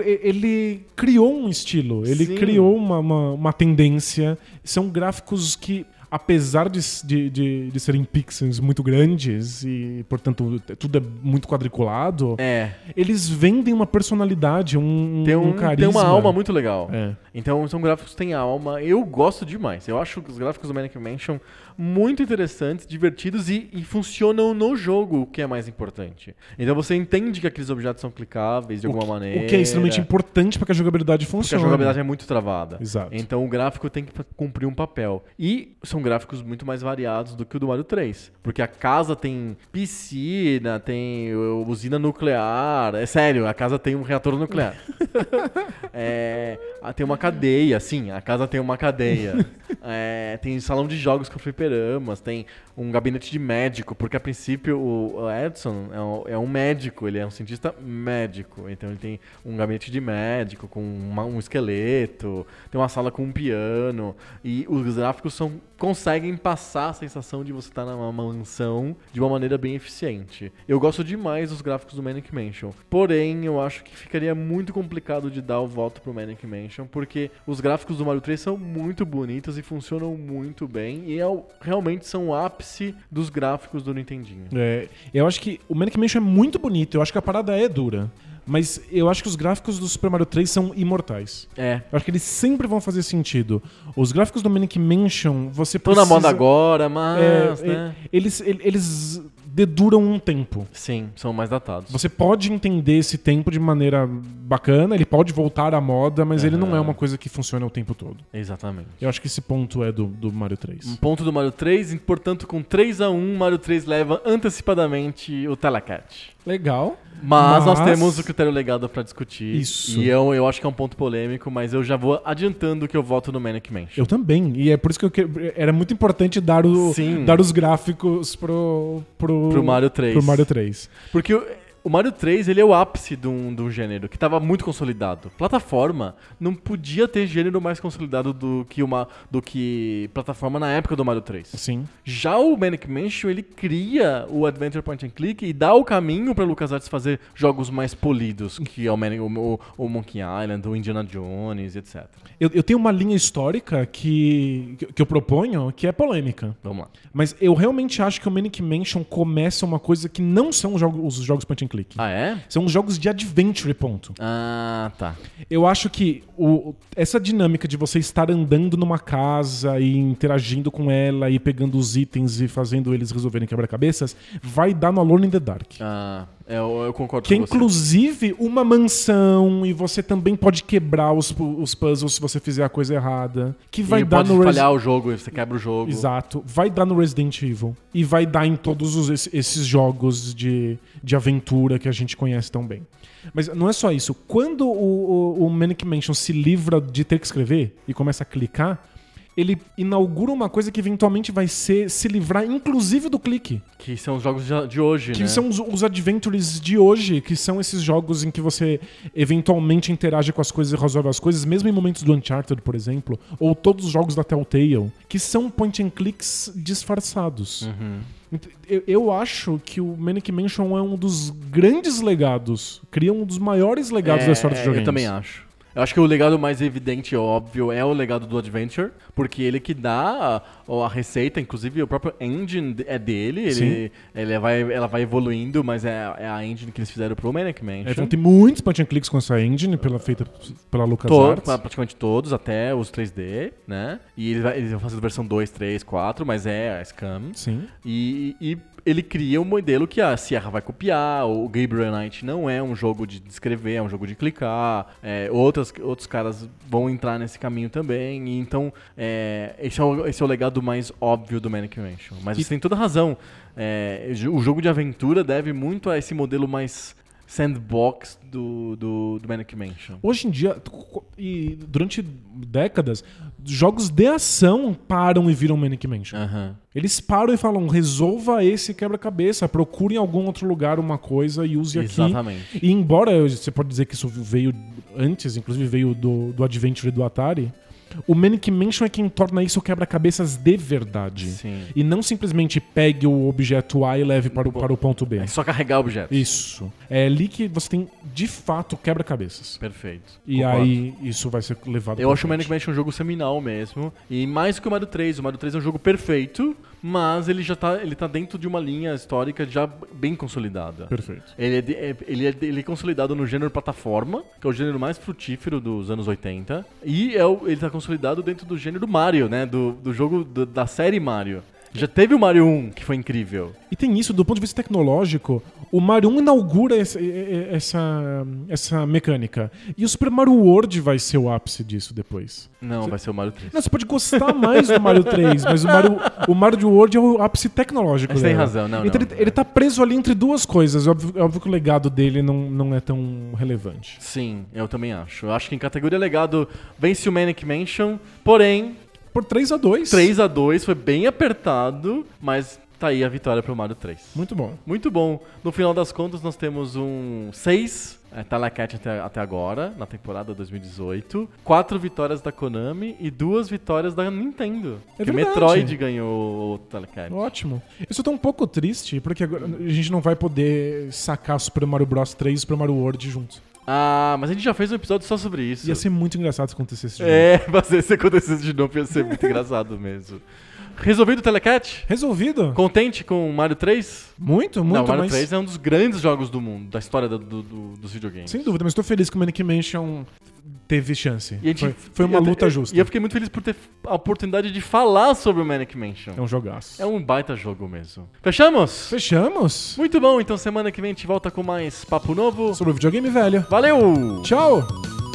Ele criou um estilo, ele Sim. criou uma, uma, uma tendência. São gráficos que, apesar de, de, de, de serem pixels muito grandes e, portanto, tudo é muito quadriculado, É, eles vendem uma personalidade, um, tem, um, um carisma. tem uma alma muito legal. É. Então são gráficos que têm alma. Eu gosto demais. Eu acho os gráficos do Manic Mansion muito interessantes, divertidos e, e funcionam no jogo, o que é mais importante. Então você entende que aqueles objetos são clicáveis de alguma maneira. O que é extremamente importante para que a jogabilidade Porque a funcione. jogabilidade é muito travada. Exato. Então o gráfico tem que cumprir um papel. E são gráficos muito mais variados do que o do Mario 3. Porque a casa tem piscina, tem usina nuclear. É sério, a casa tem um reator nuclear. É, tem uma cadeia, sim, a casa tem uma cadeia. É, tem salão de jogos com fliperamas, tem um gabinete de médico, porque a princípio o Edson é um, é um médico, ele é um cientista médico. Então ele tem um gabinete de médico com uma- um esqueleto, tem uma sala com um piano. E os gráficos são, conseguem passar a sensação de você estar numa mansão de uma maneira bem eficiente. Eu gosto demais dos gráficos do Manic Mansion. Porém, eu acho que ficaria muito complicado de dar o voto pro Manic Mansion, porque os gráficos do Mario 3 são muito bonitos e funcionam muito bem. E é o- realmente são o ápice dos gráficos do Nintendinho. É, eu acho que o Manic Mansion é muito bonito, eu acho que a parada é dura. Mas eu acho que os gráficos do Super Mario 3 são imortais. É. Eu acho que eles sempre vão fazer sentido. Os gráficos do Manic Mansion, você Tô precisa... na moda agora, mas. É, né? eles, ele- eles deduram um tempo. Sim, são mais datados. Você pode entender esse tempo de maneira bacana, ele pode voltar à moda, mas ele não é uma coisa que funciona o tempo todo. Exatamente. Eu acho que esse ponto é do, do Mario 3. Um ponto do Mario 3, e, portanto, com 3 a 1 Mario 3 leva antecipadamente o Telecat. Legal. Mas, nós Mas- temos o critério legado pra discutir. Isso. E eu, eu acho que é um ponto polêmico, mas eu já vou adiantando que eu voto no Manic Mansion. Eu também. E é por isso que eu que... era muito importante dar, o, Sim. dar os gráficos pro, pro, Pro Mario 3. pro Mario 3. Porque o, Mario 3, ele é o ápice de um, de um gênero que tava muito consolidado. Plataforma não podia ter gênero mais consolidado do que uma do que plataforma na época do Mario 3. Sim. Já o Manic Mansion, ele cria o Adventure Point and Click e dá o caminho para LucasArts fazer jogos mais polidos, que é o, Manic- o, o Monkey Island, o Indiana Jones, etc. Eu, eu tenho uma linha histórica que, que eu proponho que é polêmica. Vamos lá. Mas eu realmente acho que o Manic Mansion começa uma coisa que não são os jogos, os jogos point and Ah, é? São os jogos de adventure, ponto. Ah, tá. Eu acho que o- essa dinâmica de você estar andando numa casa e interagindo com ela e pegando os itens e fazendo eles resolverem quebra-cabeças vai dar no Alone in the Dark. Ah, eu, eu concordo Que é com você. inclusive uma mansão e você também pode quebrar os, os puzzles se você fizer a coisa errada. Que vai e dar pode no falhar o jogo, você quebra o jogo. Exato. Vai dar no Resident Evil. E vai dar em todos os- esse- esses jogos de, de aventura que a gente conhece tão bem. Mas não é só isso. Quando o, o, o Manic Mansion se livra de ter que escrever e começa a clicar, ele inaugura uma coisa que eventualmente vai ser se livrar, inclusive, do clique. Que são os jogos de, hoje, Que né? são os, os adventures de hoje, que são esses jogos em que você eventualmente interage com as coisas e resolve as coisas, mesmo em momentos do Uncharted, por exemplo, ou todos os jogos da Telltale, que são point and clicks disfarçados. Uhum. Eu, eu acho que o Manic Mansion é um dos grandes legados, cria um dos maiores legados da história dos É, videogames. Eu também acho. Eu acho que o legado mais evidente e óbvio é o legado do Adventure, porque ele que dá a, a receita, inclusive o próprio engine é dele, ele, ele vai, ela vai evoluindo, mas é, é a engine que eles fizeram pro Manic Mansion. É, então tem muitos point and clicks com essa engine pela, feita pela LucasArts. praticamente todos, até os 3D, né? E eles, vão fazer versão 2, 3, 4, mas é a Scam. Sim. E, e ele cria um modelo que a Sierra vai copiar, o Gabriel Knight não é um jogo de descrever, é um jogo de clicar, é, outras, outros caras vão entrar nesse caminho também, e então é, esse, é o, esse é o legado mais óbvio do Manic Mansion. Mas E- você tem toda razão, é, o jogo de aventura deve muito a esse modelo mais sandbox do, do, do Manic Mansion. Hoje em dia, e durante décadas, jogos de ação param e viram Manic Mansion. Aham. Eles param e falam: resolva esse quebra-cabeça, procure em algum outro lugar uma coisa e use aqui. Exatamente. E embora você pode dizer que isso veio antes, inclusive veio do, do Adventure do Atari, o Manic Mansion é quem torna isso quebra-cabeças de verdade. Sim. E não simplesmente pegue o objeto A e leve para o, para o ponto B. É só carregar objetos. Isso. É ali que você tem, de fato, quebra-cabeças. Perfeito. E Concordo. aí isso vai ser levado Eu acho o Manic frente. Mansion um jogo seminal mesmo. E mais que o Mario 3. O Mario 3 é um jogo perfeito, mas ele já tá, ele tá dentro de uma linha histórica já bem consolidada. Perfeito. Ele é, de- é- ele, é, ele é consolidado no gênero plataforma, que é o gênero mais frutífero dos anos 80. E é o- ele tá consolidado dentro do gênero Mario, né? Do, do jogo do- da série Mario. Já teve o Mario 1, que foi incrível. E tem isso, do ponto de vista tecnológico, o Mario 1 inaugura essa, essa, essa mecânica. E o Super Mario World vai ser o ápice disso depois. Não, vai ser o Mario 3. Não, você pode gostar mais do Mario 3, mas o Mario, o Mario World é o ápice tecnológico. Mas tem razão, não, Então não. Ele, ele tá preso ali entre duas coisas. É óbvio, óbvio que o legado dele não, não é tão relevante. Sim, eu também acho. Eu acho que em categoria legado vence o Manic Mansion, porém, Por 3 a 2 3 a 2 foi bem apertado, mas tá aí a vitória pro Mario 3. Muito bom. Muito bom. No final das contas, nós temos um 6 é, até, até agora, na temporada 2018. Quatro vitórias da Konami e duas vitórias da Nintendo. É que. Metroid ganhou o Telecat. Ótimo. Eu só tô um pouco triste, porque a gente não vai poder sacar Super Mario Bros 3 e Super Mario World juntos. Ah, mas a gente já fez um episódio só sobre isso. Ia ser muito engraçado se acontecesse de novo. É, mas se acontecesse de novo ia ser muito engraçado mesmo. Resolvido o Telecat? Resolvido? Contente com o Mario 3? Muito, muito, Não, o Mario mas... 3 é um dos grandes jogos do mundo, da história do- do- do- dos videogames. Sem dúvida, mas tô feliz que o Manic Mansion teve chance. E gente- foi, foi uma eu- luta eu- justa. E eu fiquei muito feliz por ter a oportunidade de falar sobre o Manic Mansion. É um jogaço. É um baita jogo mesmo. Fechamos? Fechamos? Muito bom, então semana que vem a gente volta com mais papo novo. Sobre o videogame velho. Valeu! Tchau!